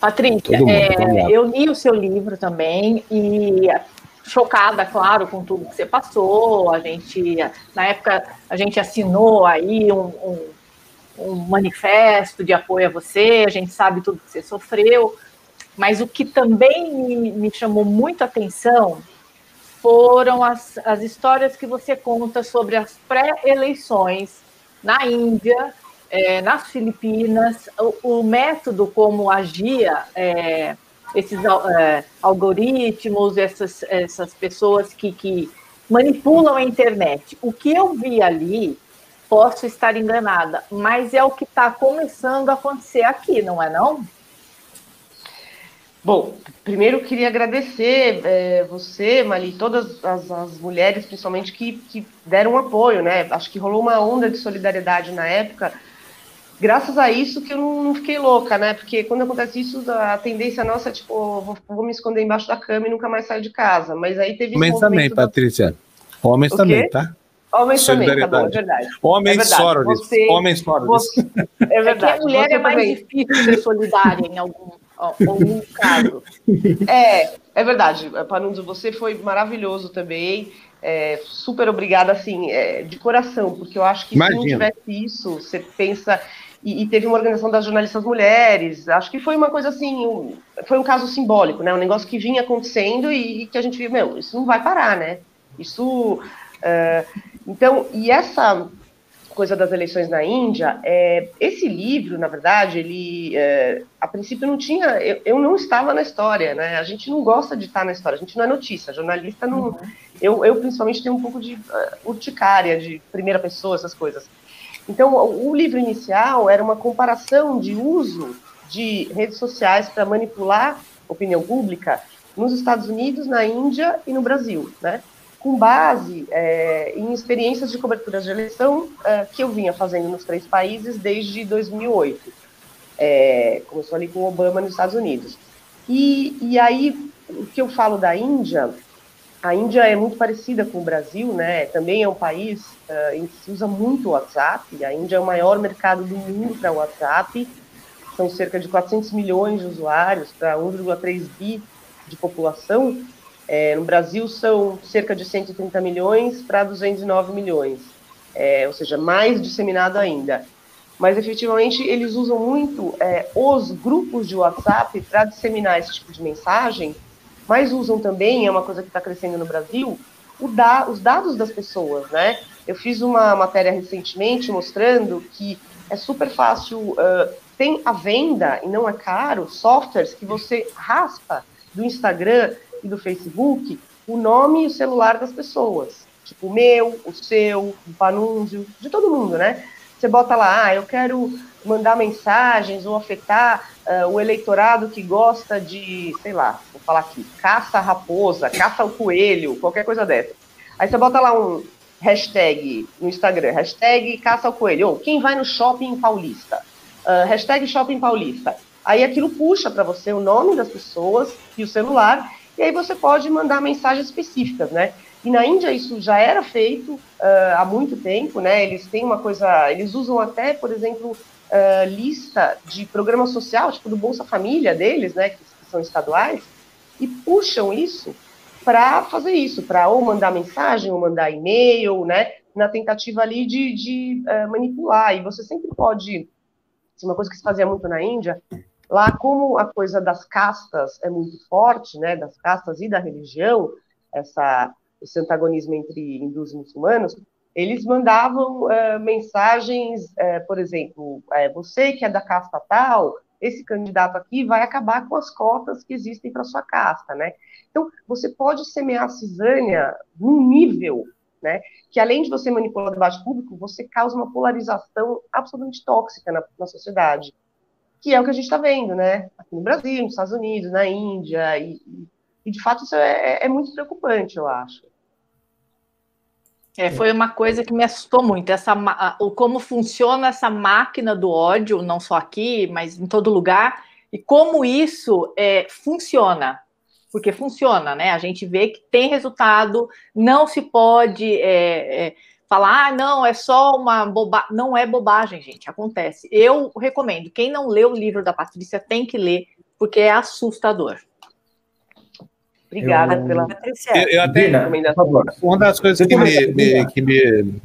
Patrícia, é, eu li o seu livro também e chocada, claro, com tudo que você passou. A gente, na época, a gente assinou aí um, um, um, manifesto de apoio a você, a gente sabe tudo que você sofreu. Mas o que também me, me chamou muito a atenção foram as, as histórias que você conta sobre as pré-eleições na Índia, é, nas Filipinas, o, o, método como agia. É, esses é, algoritmos, essas, essas pessoas que, que manipulam a internet. O que eu vi ali, posso estar enganada, mas é o que está começando a acontecer aqui, não é não? Bom, primeiro eu queria agradecer é, você, Mali, todas as, as, mulheres, principalmente, que, que deram apoio, né? Acho que rolou uma onda de solidariedade na época, graças a isso que eu não, fiquei louca, né? Porque quando acontece isso, a tendência nossa é tipo, vou, vou, me esconder embaixo da cama e nunca mais sair de casa. Mas aí teve. Homens também, da... Patrícia. Homens também, tá? Homens também, tá bom, é verdade. Homens é verdade. Você, Homens sólidos. *laughs* É verdade. É que a mulher você é mais também. difícil ser solidária em algum, algum caso. É, é verdade. Panunzo, você foi maravilhoso também. É, super obrigada, assim, é, de coração, porque eu acho que Imagina. se não tivesse isso, você pensa e, e, teve uma organização das jornalistas mulheres. Acho que foi uma coisa assim, um, foi um caso simbólico, né? Um negócio que vinha acontecendo e, e, que a gente viu, meu, isso não vai parar, né? Isso. Uh, então, e essa coisa das eleições na Índia, é, esse livro, na verdade, ele é, a princípio não tinha, eu, eu, não estava na história, né? A gente não gosta de estar na história, a gente não é notícia, jornalista não. Uhum. Eu, eu principalmente tenho um pouco de uh, urticária, de primeira pessoa, essas coisas. Então, o livro inicial era uma comparação de uso de redes sociais para manipular opinião pública nos Estados Unidos, na Índia e no Brasil, né? com base é, em experiências de cobertura de eleição é, que eu vinha fazendo nos três países desde 2008. É, começou ali com Obama nos Estados Unidos. E, e aí, o que eu falo da Índia a Índia é muito parecida com o Brasil, né? Também é um país uh, em que se usa muito o WhatsApp. A Índia é o maior mercado do mundo para o WhatsApp. São cerca de 400 milhões de usuários para 1,3 bi de população. É, no Brasil são cerca de 130 milhões para 209 milhões, é, ou seja, mais disseminado ainda. Mas efetivamente eles usam muito é, os grupos de WhatsApp para disseminar esse tipo de mensagem mas usam também, é uma coisa que está crescendo no Brasil, da, os dados das pessoas, né? Eu fiz uma matéria recentemente mostrando que é super fácil, uh, tem a venda, e não é caro, softwares que você raspa do Instagram e do Facebook o nome e o celular das pessoas. Tipo, o meu, o seu, o Panúncio, de todo mundo, né? Você bota lá, ah, eu quero mandar mensagens ou afetar uh, o eleitorado que gosta de, sei lá, vou falar aqui, caça a raposa, caça o coelho, qualquer coisa dessa. Aí você bota lá um hashtag no Instagram, hashtag caça o coelho, ou quem vai no shopping paulista, uh, hashtag shopping paulista. Aí aquilo puxa para você o nome das pessoas e o celular, e aí você pode mandar mensagens específicas, né? E na Índia isso já era feito uh, há muito tempo, né? Eles têm uma coisa, eles usam até, por exemplo, uh, lista de programa social, tipo do Bolsa Família deles, né? Que, são estaduais, e puxam isso para fazer isso, para ou mandar mensagem, ou mandar e-mail, né? Na tentativa ali de, de uh, manipular. E você sempre pode. É uma coisa que se fazia muito na Índia. Lá, como a coisa das castas é muito forte, né? Das castas e da religião, essa esse antagonismo entre hindus e muçulmanos, eles mandavam uh, mensagens, uh, por exemplo, uh, você que é da casta tal, esse candidato aqui vai acabar com as cotas que existem para sua casta, né? Então, você pode semear a cisânia num nível, né, que além de você manipular o debate público, você causa uma polarização absolutamente tóxica na, na sociedade, que é o que a gente está vendo, né? Aqui no Brasil, nos Estados Unidos, na Índia, e, e de fato isso é, é muito preocupante, eu acho. É, foi uma coisa que me assustou muito, essa, o como funciona essa máquina do ódio, não só aqui, mas em todo lugar, e como isso é, funciona, porque funciona, né? A gente vê que tem resultado, não se pode é, é, falar, ah, não, é só uma bobagem. Não é bobagem, gente, acontece. Eu recomendo, quem não leu o livro da Patrícia tem que ler, porque é assustador. Obrigada eu, pela eu, eu até recomendação. Uma das coisas que me, me, que me,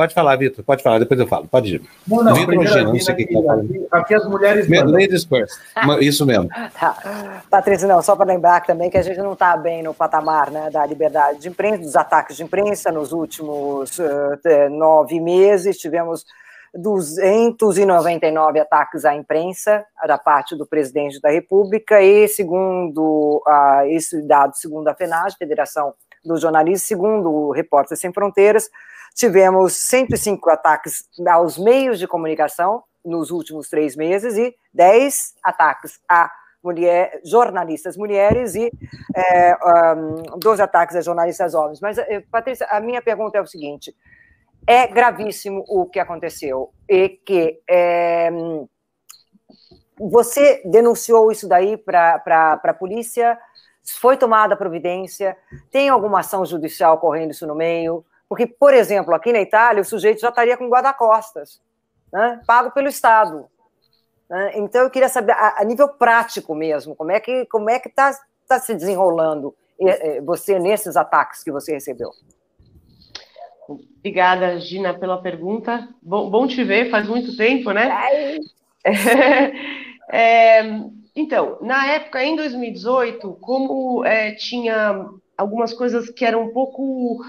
Pode falar, Vitor, pode falar, depois eu falo. Pode ir. Não, não, Vitor Gina, não sei o que está falando. Aqui as mulheres. Ladies first. Isso mesmo. *laughs* Tá. Patrícia, não, só para lembrar também que a gente não está bem no patamar né, da liberdade de imprensa, dos ataques de imprensa nos últimos uh, nove meses. Tivemos 299 ataques à imprensa da parte do presidente da República e segundo uh, esse dado segundo a FENAGE, Federação dos Jornalistas, segundo o Repórter Sem Fronteiras, tivemos 105 ataques aos meios de comunicação nos últimos três meses e 10 ataques a mulher, jornalistas mulheres e é, um, 12 ataques a jornalistas homens. Mas, eh, Patrícia, a minha pergunta é o seguinte: é gravíssimo o que aconteceu e que é, você denunciou isso daí para a polícia, foi tomada providência, tem alguma ação judicial correndo isso no meio? Porque, por exemplo, aqui na Itália, o sujeito já estaria com guarda-costas, né, pago pelo Estado. Né? Então, eu queria saber, a, a, nível prático mesmo, como é que como é que está tá se desenrolando você nesses ataques que você recebeu? Obrigada, Gina, pela pergunta. Bom, bom te ver, faz muito tempo, né? *laughs* É, então, na época, em 2018, como é, tinha algumas coisas que eram um pouco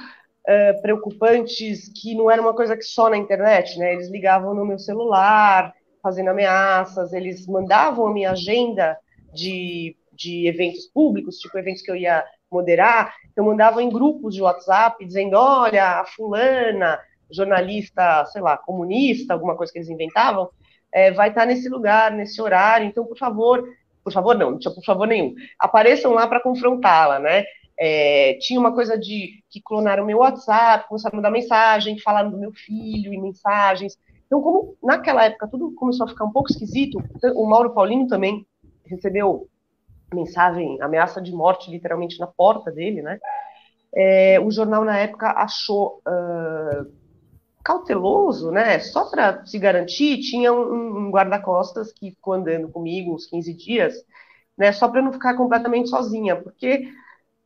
é, preocupantes, que não era uma coisa que só na internet, né? Eles ligavam no meu celular, fazendo ameaças, eles mandavam a minha agenda de, de eventos públicos, tipo eventos que eu ia moderar, eu mandava em grupos de WhatsApp dizendo, olha, a fulana, jornalista, sei lá, comunista, alguma coisa que eles inventavam, é, vai estar nesse lugar, nesse horário, então, por favor, por favor, não, não tinha por favor nenhum, apareçam lá para confrontá-la, né? É, tinha uma coisa de que clonaram meu WhatsApp, começaram a mandar mensagem, falaram do meu filho e mensagens. Então, como naquela época tudo começou a ficar um pouco esquisito, o Mauro Paulino também recebeu mensagem, ameaça de morte literalmente na porta dele, né? É, o jornal na época achou uh, cauteloso, né? Só para se garantir, tinha um, um guarda-costas que ficou andando comigo uns 15 dias, né? Só para não ficar completamente sozinha, porque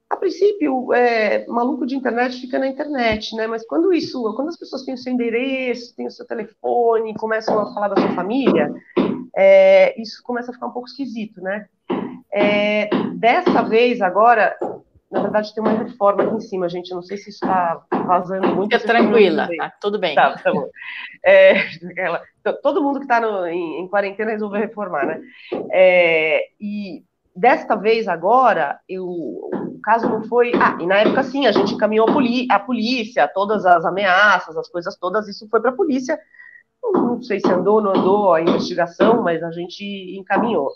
a princípio, é, maluco de internet fica na internet, né? Mas quando isso, quando as pessoas têm o seu endereço, têm o seu telefone, começam a falar da sua família, é, isso começa a ficar um pouco esquisito, né? É, dessa vez, agora, na verdade, tem uma reforma aqui em cima, gente. Eu não sei se está vazando muito. Fica tranquila, tá tudo bem. Tá, tá bom. É, todo mundo que está em, em, quarentena resolveu reformar, né? É, e desta vez agora, eu, o caso não foi. Ah, e na época sim, a gente encaminhou a, polícia, todas as ameaças, as coisas todas, isso foi para a polícia. Não sei se andou ou não andou a investigação, mas a gente encaminhou.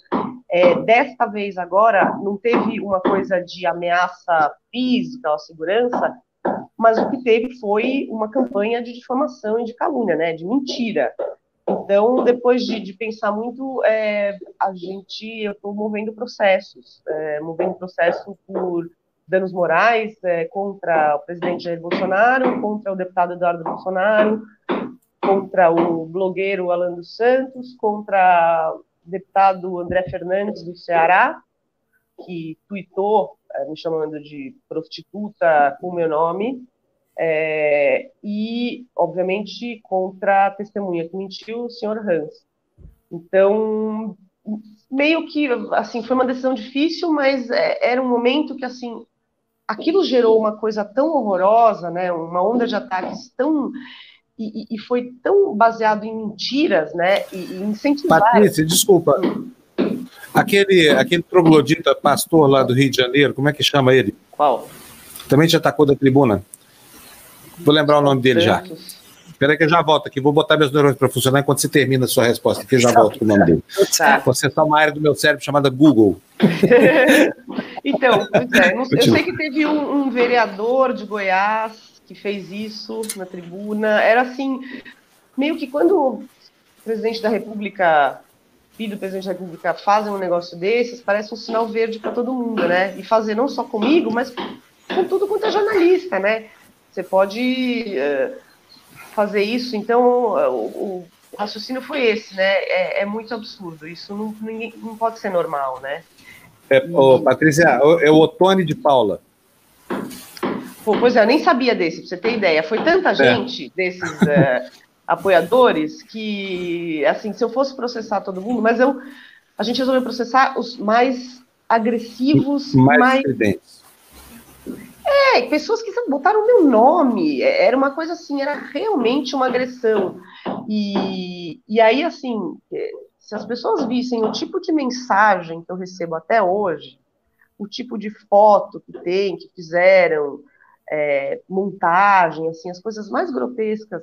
É, desta vez agora, não teve uma coisa de ameaça física à segurança, mas o que teve foi uma campanha de difamação e de calúnia, né, de mentira. Então, depois de, de pensar muito, é, a gente, eu estou movendo processos, é, movendo processo por danos morais é, contra o presidente Jair Bolsonaro, contra o deputado Eduardo Bolsonaro, contra o blogueiro Alan dos Santos, contra o deputado André Fernandes do Ceará, que tuitou é, me chamando de prostituta com meu nome, é, e, obviamente, contra a testemunha que mentiu, o senhor Hans. Então, meio que, assim, foi uma decisão difícil, mas é, era um momento que, assim, aquilo gerou uma coisa tão horrorosa, né, uma onda de ataques tão... E, e foi tão baseado em mentiras, né, e, e incentivar... Patrícia, desculpa, aquele, aquele troglodita pastor lá do Rio de Janeiro, como é que chama ele? Qual? Também te atacou da tribuna? Vou lembrar o nome dele já. Espera que eu já volto aqui. Vou botar meus neurônios para funcionar enquanto você termina a sua resposta, que eu já volto com o nome dele. Tá. Você está uma área do meu cérebro chamada Google. *laughs* então, é, eu sei que teve um, um, vereador de Goiás que fez isso na tribuna. Era assim, meio que quando o presidente da República, filho presidente da República, fazem um negócio desses, parece um sinal verde para todo mundo, né? E fazer não só comigo, mas com tudo quanto é jornalista, né? Você pode uh, fazer isso. Então, o, o, raciocínio foi esse, né? É, é muito absurdo. Isso não, ninguém, não pode ser normal, né? É, oh, Patrícia, é o Otone de Paula. Pô, pois é, eu nem sabia desse, pra você ter ideia. Foi tanta é. gente é. desses *laughs* uh, apoiadores que, assim, se eu fosse processar todo mundo, mas eu, a gente resolveu processar os mais agressivos, mais, mais é, pessoas que botaram meu nome, é, era uma coisa assim, era realmente uma agressão. E, e aí, assim, é, se as pessoas vissem o tipo de mensagem que eu recebo até hoje, o tipo de foto que tem, que fizeram, é, montagem, assim, as coisas mais grotescas,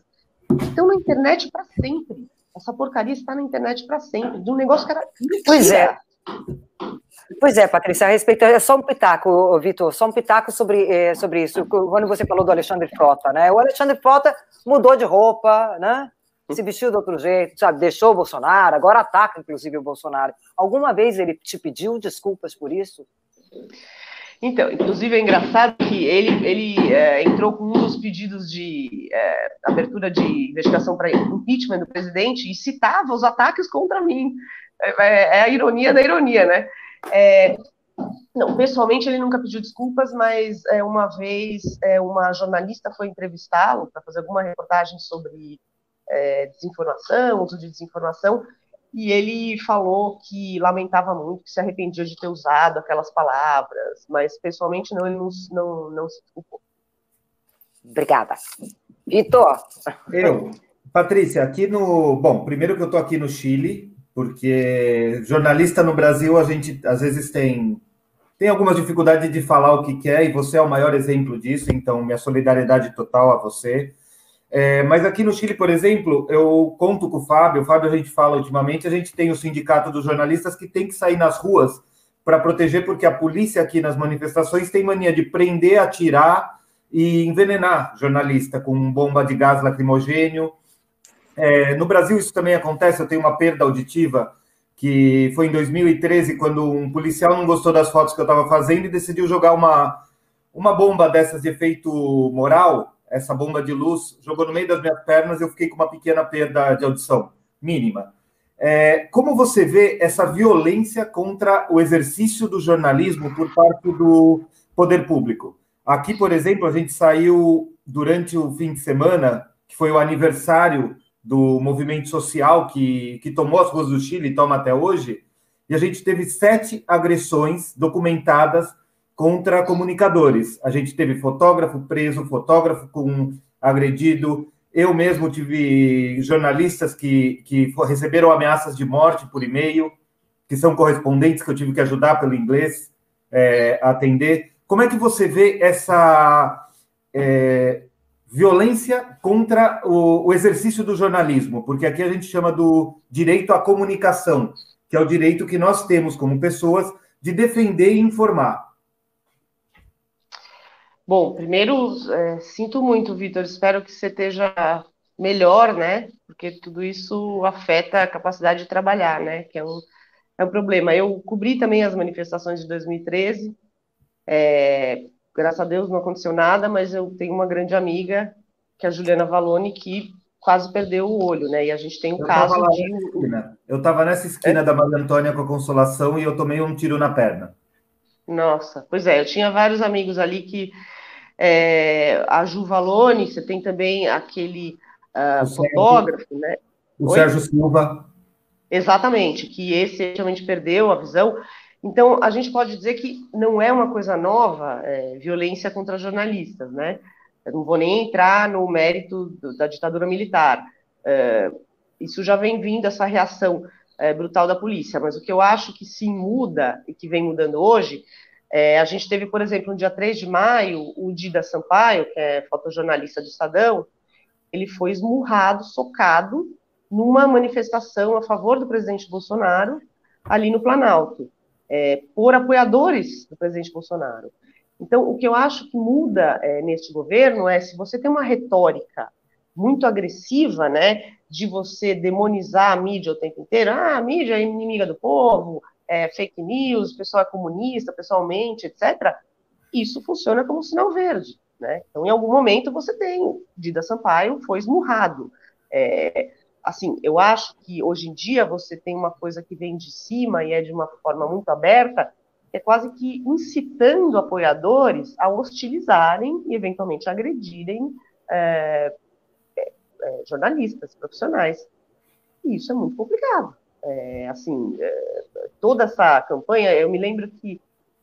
estão na internet para sempre. Essa porcaria está na internet para sempre, de um negócio que era. Pois é. Pois é, Patrícia, a respeito, é só um pitaco, Vitor, só um pitaco sobre, é, sobre isso, quando você falou do Alexandre Frota, né? O Alexandre Frota mudou de roupa, né? Se vestiu de outro jeito, sabe? Deixou o Bolsonaro, agora ataca, inclusive, o Bolsonaro. Alguma vez ele te pediu desculpas por isso? Então, inclusive é engraçado que ele, ele é, entrou com um dos pedidos de é, abertura de investigação para impeachment do presidente e citava os ataques contra mim. É, é, é a ironia da ironia, né? É, não, pessoalmente ele nunca pediu desculpas, mas é, uma vez uma jornalista foi entrevistá-lo para fazer alguma reportagem sobre desinformação, uso de desinformação, e ele falou que lamentava muito, que se arrependia de ter usado aquelas palavras, mas pessoalmente não, ele não, não, não se desculpou. Obrigada. Vitor? Eu. Patrícia, aqui no. Bom, primeiro que eu estou aqui no Chile, porque jornalista no Brasil a gente às vezes tem tem algumas dificuldades de falar o que quer e você é o maior exemplo disso, então minha solidariedade total a você. É, mas aqui no Chile, por exemplo, eu conto com o Fábio, o Fábio a gente fala ultimamente, a gente tem o sindicato dos jornalistas que tem que sair nas ruas para proteger, porque a polícia aqui nas manifestações tem mania de prender, atirar e envenenar jornalista com bomba de gás lacrimogênio. É, no Brasil isso também acontece, eu tenho uma perda auditiva que foi em 2013, quando um policial não gostou das fotos que eu estava fazendo e decidiu jogar uma, uma bomba dessas de efeito moral, essa bomba de luz, jogou no meio das minhas pernas e eu fiquei com uma pequena perda de audição, mínima. É, como você vê essa violência contra o exercício do jornalismo por parte do poder público? Aqui, por exemplo, a gente saiu durante o fim de semana, que foi o aniversário do movimento social que, que tomou as ruas do Chile e toma até hoje, e a gente teve sete agressões documentadas contra comunicadores. A gente teve fotógrafo preso, fotógrafo com agredido. Eu mesmo tive jornalistas que, que receberam ameaças de morte por e-mail. que são correspondentes que eu tive que ajudar pelo inglês é, a atender. Como é que você vê essa é, violência contra o, o, exercício do jornalismo? Porque aqui a gente chama do direito à comunicação, que é o direito que nós temos como pessoas de defender e informar. Bom, primeiro, é, sinto muito, Vitor. Espero que você esteja melhor, né? Porque tudo isso afeta a capacidade de trabalhar, né? Que é um, é um problema. Eu cobri também as manifestações de 2013. É, graças a Deus não aconteceu nada, mas eu tenho uma grande amiga, que é a Juliana Valone, que quase perdeu o olho, né? E a gente tem um eu caso de. Eu estava nessa esquina é? da Maria Antônia com a Consolação e eu tomei um tiro na perna. Nossa, pois é, eu tinha vários amigos ali que. É, a Ju Valone, você tem também aquele uh, fotógrafo, Sérgio, né? O Oi? Sérgio Silva. Exatamente, que esse realmente perdeu a visão. Então, a gente pode dizer que não é uma coisa nova é, violência contra jornalistas, né? Eu não vou nem entrar no mérito do, da ditadura militar. É, isso já vem vindo, essa reação é, brutal da polícia, mas o que eu acho que sim muda e que vem mudando hoje, é, a gente teve, por exemplo, no dia 3 de maio, o Dida Sampaio, que é fotojornalista do Estadão, ele foi esmurrado, socado, numa manifestação a favor do presidente Bolsonaro, ali no Planalto, é, por apoiadores do presidente Bolsonaro. Então, o que eu acho que muda é, neste governo é se você tem uma retórica muito agressiva, né, de você demonizar a mídia o tempo inteiro, ah, a mídia é inimiga do povo, é fake news, pessoal é comunista, pessoalmente, etc., isso funciona como sinal verde. Né? Então, em algum momento, você tem, Dida Sampaio foi esmurrado. É, assim, eu acho que hoje em dia você tem uma coisa que vem de cima e é de uma forma muito aberta, é quase que incitando apoiadores a hostilizarem e eventualmente agredirem é, é, é jornalistas, profissionais. E isso é muito complicado. É, assim, é, toda essa campanha, eu me lembro que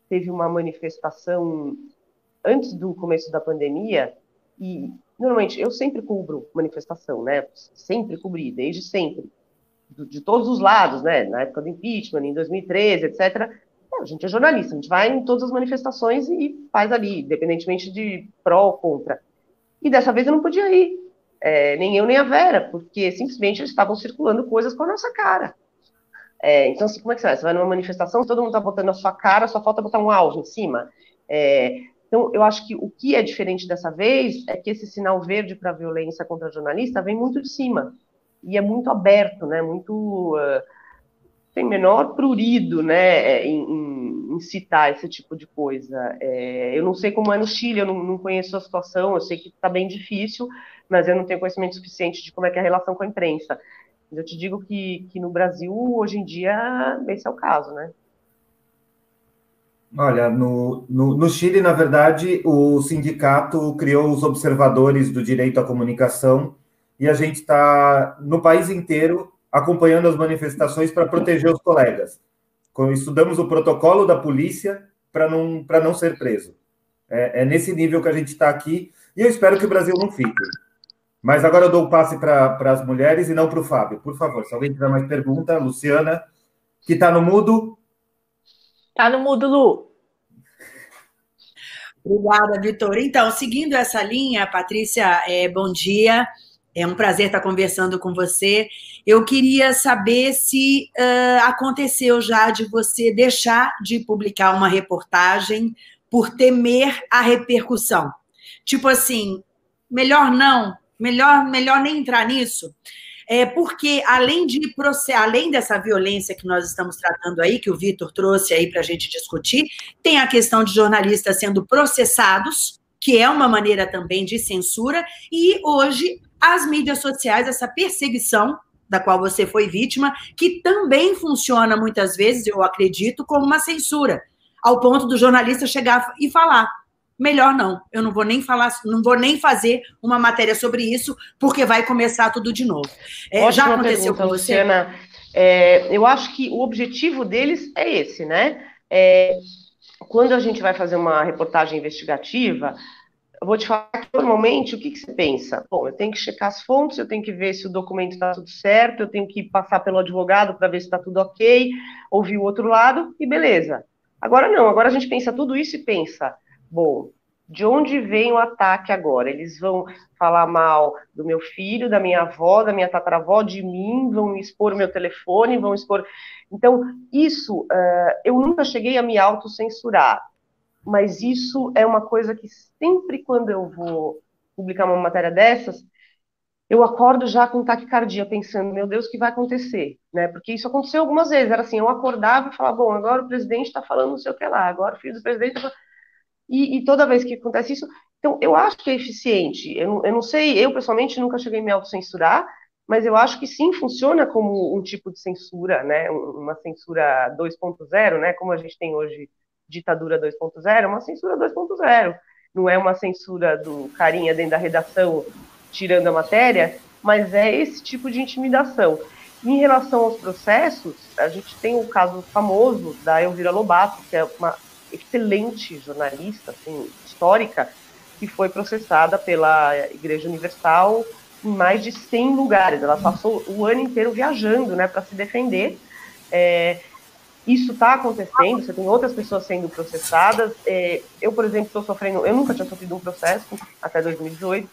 teve uma manifestação antes do começo da pandemia, e normalmente eu sempre cubro manifestação, né? Sempre cobri, desde sempre, de todos os lados, né? Na época do impeachment, em 2013, etc. A gente é jornalista, a gente vai em todas as manifestações e faz ali, independentemente de pró ou contra. E dessa vez eu não podia ir, é, nem eu nem a Vera, porque simplesmente eles estavam circulando coisas com a nossa cara. É, então, assim, como é que você vai? Você vai numa manifestação, todo mundo está botando a sua cara, só falta botar um alvo em cima. É, então, eu acho que o que é diferente dessa vez é que esse sinal verde para a violência contra jornalista vem muito de cima e é muito aberto, né? Muito uh, tem menor prurido, né? Em, em, em, citar esse tipo de coisa. É, eu não sei como é no Chile, eu não, não conheço a situação, eu sei que está bem difícil, mas eu não tenho conhecimento suficiente de como é que é a relação com a imprensa. Mas eu te digo que, que no Brasil, hoje em dia, esse é o caso, né? Olha, no, no, no, Chile, na verdade, o sindicato criou os observadores do direito à comunicação e a gente está no país inteiro acompanhando as manifestações para proteger os colegas. Estudamos o protocolo da polícia para não, não ser preso. É, é, nesse nível que a gente está aqui e eu espero que o Brasil não fique. Mas agora eu dou o passe para as mulheres e não para o Fábio. Por favor, se alguém tiver mais pergunta, Luciana, que está no mudo, Tá no mudo, Lu. Obrigada, Vitor. Então, seguindo essa linha, Patrícia, é, bom dia. É um prazer estar conversando com você. Eu queria saber se uh, aconteceu já de você deixar de publicar uma reportagem por temer a repercussão. Tipo assim, melhor não, melhor, melhor nem entrar nisso. É, porque além de além dessa violência que nós estamos tratando aí, que o Vitor trouxe aí para a gente discutir, tem a questão de jornalistas sendo processados, que é uma maneira também de censura, e hoje as mídias sociais, essa perseguição da qual você foi vítima, que também funciona muitas vezes, eu acredito, como uma censura, ao ponto do jornalista chegar e falar: melhor não. Eu não vou nem falar, não vou nem fazer uma matéria sobre isso, porque vai começar tudo de novo. É, já aconteceu pergunta, com você? Luciana. É, eu acho que o objetivo deles é esse, né? É, quando a gente vai fazer uma reportagem investigativa, eu vou te falar que normalmente o que, que você pensa? Bom, eu tenho que checar as fontes, eu tenho que ver se o documento está tudo certo, eu tenho que passar pelo advogado para ver se está tudo ok, ouvir o outro lado e beleza. Agora não, agora a gente pensa tudo isso e pensa, bom, de onde vem o ataque agora? Eles vão falar mal do meu filho, da minha avó, da minha tataravó, de mim, vão expor o meu telefone, vão expor. Então, isso, uh, eu nunca cheguei a me autocensurar mas isso é uma coisa que sempre quando eu vou publicar uma matéria dessas, eu acordo já com taquicardia, pensando, meu Deus, o que vai acontecer? Né? Porque isso aconteceu algumas vezes, era assim, eu acordava e falava, bom, agora o presidente está falando não sei o que lá, agora o filho do presidente está e, e, toda vez que acontece isso, então eu acho que é eficiente, eu eu não sei, eu pessoalmente nunca cheguei a me autocensurar, mas eu acho que sim funciona como um tipo de censura, né, uma censura 2.0, né, como a gente tem hoje ditadura 2.0, é uma censura 2.0. Não é uma censura do carinha dentro da redação tirando a matéria, mas é esse tipo de intimidação. Em relação aos processos, a gente tem o caso famoso da Elvira Lobato, que é uma excelente jornalista, assim, histórica, que foi processada pela Igreja Universal em mais de 100 lugares. Ela passou o ano inteiro viajando, né, para se defender. É, isso está acontecendo, você tem outras pessoas sendo processadas. É, eu, por exemplo, estou sofrendo, eu nunca tinha sofrido um processo até 2018.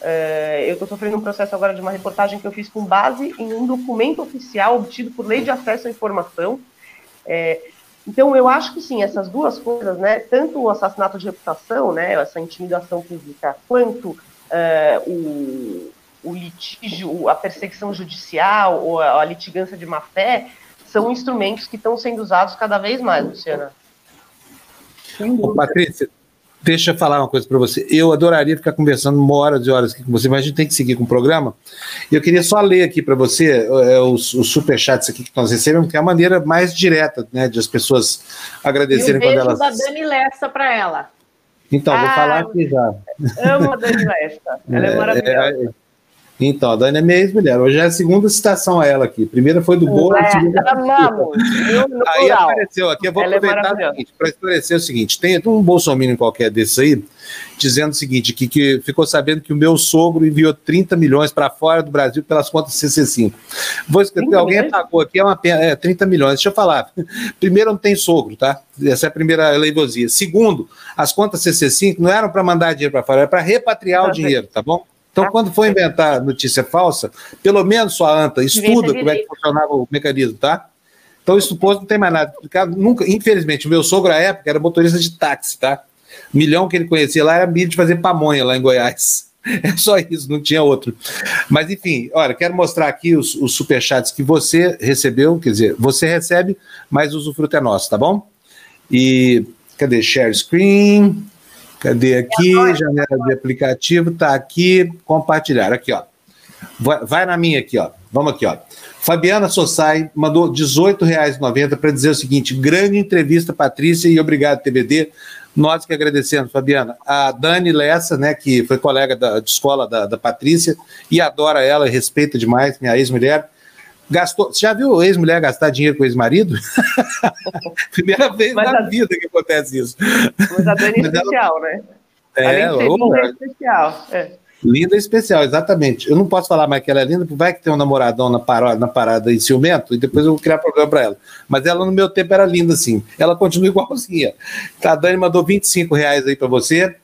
É, eu estou sofrendo um processo agora de uma reportagem que eu fiz com base em um documento oficial obtido por lei de acesso à informação. É, então, eu acho que sim, essas duas coisas, né, tanto o assassinato de reputação, né, essa intimidação pública, quanto é, o, o litígio, a perseguição judicial ou a, a litigância de má fé, são instrumentos que estão sendo usados cada vez mais, Luciana. Ô, Patrícia, deixa eu falar uma coisa para você. Eu adoraria ficar conversando uma hora e horas aqui com você, mas a gente tem que seguir com o programa. Eu queria só ler aqui para você é, os, os superchats aqui que nós recebemos, que é a maneira mais direta né, de as pessoas agradecerem quando elas. da Dani Lessa para ela. Então, ah, vou falar aqui já. Amo a Dani Lessa. Ela é, *laughs* é maravilhosa. É, então, a Dani é minha ex-mulher. Hoje é a segunda citação a ela aqui. A primeira foi do Bolo. É, amamos. Aí apareceu aqui. Eu vou ela é aproveitar é para esclarecer o seguinte: tem um bolsominion qualquer desse aí, dizendo o seguinte: que, que ficou sabendo que o meu sogro enviou 30 milhões para fora do Brasil pelas contas CC5. Vou escrever, alguém milhões? pagou aqui, é uma pena, é 30 milhões. Deixa eu falar. *laughs* Primeiro, não tem sogro, tá? Essa é a primeira leivosia. Segundo, as contas CC5 não eram para mandar dinheiro para fora, era para repatriar o dinheiro, tá bom? Então, tá. quando for inventar notícia falsa, pelo menos sua anta estuda como é que funcionava o mecanismo, tá? Então, isso suposto não tem mais nada explicado. Nunca, infelizmente, o meu sogro, à época, era motorista de táxi, tá? O milhão que ele conhecia lá era milho de fazer pamonha lá em Goiás. *laughs* É só isso, não tinha outro. Mas, enfim, olha, quero mostrar aqui os, os superchats que você recebeu, quer dizer, você recebe, mas o usufruto é nosso, tá bom? E cadê? Share screen. Cadê aqui? Janela de aplicativo, tá aqui. Compartilhar. Aqui, ó. Vai, vai na minha aqui, ó. Vamos aqui, ó. Fabiana Sossai mandou R$ 18,90 para dizer o seguinte: grande entrevista, Patrícia, e obrigado, TBD. Nós que agradecemos, Fabiana. A Dani Lessa, né, que foi colega da, de escola da, da Patrícia e adora ela, respeita demais, minha ex-mulher gastou. Você já viu ex-mulher gastar dinheiro com ex-marido? *laughs* Primeira vez mas na a... vida que acontece isso. Mas a Dani é especial, né? É, é especial. É. Linda e especial, exatamente. Eu não posso falar mais que ela é linda, porque vai que tem um namoradão na parada, na parada em ciumento, e depois eu vou criar problema para ela. Mas ela, no meu tempo, era linda, assim. Ela continua igualzinha. Tá, a Dani mandou 25 reais aí para você,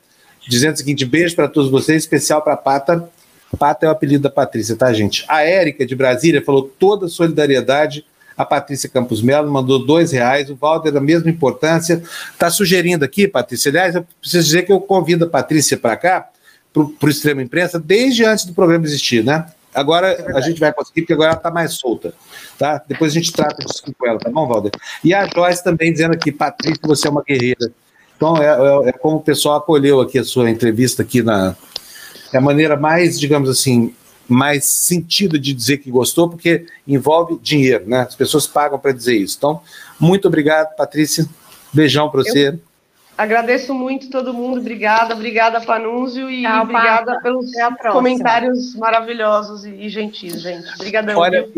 dizendo o seguinte: beijo para todos vocês, especial para Pata Pata é o apelido da Patrícia, tá, gente? A Érica de Brasília falou toda solidariedade. A Patrícia Campos Melo mandou dois reais. O Walter, da mesma importância. Está sugerindo aqui, Patrícia. Aliás, eu preciso dizer que eu convido a Patrícia para cá, para o Extremo Imprensa, desde antes do programa existir, né? Agora é a gente vai conseguir, porque agora ela está mais solta, tá? Depois a gente trata disso com ela, tá bom, Walter? E a Joyce também dizendo aqui, Patrícia, você é uma guerreira. Então, é, é, é como o pessoal acolheu aqui a sua entrevista aqui na, é a maneira mais, digamos assim, mais sentido de dizer que gostou, porque envolve dinheiro, né? As pessoas pagam para dizer isso. Então, muito obrigado, Patrícia. Beijão para você. Eu agradeço muito todo mundo. Obrigada, obrigada, Panúncio, e Tchau, obrigada pelos comentários maravilhosos e, gentis, gente. Obrigadão. Olha,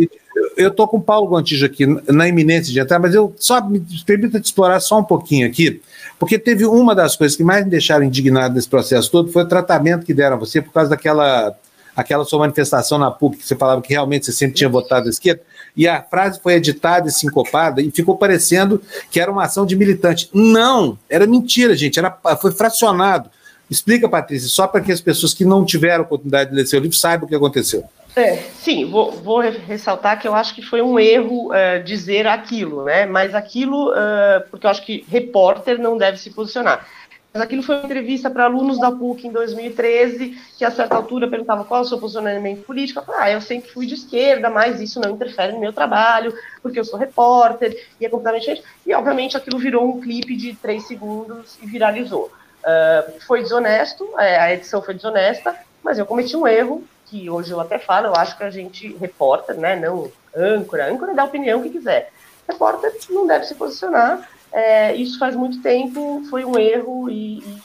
eu estou com o Paulo Gontijo aqui na iminência de entrar, mas eu só me permita explorar só um pouquinho aqui, porque teve uma das coisas que mais me deixaram indignado nesse processo todo foi o tratamento que deram a você por causa daquela aquela sua manifestação na PUC, que você falava que realmente você sempre tinha votado à esquerda, e a frase foi editada e sincopada e ficou parecendo que era uma ação de militante. Não, era mentira, gente, era, foi fracionado. Explica, Patrícia, só para que as pessoas que não tiveram oportunidade de ler seu livro saibam o que aconteceu. É, sim, vou, vou, ressaltar que eu acho que foi um erro uh, dizer aquilo, né? Mas aquilo, uh, porque eu acho que repórter não deve se posicionar. Mas aquilo foi uma entrevista para alunos da PUC em 2013, que a certa altura perguntava qual é o seu posicionamento político. Eu ah, eu sempre fui de esquerda, mas isso não interfere no meu trabalho, porque eu sou repórter, e é completamente diferente. E, obviamente, aquilo virou um clipe de três segundos e viralizou. Uh, foi desonesto, é, a edição foi desonesta, mas eu cometi um erro, que hoje eu até falo, eu acho que a gente, repórter, né, não âncora, âncora dá a opinião que quiser. Repórter não deve se posicionar, é, isso faz muito tempo, foi um erro e, e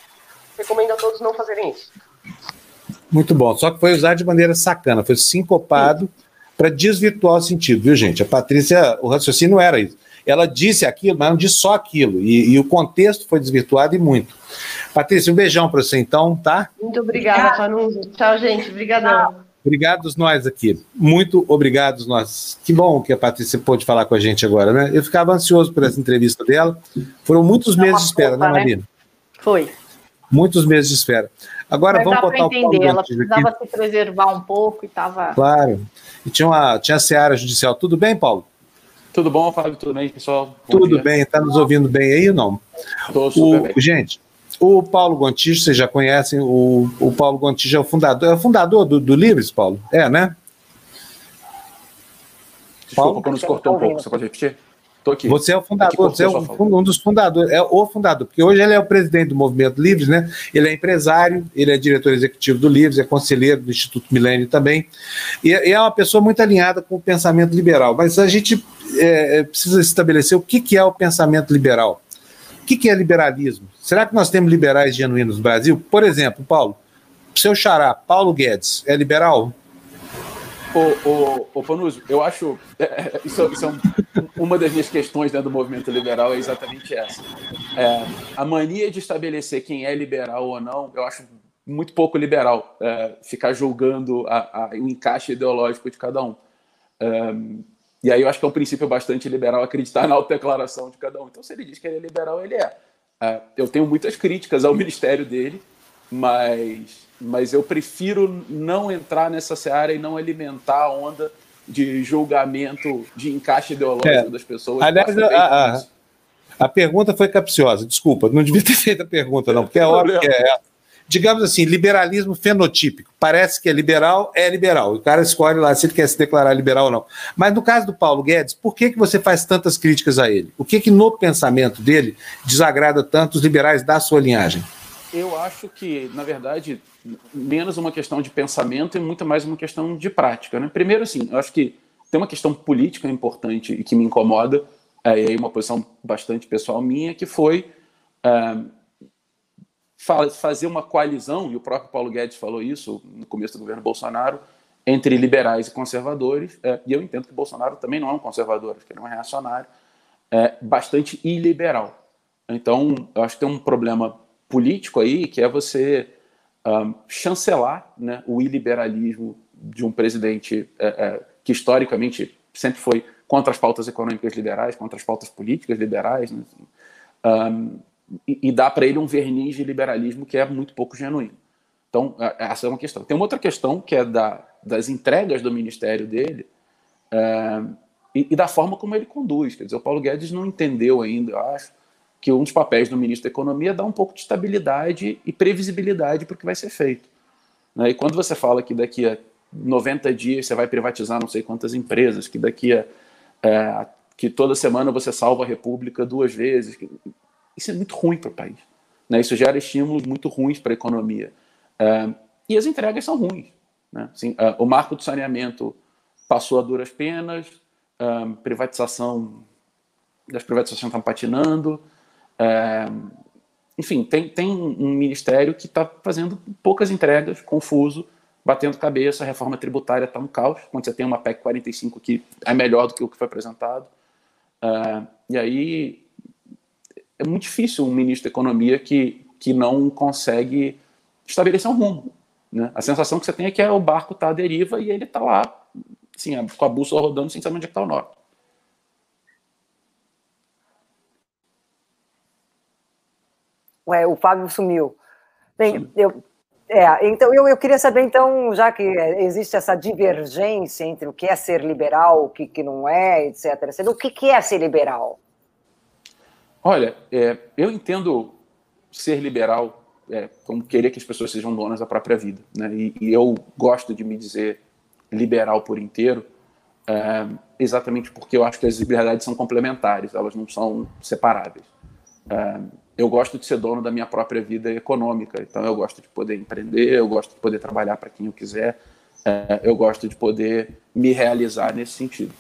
recomendo a todos não fazerem isso. Muito bom, só que foi usado de maneira sacana, foi sincopado para desvirtuar o sentido, viu, gente? A Patrícia, o raciocínio era isso. Ela disse aquilo, mas não disse só aquilo, e, e o contexto foi desvirtuado e muito. Patrícia, um beijão para você então, tá? Muito obrigada, Panunzi. Tchau, gente. Obrigadão. Obrigados nós aqui. Muito obrigados nós. Que bom que a Patrícia pôde falar com a gente agora, né? Eu ficava ansioso por essa entrevista dela. Foram muitos meses de espera, né, Marina? Né? Foi. Muitos meses de espera. Agora Mas vamos botar o Paulo Ela precisava aqui. se preservar um pouco e estava. Claro. E tinha, uma, tinha a Seara Judicial. Tudo bem, Paulo? Tudo bom, Fábio? Tudo bem, pessoal? Bom Tudo dia. bem. Está nos ouvindo bem aí ou não? Estou super o, bem. Gente, o Paulo Gontijo, vocês já conhecem, o, o Paulo Gontijo é o fundador, é o fundador do, do Livres, Paulo? É, né? Desculpa, Paulo, quando se cortou um pouco, você pode repetir? Tô aqui. Você é o fundador, você é um, um, dos fundadores, é o fundador, porque hoje ele é o presidente do Movimento Livres, né? Ele é empresário, ele é diretor executivo do Livres, é conselheiro do Instituto Milênio também, e, e, é uma pessoa muito alinhada com o pensamento liberal. Mas a gente é, é precisa estabelecer o que, que é o pensamento liberal. O que, que é liberalismo? Será que nós temos liberais genuínos no Brasil? Por exemplo, Paulo, seu xará, Paulo Guedes, é liberal? Ô, ô, ô eu acho. É, é, isso, isso é um, uma das minhas questões dentro do movimento liberal é exatamente essa. É, a mania de estabelecer quem é liberal ou não, eu acho muito pouco liberal é, ficar julgando a, a, o encaixe ideológico de cada um. E aí eu acho que é um princípio bastante liberal acreditar na autodeclaração de cada um. Então, se ele diz que ele é liberal, ele é. Uh, eu tenho muitas críticas ao *laughs* ministério dele, mas, mas eu prefiro não entrar nessa seara e não alimentar a onda de julgamento, de encaixe ideológico é. das pessoas. Aliás, a, a, a, pergunta foi capciosa, desculpa, não devia ter *laughs* feito a pergunta, não, porque é óbvio que é digamos assim, liberalismo fenotípico. Parece que é liberal, é liberal. O cara escolhe lá se ele quer se declarar liberal ou não. Mas no caso do Paulo Guedes, por que, que você faz tantas críticas a ele? O que, que no pensamento dele desagrada tanto os liberais da sua linhagem? Eu acho que, na verdade, menos uma questão de pensamento e muito mais uma questão de prática. Né? Primeiro, assim, eu acho que tem uma questão política importante e que me incomoda, é, e aí uma posição bastante pessoal minha, que foi. É, fazer uma coalizão, e o próprio Paulo Guedes falou isso no começo do governo Bolsonaro, entre liberais e conservadores, é, e eu entendo que Bolsonaro também não é um conservador, acho que ele é um reacionário, é, bastante iliberal. Então, eu acho que tem um problema político aí, que é você um, chancelar né, o iliberalismo de um presidente é, é, que historicamente sempre foi contra as pautas econômicas liberais, contra as pautas políticas liberais, né, um, e, dá para ele um verniz de liberalismo que é muito pouco genuíno. Então, essa é uma questão. Tem uma outra questão que é da, das entregas do ministério dele é, e, e, da forma como ele conduz. Quer dizer, o Paulo Guedes não entendeu ainda, eu acho, que um dos papéis do ministro da Economia é dar um pouco de estabilidade e previsibilidade para o que vai ser feito. Né? E quando você fala que daqui a 90 dias você vai privatizar não sei quantas empresas, que daqui a. É, que toda semana você salva a República duas vezes. Isso é muito ruim para o país. Né? Isso gera estímulos muito ruins para a economia. Uh, e as entregas são ruins. Né? Assim, uh, o marco do saneamento passou a duras penas, uh, privatização, as privatizações estão patinando. enfim, tem, tem um ministério que está fazendo poucas entregas, confuso, batendo cabeça, a reforma tributária está um caos, quando você tem uma PEC 45 que é melhor do que o que foi apresentado. Uh, e aí é muito difícil um ministro da Economia que, que não consegue estabelecer um rumo. Né? A sensação que você tem é que é, o barco está à deriva e ele está lá, assim, com a bússola rodando sem saber onde é está o norte. Ué, o Fábio sumiu. Bem, eu, é, então eu, eu queria saber, então, já que existe essa divergência entre o que é ser liberal, o que, que não é, etc., o que, que é ser liberal? Olha, é, eu entendo ser liberal é, como querer que as pessoas sejam donas da própria vida. Né? E, e eu gosto de me dizer liberal por inteiro, é, exatamente porque eu acho que as liberdades são complementares, elas não são separáveis. É, eu gosto de ser dono da minha própria vida econômica. Então, eu gosto de poder empreender, eu gosto de poder trabalhar para quem eu quiser, é, eu gosto de poder me realizar nesse sentido.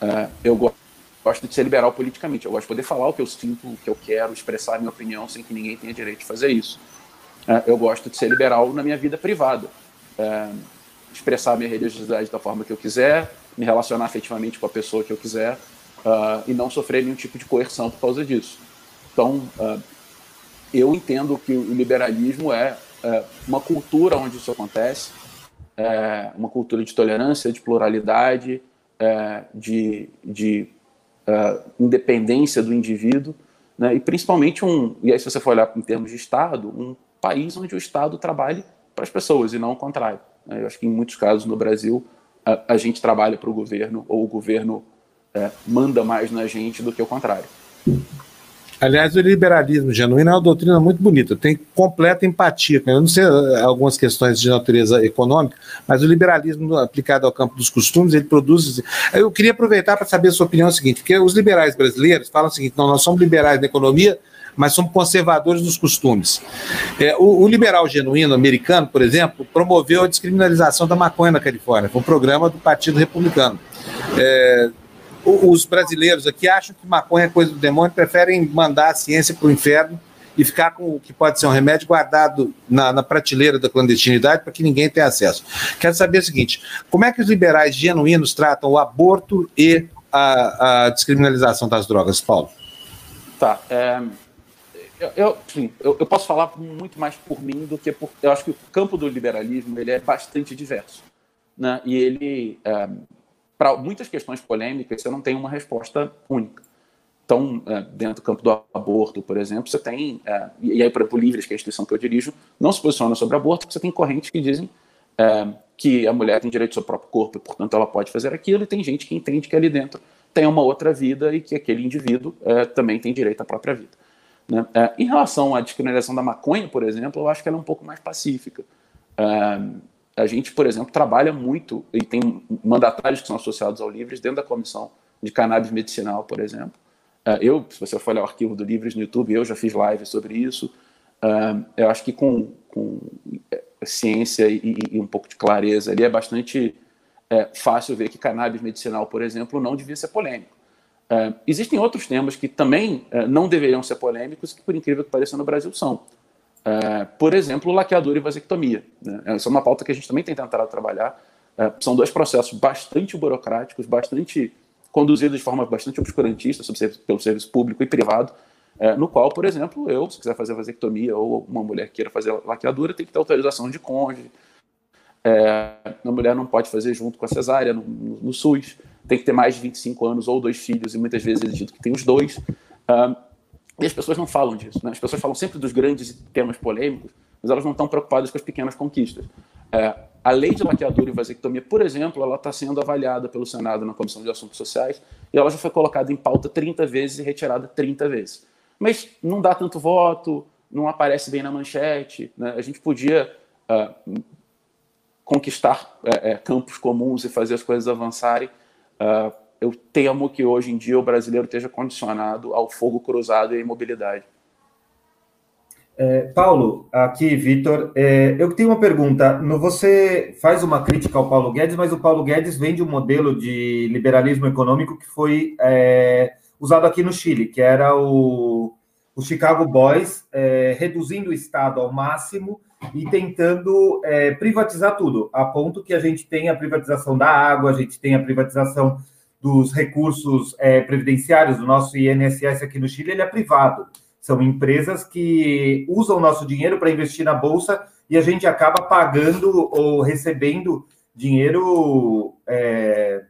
É, eu gosto de ser liberal politicamente, eu gosto de poder falar o que eu sinto, o que eu quero, expressar a minha opinião sem que ninguém tenha direito de fazer isso. É, eu gosto de ser liberal na minha vida privada, é, expressar a minha religiosidade da forma que eu quiser, me relacionar afetivamente com a pessoa que eu quiser uh, e não sofrer nenhum tipo de coerção por causa disso. Então, eu entendo que o liberalismo é, é uma cultura onde isso acontece, é uma cultura de tolerância, de pluralidade, é, de, de é, independência do indivíduo, né? e principalmente um, e aí se você for olhar em termos de Estado, um país onde o Estado trabalhe para as pessoas e não o contrário. Né? Eu acho que em muitos casos no Brasil a, a gente trabalha para o governo ou o governo é, manda mais na gente do que o contrário. Aliás, o liberalismo genuíno é uma doutrina muito bonita, tem completa empatia. Eu não sei eh, algumas questões de natureza econômica, mas o liberalismo aplicado ao campo dos costumes, ele produz. Eu queria aproveitar para saber a sua opinião é seguinte, porque os liberais brasileiros falam o seguinte: não, nós somos liberais na economia, mas somos conservadores dos costumes. É, o, o, liberal genuíno americano, por exemplo, promoveu a descriminalização da maconha na Califórnia, foi um programa do Partido Republicano. É, os brasileiros aqui acham que maconha é coisa do demônio, preferem mandar a ciência para o inferno e ficar com o que pode ser um remédio guardado na, na prateleira da clandestinidade para que ninguém tenha acesso. Quero saber o seguinte: como é que os liberais genuínos tratam o aborto e a, a descriminalização das drogas, Paulo? Tá. É, eu, eu, eu, eu, posso falar muito mais por mim do que por. Eu acho que o campo do liberalismo ele é bastante diverso. Né? E ele. É, para muitas questões polêmicas, você não tem uma resposta única. Então, é, dentro do campo do aborto, por exemplo, você tem, é, e aí, por exemplo, Livres, que é a instituição que eu dirijo, não se posiciona sobre aborto, porque você tem correntes que dizem é, que a mulher tem direito ao seu próprio corpo e, portanto, ela pode fazer aquilo, e tem gente que entende que ali dentro tem uma outra vida e que aquele indivíduo também tem direito à própria vida. Né? Em relação à descriminalização da maconha, por exemplo, eu acho que ela é um pouco mais pacífica. A gente, por exemplo, trabalha muito e tem mandatários que são associados ao Livres dentro da comissão de cannabis medicinal, por exemplo. É, eu, se você for olhar o arquivo do Livres no YouTube, eu já fiz live sobre isso. É, eu acho que com, com é, ciência e, e, um pouco de clareza ali é bastante fácil ver que cannabis medicinal, por exemplo, não devia ser polêmico. Existem outros temas que também não deveriam ser polêmicos, que por incrível que pareça no Brasil são. É, por exemplo, laqueadura e vasectomia. Né? Essa é uma pauta que a gente também tem tentado trabalhar. É, são dois processos bastante burocráticos, bastante conduzidos de forma bastante obscurantista pelo serviço público e privado, é, no qual, por exemplo, eu, se quiser fazer vasectomia ou uma mulher queira fazer laqueadura, tem que ter autorização de cônjuge. É, a mulher não pode fazer junto com a cesárea no, no, no, SUS, tem que ter mais de 25 anos ou dois filhos, e muitas vezes exigido que tem os dois. Uh, e as pessoas não falam disso. Né? As pessoas falam sempre dos grandes temas polêmicos, mas elas não estão preocupadas com as pequenas conquistas. É, a lei de laqueadura e vasectomia, por exemplo, ela está sendo avaliada pelo Senado na Comissão de Assuntos Sociais e ela já foi colocada em pauta 30 vezes e retirada 30 vezes. Mas não dá tanto voto, não aparece bem na manchete. Né? A gente podia uh, conquistar uh, campos comuns e fazer as coisas avançarem uh, eu temo que hoje em dia o brasileiro esteja condicionado ao fogo cruzado e à imobilidade. É, Paulo, aqui, Vitor, é, eu tenho uma pergunta. No, você faz uma crítica ao Paulo Guedes, mas o Paulo Guedes vem de um modelo de liberalismo econômico que foi é, usado aqui no Chile, que era o, o Chicago Boys, é, reduzindo o Estado ao máximo e tentando é, privatizar tudo, a ponto que a gente tem a privatização da água, a gente tem a privatização dos recursos é, previdenciários, do nosso INSS aqui no Chile, ele é privado. São empresas que usam o nosso dinheiro para investir na Bolsa e a gente acaba pagando ou recebendo dinheiro, é,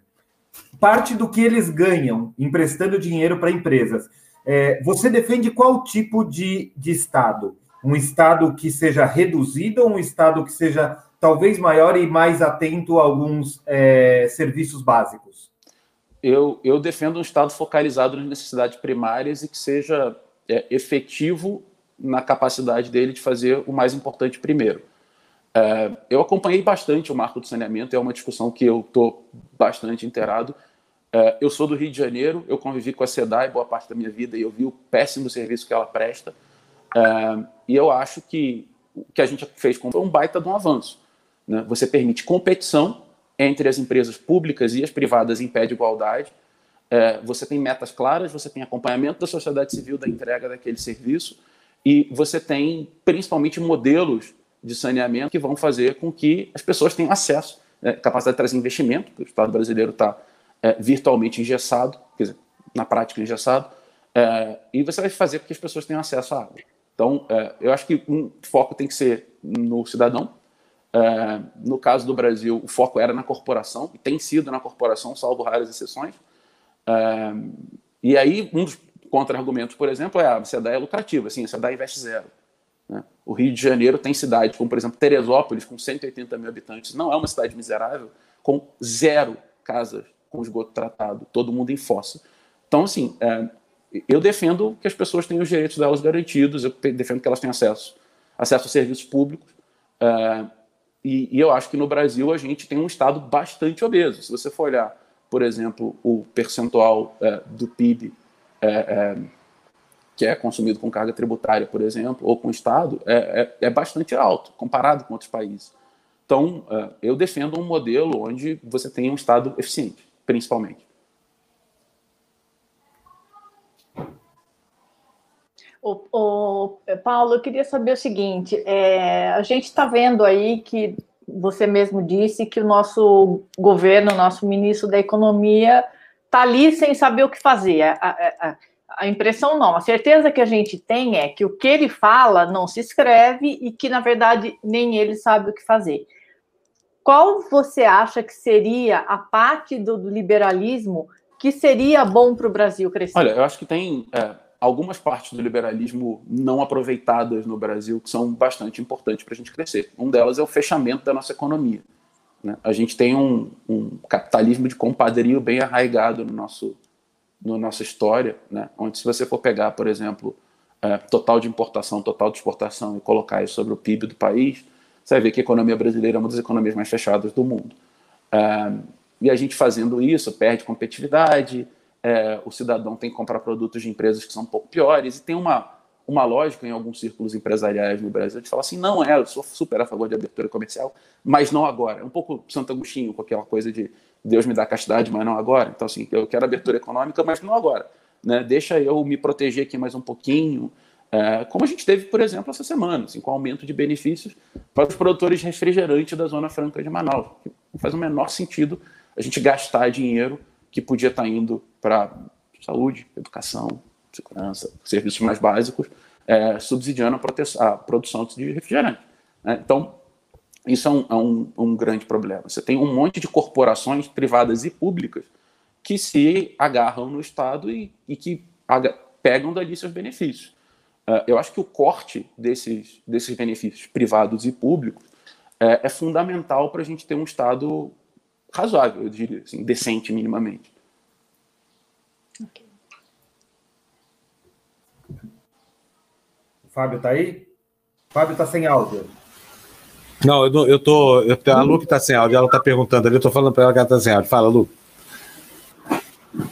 parte do que eles ganham, emprestando dinheiro para empresas. É, você defende qual tipo de, de Estado? Um Estado que seja reduzido ou um Estado que seja talvez maior e mais atento a alguns é, serviços básicos? Eu, eu defendo um Estado focalizado nas necessidades primárias e que seja é, efetivo na capacidade dele de fazer o mais importante primeiro. É, eu acompanhei bastante o marco do saneamento, é uma discussão que eu estou bastante inteirado. É, eu sou do Rio de Janeiro, eu convivi com a SEDAI boa parte da minha vida e eu vi o péssimo serviço que ela presta. É, e eu acho que o que a gente fez com um baita de um avanço. Né? Você permite competição entre as empresas públicas e as privadas em pé de igualdade. É, você tem metas claras, você tem acompanhamento da sociedade civil da entrega daquele serviço e você tem principalmente modelos de saneamento que vão fazer com que as pessoas tenham acesso, né, capacidade de trazer investimento, o Estado brasileiro está é, virtualmente engessado, quer dizer, na prática engessado, é, e você vai fazer com que as pessoas tenham acesso à água. Então, é, eu acho que um foco tem que ser no cidadão. É, no caso do Brasil, o foco era na corporação, e tem sido na corporação, salvo raras exceções. É, e aí, um dos contra-argumentos, por exemplo, é a SEDAI é lucrativa, assim, a SEDAI investe zero. Né? O Rio de Janeiro tem cidades como, por exemplo, Teresópolis, com 180 mil habitantes, não é uma cidade miserável, com zero casas com esgoto tratado, todo mundo em fossa. Então, assim, é, eu defendo que as pessoas tenham os direitos delas garantidos, eu defendo que elas tenham acesso, acesso a serviços públicos, e, e eu acho que no Brasil a gente tem um Estado bastante obeso. Se você for olhar por exemplo, o percentual é, do PIB é, é, que é consumido com carga tributária, por exemplo, ou com o Estado, é, é, é bastante alto comparado com outros países. Então, é, eu defendo um modelo onde você tem um Estado eficiente, principalmente. O, o, Paulo, eu queria saber o seguinte: é, a gente está vendo aí que você mesmo disse que o nosso governo, o nosso ministro da Economia, está ali sem saber o que fazer. A, a, a, impressão não, a certeza que a gente tem é que o que ele fala não se escreve e que, na verdade, nem ele sabe o que fazer. Qual você acha que seria a parte do, liberalismo que seria bom para o Brasil crescer? Olha, eu acho que tem. É algumas partes do liberalismo não aproveitadas no Brasil que são bastante importantes para a gente crescer. Um delas é o fechamento da nossa economia. Né? A gente tem um, um, capitalismo de compadrio bem arraigado no nosso, na no nossa história, né? onde se você for pegar, por exemplo, é, total de importação, total de exportação e colocar isso sobre o PIB do país, você vai ver que a economia brasileira é uma das economias mais fechadas do mundo. É, e a gente fazendo isso perde competitividade, é, o cidadão tem que comprar produtos de empresas que são um pouco piores, e tem uma, uma lógica em alguns círculos empresariais no Brasil de falar assim: não é, eu sou super a favor de abertura comercial, mas não agora. É um pouco Santo Agostinho, com aquela coisa de Deus me dá castidade, mas não agora. Então, assim, eu quero abertura econômica, mas não agora. Né? Deixa eu me proteger aqui mais um pouquinho. É, como a gente teve, por exemplo, essa semana, assim, com aumento de benefícios para os produtores de refrigerante da Zona Franca de Manaus. Não faz o menor sentido a gente gastar dinheiro que podia estar indo para saúde, educação, segurança, serviços mais básicos, é, subsidiando a, a, produção de refrigerante. Né? Então, isso é um, é um, um, grande problema. Você tem um monte de corporações privadas e públicas que se agarram no Estado e, e que pegam dali seus benefícios. Uh, eu acho que o corte desses, desses benefícios privados e públicos é, é fundamental para a gente ter um Estado razoável, eu diria, assim, decente minimamente. Okay. O Fábio tá aí? O Fábio tá sem áudio. Não, eu, eu tô. Eu, a Lu que tá sem áudio, ela tá perguntando ali, eu tô falando para ela que ela tá sem áudio. Fala, Lu.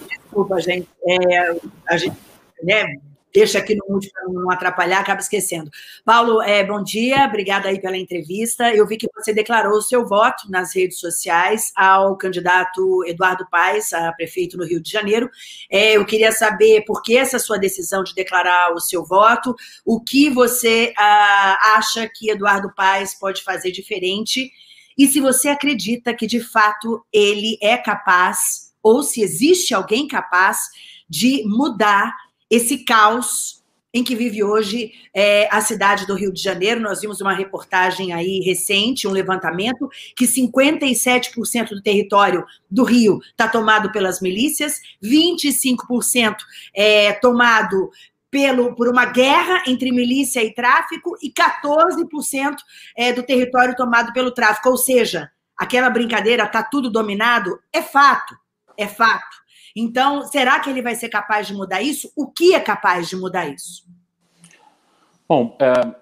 Desculpa, gente. É, a gente né, deixa aqui no mute para não atrapalhar, acaba esquecendo. Paulo, é, bom dia, obrigada aí pela entrevista. Eu vi que você declarou o seu voto nas redes sociais ao candidato Eduardo Paes, a prefeito no Rio de Janeiro. É, eu queria saber por que essa sua decisão de declarar o seu voto, o que você ah, acha que Eduardo Paes pode fazer diferente e se você acredita que de fato ele é capaz, ou se existe alguém capaz de mudar esse caos em que vive hoje é, a cidade do Rio de Janeiro. Nós vimos uma reportagem aí recente, um levantamento, que 57% do território do Rio está tomado pelas milícias, 25% é tomado pelo, por uma guerra entre milícia e tráfico e 14% é, do território tomado pelo tráfico. Ou seja, aquela brincadeira está tudo dominado, é fato, é fato. Então, será que ele vai ser capaz de mudar isso? O que é capaz de mudar isso? Bom, é,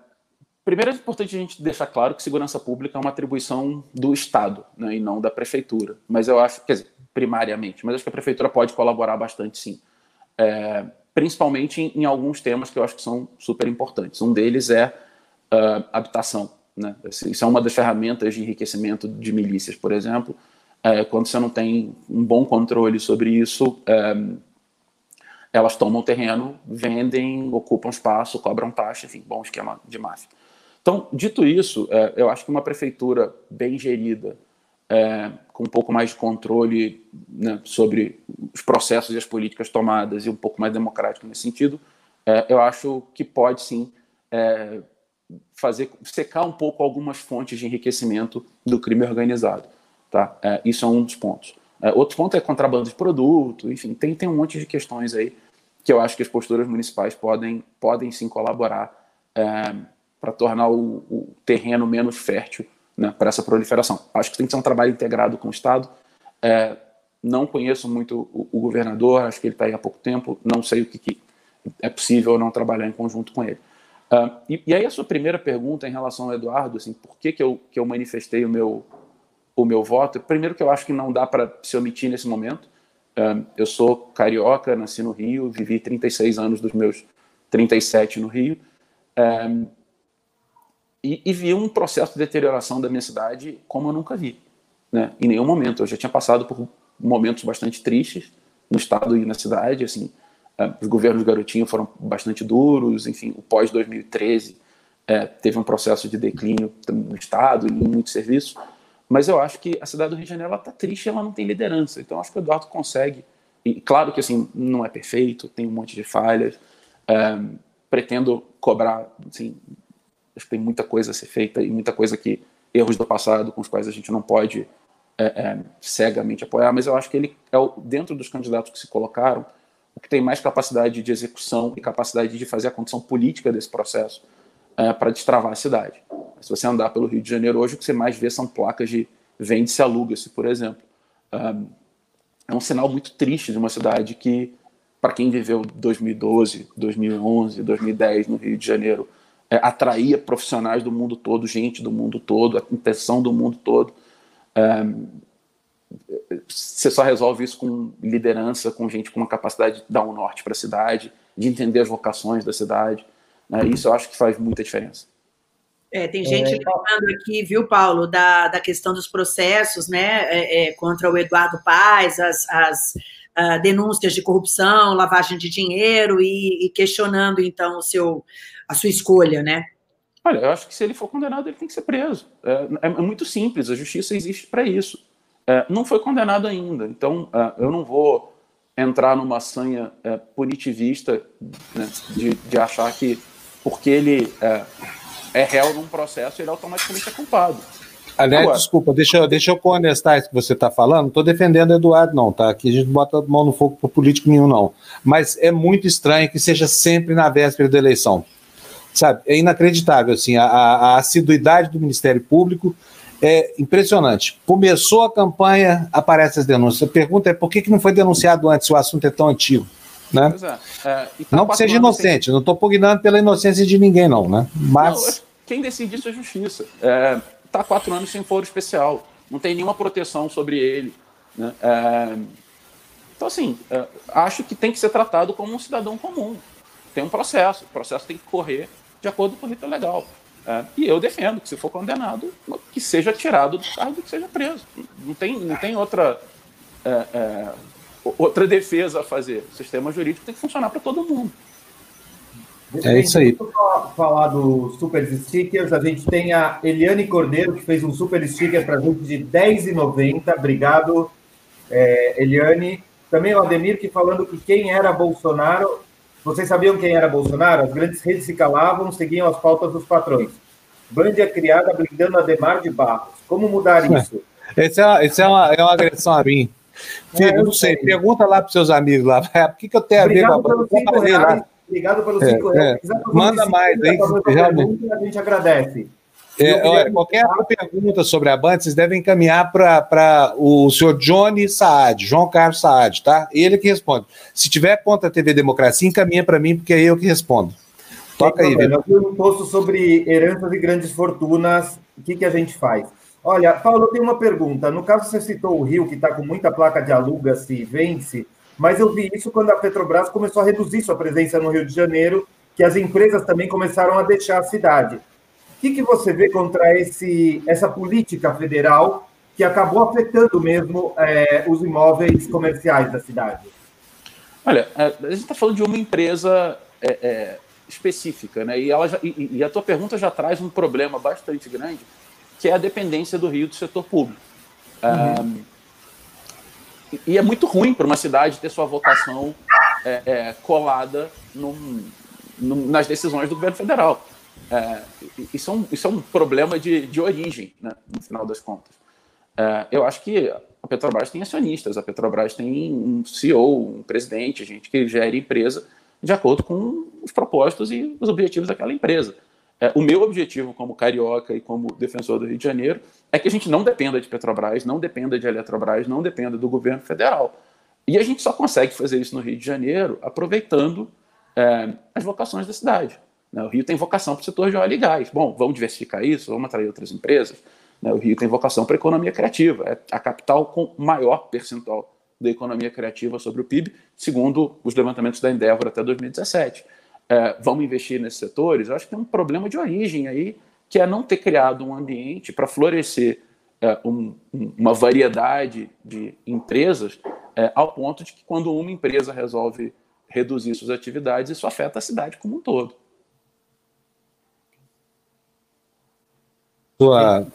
primeiro é importante a gente deixar claro que segurança pública é uma atribuição do Estado né, e não da prefeitura. Mas eu acho, quer dizer, primariamente, mas acho que a prefeitura pode colaborar bastante sim. É, principalmente em, em, alguns temas que eu acho que são super importantes. Um deles é uh, habitação. Né? Isso é uma das ferramentas de enriquecimento de milícias, por exemplo. É, quando você não tem um bom controle sobre isso, é, elas tomam terreno, vendem, ocupam espaço, cobram taxa, enfim, bom esquema de máfia. Então, dito isso, é, eu acho que uma prefeitura bem gerida, é, com um pouco mais de controle né, sobre os processos e as políticas tomadas e um pouco mais democrático nesse sentido, é, eu acho que pode sim é, fazer secar um pouco algumas fontes de enriquecimento do crime organizado. Tá? É, isso é um dos pontos. É, outro ponto é contrabando de produto, enfim, tem, tem um monte de questões aí que eu acho que as posturas municipais podem, podem sim colaborar é, para tornar o, o terreno menos fértil né, para essa proliferação. Acho que tem que ser um trabalho integrado com o Estado. É, não conheço muito o, o, governador, acho que ele está aí há pouco tempo, não sei o que, que, é possível ou não trabalhar em conjunto com ele. Uh, e, e, aí a sua primeira pergunta em relação ao Eduardo, assim, por que, que, eu, que eu manifestei o meu, o meu voto? Primeiro que eu acho que não dá para se omitir nesse momento. Eu sou carioca, nasci no Rio, vivi 36 anos dos meus 37 no Rio. E, e, vi um processo de deterioração da minha cidade como eu nunca vi, né? Em nenhum momento. Eu já tinha passado por momentos bastante tristes no estado e na cidade, assim. Os governos garotinho foram bastante duros, enfim, o pós 2013 é, teve um processo de declínio no estado e em muitos serviços. Mas eu acho que a cidade do Rio de Janeiro está triste, ela não tem liderança. Então acho que o Eduardo consegue. E claro que assim não é perfeito, tem um monte de falhas. É, pretendo cobrar assim, Acho que tem muita coisa a ser feita e muita coisa que erros do passado com os quais a gente não pode é, é, cegamente apoiar, mas eu acho que ele é o, dentro dos candidatos que se colocaram o que tem mais capacidade de execução e capacidade de fazer a condição política desse processo é, para destravar a cidade. Se você andar pelo Rio de Janeiro hoje, o que você mais vê são placas de vende-se, aluga-se, por exemplo. é um sinal muito triste de uma cidade que, para quem viveu 2012, 2011, 2010 no Rio de Janeiro, é, atraía profissionais do mundo todo, gente do mundo todo, a intenção do mundo todo. É, você só resolve isso com liderança, com gente com uma capacidade de dar um norte para a cidade, de entender as vocações da cidade. Né? Isso eu acho que faz muita diferença. É, tem gente é, lembrando aqui, viu, Paulo, da, da questão dos processos, né, é, é, contra o Eduardo Paes, as, as uh, denúncias de corrupção, lavagem de dinheiro e, e questionando, então, o seu, a sua escolha, né? Olha, eu acho que se ele for condenado, ele tem que ser preso. É, é, é muito simples, a justiça existe para isso. É, não foi condenado ainda, então é, eu não vou entrar numa sanha é, punitivista né, de, de, achar que porque ele é, é réu num processo, ele automaticamente é culpado. Aliás, Agora, desculpa, deixa, eu, deixa eu conestar isso que você está falando. Não estou defendendo o Eduardo, não, tá? Aqui a gente bota a mão no fogo para político nenhum, não. Mas é muito estranho que seja sempre na véspera da eleição sabe? É inacreditável, assim, a, a assiduidade do Ministério Público é impressionante. Começou a campanha, aparecem as denúncias. A pergunta é por que, que não foi denunciado antes, se o assunto é tão antigo? Né? É. É, tá não que seja inocente, sem... não estou pugnando pela inocência de ninguém, não, né? Mas. Não, quem decide isso é a justiça. Está é, tá quatro anos sem foro especial, não tem nenhuma proteção sobre ele. Né? É, então, assim, é, acho que tem que ser tratado como um cidadão comum. tem um processo, o processo tem que correr de acordo com o rito legal. É, e eu defendo que, se for condenado, que seja tirado do cargo e que seja preso. Não tem, não tem outra, é, é, outra defesa a fazer. O sistema jurídico tem que funcionar para todo mundo. É isso aí. falar dos super stickers, a gente tem a Eliane Cordeiro, que fez um super sticker para a gente de R$10,90. Obrigado, é, Eliane. Também o Ademir, que falando que quem era Bolsonaro vocês sabiam quem era Bolsonaro? As grandes redes se calavam, seguiam as pautas dos patrões. Band é criada blindando Ademar de Barros. Como mudar isso? Esse é, esse é, uma, é uma agressão a mim. Filho, é, não sei, sei, pergunta lá para seus amigos lá. *laughs* Por que, que eu tenho a ver com a Band? Obrigado pelos é, cinco reais. É. Manda mais. Realmente. A gente agradece. É, olha, qualquer pergunta sobre a Band, vocês devem encaminhar para o senhor Johnny Saad, João Carlos Saad, tá? Ele que responde. Se tiver contra a TV Democracia, encaminha para mim, porque é eu que respondo. Toca aí, Vitor. Eu um posto sobre heranças e grandes fortunas. O que, que a gente faz? Olha, Paulo, eu tenho uma pergunta. No caso, você citou o Rio, que está com muita placa de aluga-se e vence, mas eu vi isso quando a Petrobras começou a reduzir sua presença no Rio de Janeiro, que as empresas também começaram a deixar a cidade que, que você vê contra esse, essa política federal que acabou afetando mesmo é, os imóveis comerciais da cidade? Olha, a gente está falando de uma empresa é, é, específica, né? E, ela já, e, e, a tua pergunta já traz um problema bastante grande, que é a dependência do Rio do setor público. Uhum. e é muito ruim para uma cidade ter sua votação é, é, colada num, num, nas decisões do governo federal. É, isso, é um, isso é um problema de, de origem, né, no final das contas. É, eu acho que a Petrobras tem acionistas, a Petrobras tem um CEO, um presidente, gente que gere empresa de acordo com os propósitos e os objetivos daquela empresa. É, o meu objetivo como carioca e como defensor do Rio de Janeiro é que a gente não dependa de Petrobras, não dependa de Eletrobras, não dependa do governo federal. E a gente só consegue fazer isso no Rio de Janeiro aproveitando é, as vocações da cidade. Né? O Rio tem vocação para o setor de óleo e gás. Bom, vamos diversificar isso, vamos atrair outras empresas. Né? O Rio tem vocação para a economia criativa. É a capital com maior percentual da economia criativa sobre o PIB, segundo os levantamentos da Endeavor até 2017. É, vamos investir nesses setores? Eu acho que tem um problema de origem aí, que é não ter criado um ambiente para florescer é, um, uma variedade de empresas, é, ao ponto de que quando uma empresa resolve reduzir suas atividades, isso afeta a cidade como um todo.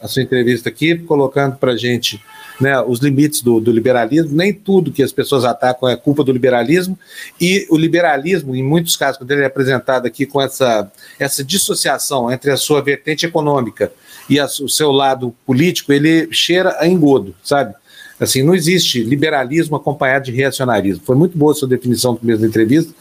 a sua entrevista aqui, colocando para a gente né, os limites do, do, liberalismo. Nem tudo que as pessoas atacam é culpa do liberalismo, e o liberalismo, em muitos casos, quando ele é apresentado aqui com essa, essa dissociação entre a sua vertente econômica e a, o seu lado político, ele cheira a engodo, sabe? Assim, não existe liberalismo acompanhado de reacionarismo. Foi muito boa a sua definição no começo da entrevista,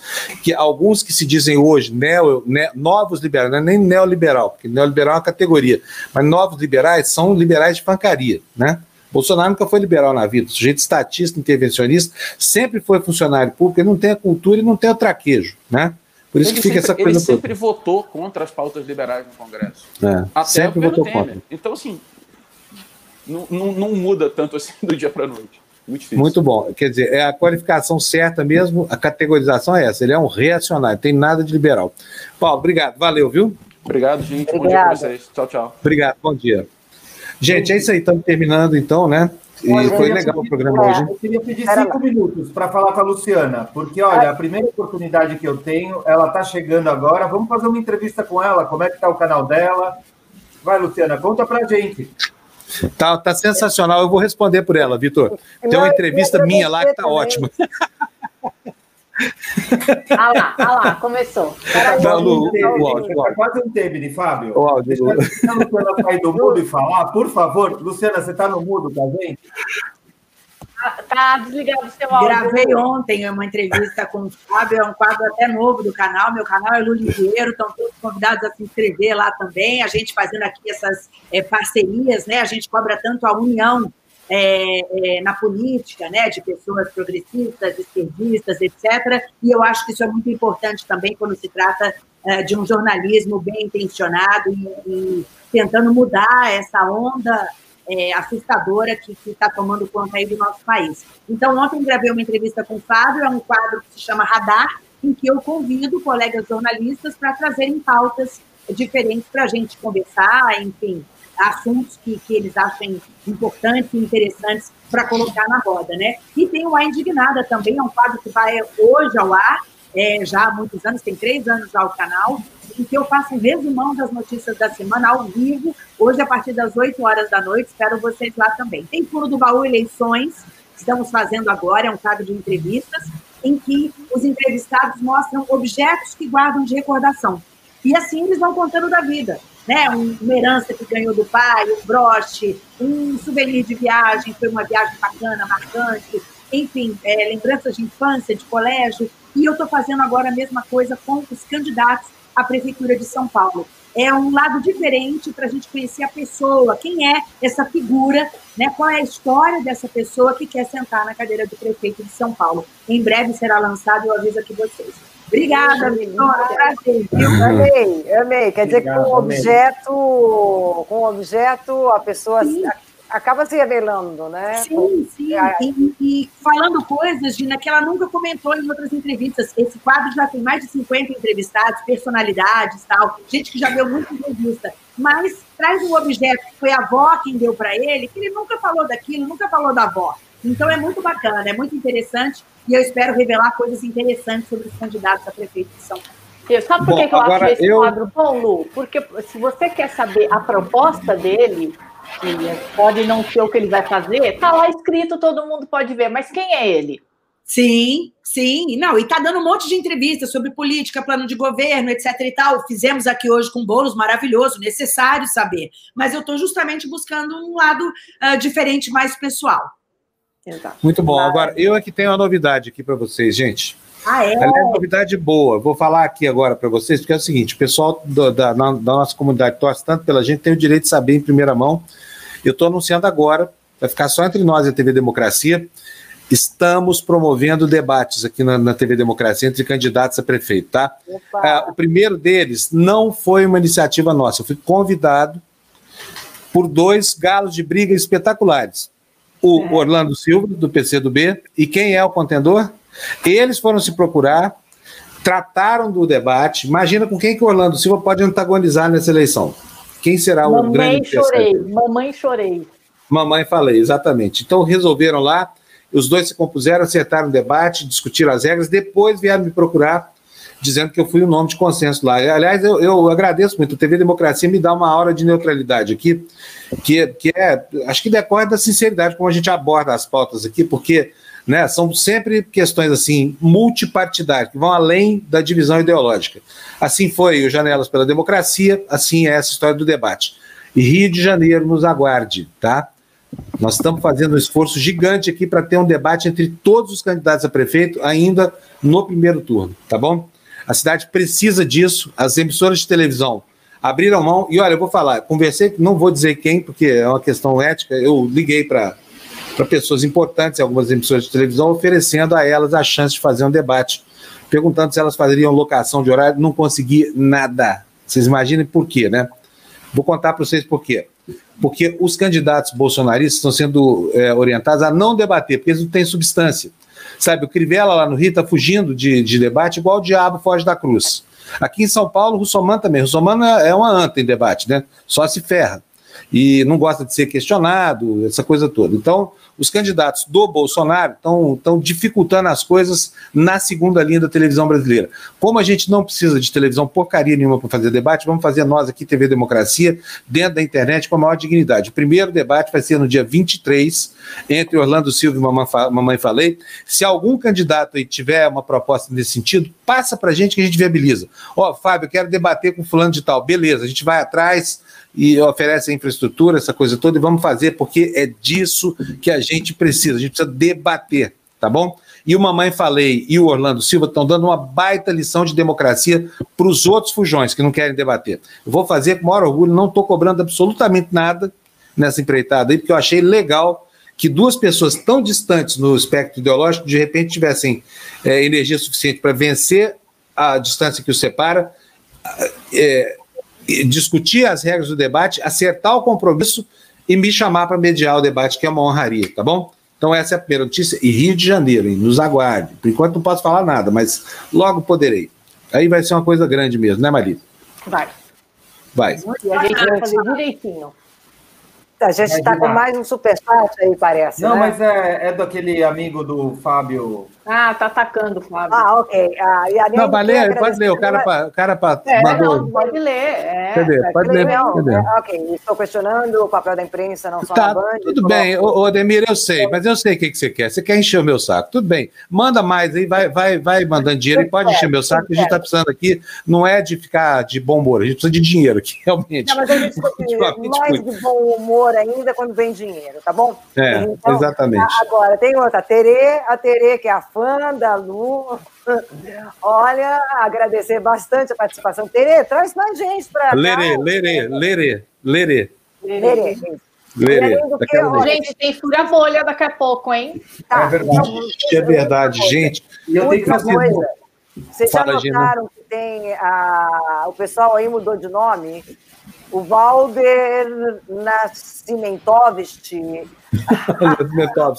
que alguns que se dizem hoje neo, ne, novos liberais, não é nem neoliberal, porque neoliberal é uma categoria, mas novos liberais são liberais de pancaria, né? Bolsonaro nunca foi liberal na vida, sujeito estatista, intervencionista, sempre foi funcionário público, ele não tem a cultura e não tem o traquejo, né? Por isso ele que fica sempre, essa coisa. Ele sempre votou contra as pautas liberais no Congresso. É, Até sempre votou Temer. contra. Então, assim, não, não, não muda tanto assim *laughs* do dia para a noite. Muito difícil. Muito bom. Quer dizer, é a qualificação certa mesmo, a categorização é essa. Ele é um reacionário, tem nada de liberal. Paulo, obrigado. Valeu, viu? Obrigado, gente. Obrigado. Bom dia para vocês. Tchau, tchau. Obrigado, bom dia. Gente, é isso aí. Estamos terminando então, né? E olha, foi legal pedir, o programa é, hoje. Eu queria pedir cinco minutos para falar com a Luciana, porque, olha, a primeira oportunidade que eu tenho, ela está chegando agora. Vamos fazer uma entrevista com ela. Como é que está o canal dela? Vai, Luciana, conta para gente. Tá, tá sensacional. Eu vou responder por ela, Vitor. Tem uma entrevista minha lá que tá ótima. *laughs* Ah lá, ah lá, começou. Lu, o, áudio, tá quase um tempo de Fábio. O áudio, Deixa a Luciana sair do mudo e falar, por favor. Luciana, você está no mudo com a gente? Tá desligado o seu áudio. Gravei ontem uma entrevista com o Fábio, é um quadro até novo do canal. Meu canal é Luliveiro, estão todos convidados a se inscrever lá também. A gente fazendo aqui essas é, parcerias, né? A gente cobra tanto a união é, é, na política, né, de pessoas progressistas, esquerdistas, etc. E eu acho que isso é muito importante também quando se trata é, de um jornalismo bem intencionado e, e tentando mudar essa onda é, assustadora que está tomando conta aí do nosso país. Então, ontem gravei uma entrevista com o Fábio, é um quadro que se chama Radar, em que eu convido colegas jornalistas para trazerem pautas diferentes para a gente conversar, enfim, assuntos que, que eles achem importantes e interessantes para colocar na roda, né? E tem o A Indignada também, é um quadro que vai hoje ao ar, é, já há muitos anos, tem três anos já o canal, em que eu faço um resumão das notícias da semana ao vivo, hoje a partir das 8 horas da noite, espero vocês lá também. Tem Furo do Baú Eleições, estamos fazendo agora, é um quadro de entrevistas, em que os entrevistados mostram objetos que guardam de recordação. E assim eles vão contando da vida. Né? uma herança que ganhou do pai, um broche, um souvenir de viagem, foi uma viagem bacana, marcante, enfim, é, lembranças de infância, de colégio. E eu estou fazendo agora a mesma coisa com os candidatos à Prefeitura de São Paulo. É um lado diferente para a gente conhecer a pessoa, quem é essa figura, né? qual é a história dessa pessoa que quer sentar na cadeira do prefeito de São Paulo. Em breve será lançado, eu aviso aqui vocês. Obrigada, Vitória. Prazer, viu? Amei, amei. Quer dizer que com objeto, com objeto, a pessoa Sim. acaba se revelando, né? Sim, sim. E, e, falando coisas, Gina, que ela nunca comentou em outras entrevistas. Esse quadro já tem mais de 50 entrevistados, personalidades tal, gente que já deu muita entrevista. Mas traz um objeto que foi a avó quem deu para ele, que ele nunca falou daquilo, nunca falou da avó. Então é muito bacana, é muito interessante e eu espero revelar coisas interessantes sobre os candidatos a prefeito de São Paulo. Eu, sabe por bom, que eu acho esse eu... quadro bom, Lu? Porque se você quer saber a proposta dele, que pode não ser o que ele vai fazer, está lá escrito, todo mundo pode ver, mas quem é ele? Sim, sim. Não, e está dando um monte de entrevistas sobre política, plano de governo, etc e tal. Fizemos aqui hoje com bolos maravilhoso, necessário saber. Mas eu estou justamente buscando um lado uh, diferente, mais pessoal. Exato. Muito bom. Agora, eu aqui tenho uma novidade aqui para vocês, gente. Ah, é? É novidade boa. Vou falar aqui agora para vocês, porque é o seguinte: o pessoal do, da, da, nossa comunidade torce tanto pela gente, tem o direito de saber em primeira mão. Eu estou anunciando agora, vai ficar só entre nós e a TV Democracia. Estamos promovendo debates aqui na, na TV Democracia entre candidatos a prefeito, tá? Ah, o primeiro deles não foi uma iniciativa nossa. Eu fui convidado por dois galos de briga espetaculares o é. Orlando Silva, do PCdoB, e quem é o contendor? Eles foram se procurar, trataram do debate. Imagina com quem que o Orlando Silva pode antagonizar nessa eleição. Quem será Mamãe o grande chorei, Mamãe chorei. Mamãe falei, exatamente. Então resolveram lá, os dois se compuseram, acertaram o debate, discutiram as regras, depois vieram me procurar dizendo que eu fui o nome de consenso lá. Aliás, eu, eu agradeço muito. A TV Democracia me dá uma hora de neutralidade aqui, que, que é, acho que decorre da sinceridade como a gente aborda as pautas aqui, porque né, são sempre questões assim multipartidárias, que vão além da divisão ideológica. Assim foi o Janelas pela Democracia, assim é essa história do debate. E Rio de Janeiro nos aguarde, tá? Nós estamos fazendo um esforço gigante aqui para ter um debate entre todos os candidatos a prefeito ainda no primeiro turno, tá bom? A cidade precisa disso, as emissoras de televisão abriram mão, e olha, eu vou falar, conversei, não vou dizer quem, porque é uma questão ética, eu liguei para pessoas importantes, algumas emissoras de televisão, oferecendo a elas a chance de fazer um debate, perguntando se elas fariam locação de horário, não consegui nada. Vocês imaginem por quê, né? Vou contar para vocês por quê. Porque os candidatos bolsonaristas estão sendo é, orientados a não debater, porque eles não têm substância. Sabe, o Crivella lá no Rio está fugindo de, de debate igual o diabo foge da cruz. Aqui em São Paulo, o Russomano também. O Russomano é uma anta em debate, né? Só se ferra. E não gosta de ser questionado, essa coisa toda. Então, os candidatos do Bolsonaro estão dificultando as coisas na segunda linha da televisão brasileira. Como a gente não precisa de televisão porcaria nenhuma para fazer debate, vamos fazer nós aqui, TV Democracia, dentro da internet com a maior dignidade. O primeiro debate vai ser no dia 23, entre Orlando Silva e Mamãe, Falei. Se algum candidato aí tiver uma proposta nesse sentido, passa para a gente que a gente viabiliza. Ó, oh, Fábio, eu quero debater com fulano de tal. Beleza, a gente vai atrás e oferece a infraestrutura, essa coisa toda, e vamos fazer, porque é disso que a gente precisa, a gente precisa debater, tá bom? E o Mamãe Falei e o Orlando Silva estão dando uma baita lição de democracia para os outros fujões que não querem debater. Eu vou fazer com o maior orgulho, não estou cobrando absolutamente nada nessa empreitada aí, porque eu achei legal que duas pessoas tão distantes no espectro ideológico, de repente, tivessem é, energia suficiente para vencer a distância que os separa, é, discutir as regras do debate, acertar o compromisso e me chamar para mediar o debate, que é uma honraria, tá bom? Então, essa é a primeira notícia. E Rio de Janeiro, hein? nos aguarde. Por enquanto não posso falar nada, mas logo poderei. Aí vai ser uma coisa grande mesmo, né, Maria? Vai. Vai. E a gente vai fazer direitinho. A gente está com mais um superchat aí, parece. Não, né? mas é, é daquele amigo do Fábio. Ah, tá atacando, Flávio. Ah, ok. Ah, e a Não, pode ler, pode ler. O cara, pra, o cara pra, É, mandou. não, pode ler. É, Cadê? Pode ler. Não, Cadê? é, ok, estou questionando o papel da imprensa, não só Tá, na Band. tudo bem, ô, Ademir, eu sei, mas eu sei o que, que você quer. Você quer encher o meu saco. Tudo bem, manda mais aí, vai, vai, vai mandando dinheiro e pode encher meu saco, que a gente está precisando aqui. Não é de ficar de bom humor, a gente precisa de dinheiro aqui, *laughs* realmente. Não, mas a gente precisa mais de bom humor ainda quando vem dinheiro, tá bom? É, exatamente. a- Agora, tem outra, a Terê, a Terê, que é a fã da Lu. Olha, agradecer bastante a participação. Terê, traz mais gente para. Lerê, lerê, lerê, lerê, Lerê. lerê. Gente, tem fura-bolha daqui a pouco, hein? Tá. É verdade. É verdade, gente. E eu tenho que fazer. coisa, vocês já notaram que tem a, o pessoal aí mudou de nome? O Valder Nascimentovich.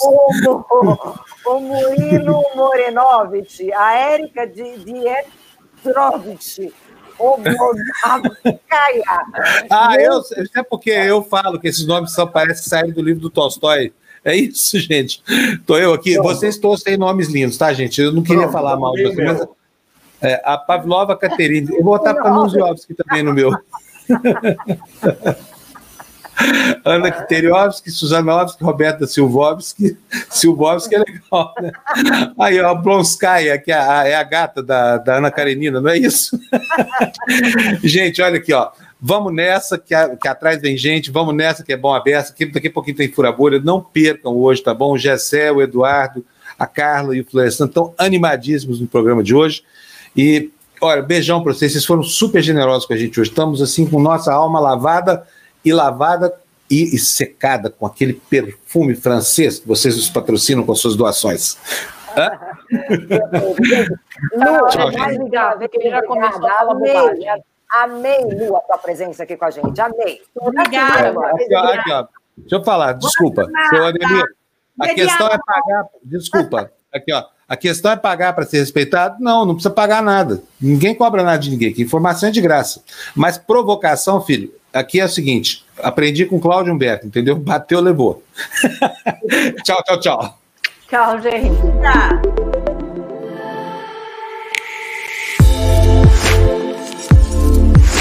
O, o, Murilo Morenovich, a Érica de Dietrovich, o Modacaia. Ah, eu sei porque eu falo que esses nomes só parecem sair do livro do Tolstói. É isso, *laughs* gente. Tô eu aqui. Vocês todos têm nomes lindos, tá, gente? Eu não queria falar mal de vocês, mas é, a Pavlova Caterine. Eu vou botar para Nuziovski também no meu. *laughs* *laughs* Ana Kiteriovski, Suzanovski, Roberta Silvovski. Silvovski é legal, né? Aí, ó, a Blonskaya, que é a, é a gata da, da Ana Karenina, não é isso? *laughs* gente, olha aqui, ó. Vamos nessa, que, a- que atrás vem gente, vamos nessa, que é bom aberta, que daqui a pouquinho tem fura-bolha. Não percam hoje, tá bom? O Gessé, o Eduardo, a Carla e o Florestan estão animadíssimos no programa de hoje. E, olha, beijão para vocês, vocês foram super generosos com a gente hoje. Estamos, assim, com nossa alma lavada e lavada e, e secada com aquele perfume francês que vocês nos patrocinam com suas doações. Hã? *laughs* Lu, Tchau, gente. legal, Porque ele já começou a falar amei, bobagem. amei, Lu, a tua presença aqui com a gente, amei. Obrigada. Aqui, ó, aqui, ó. Deixa eu falar, desculpa. Seu Ademir, a questão é pagar. Desculpa. Aqui, ó. A questão é pagar para ser respeitado? Não, não precisa pagar nada. Ninguém cobra nada de ninguém aqui. Informação é de graça. Mas provocação, filho, aqui é o seguinte: aprendi com Cláudio Humberto, entendeu? Bateu, levou. *laughs* tchau, tchau, tchau. Tchau, gente.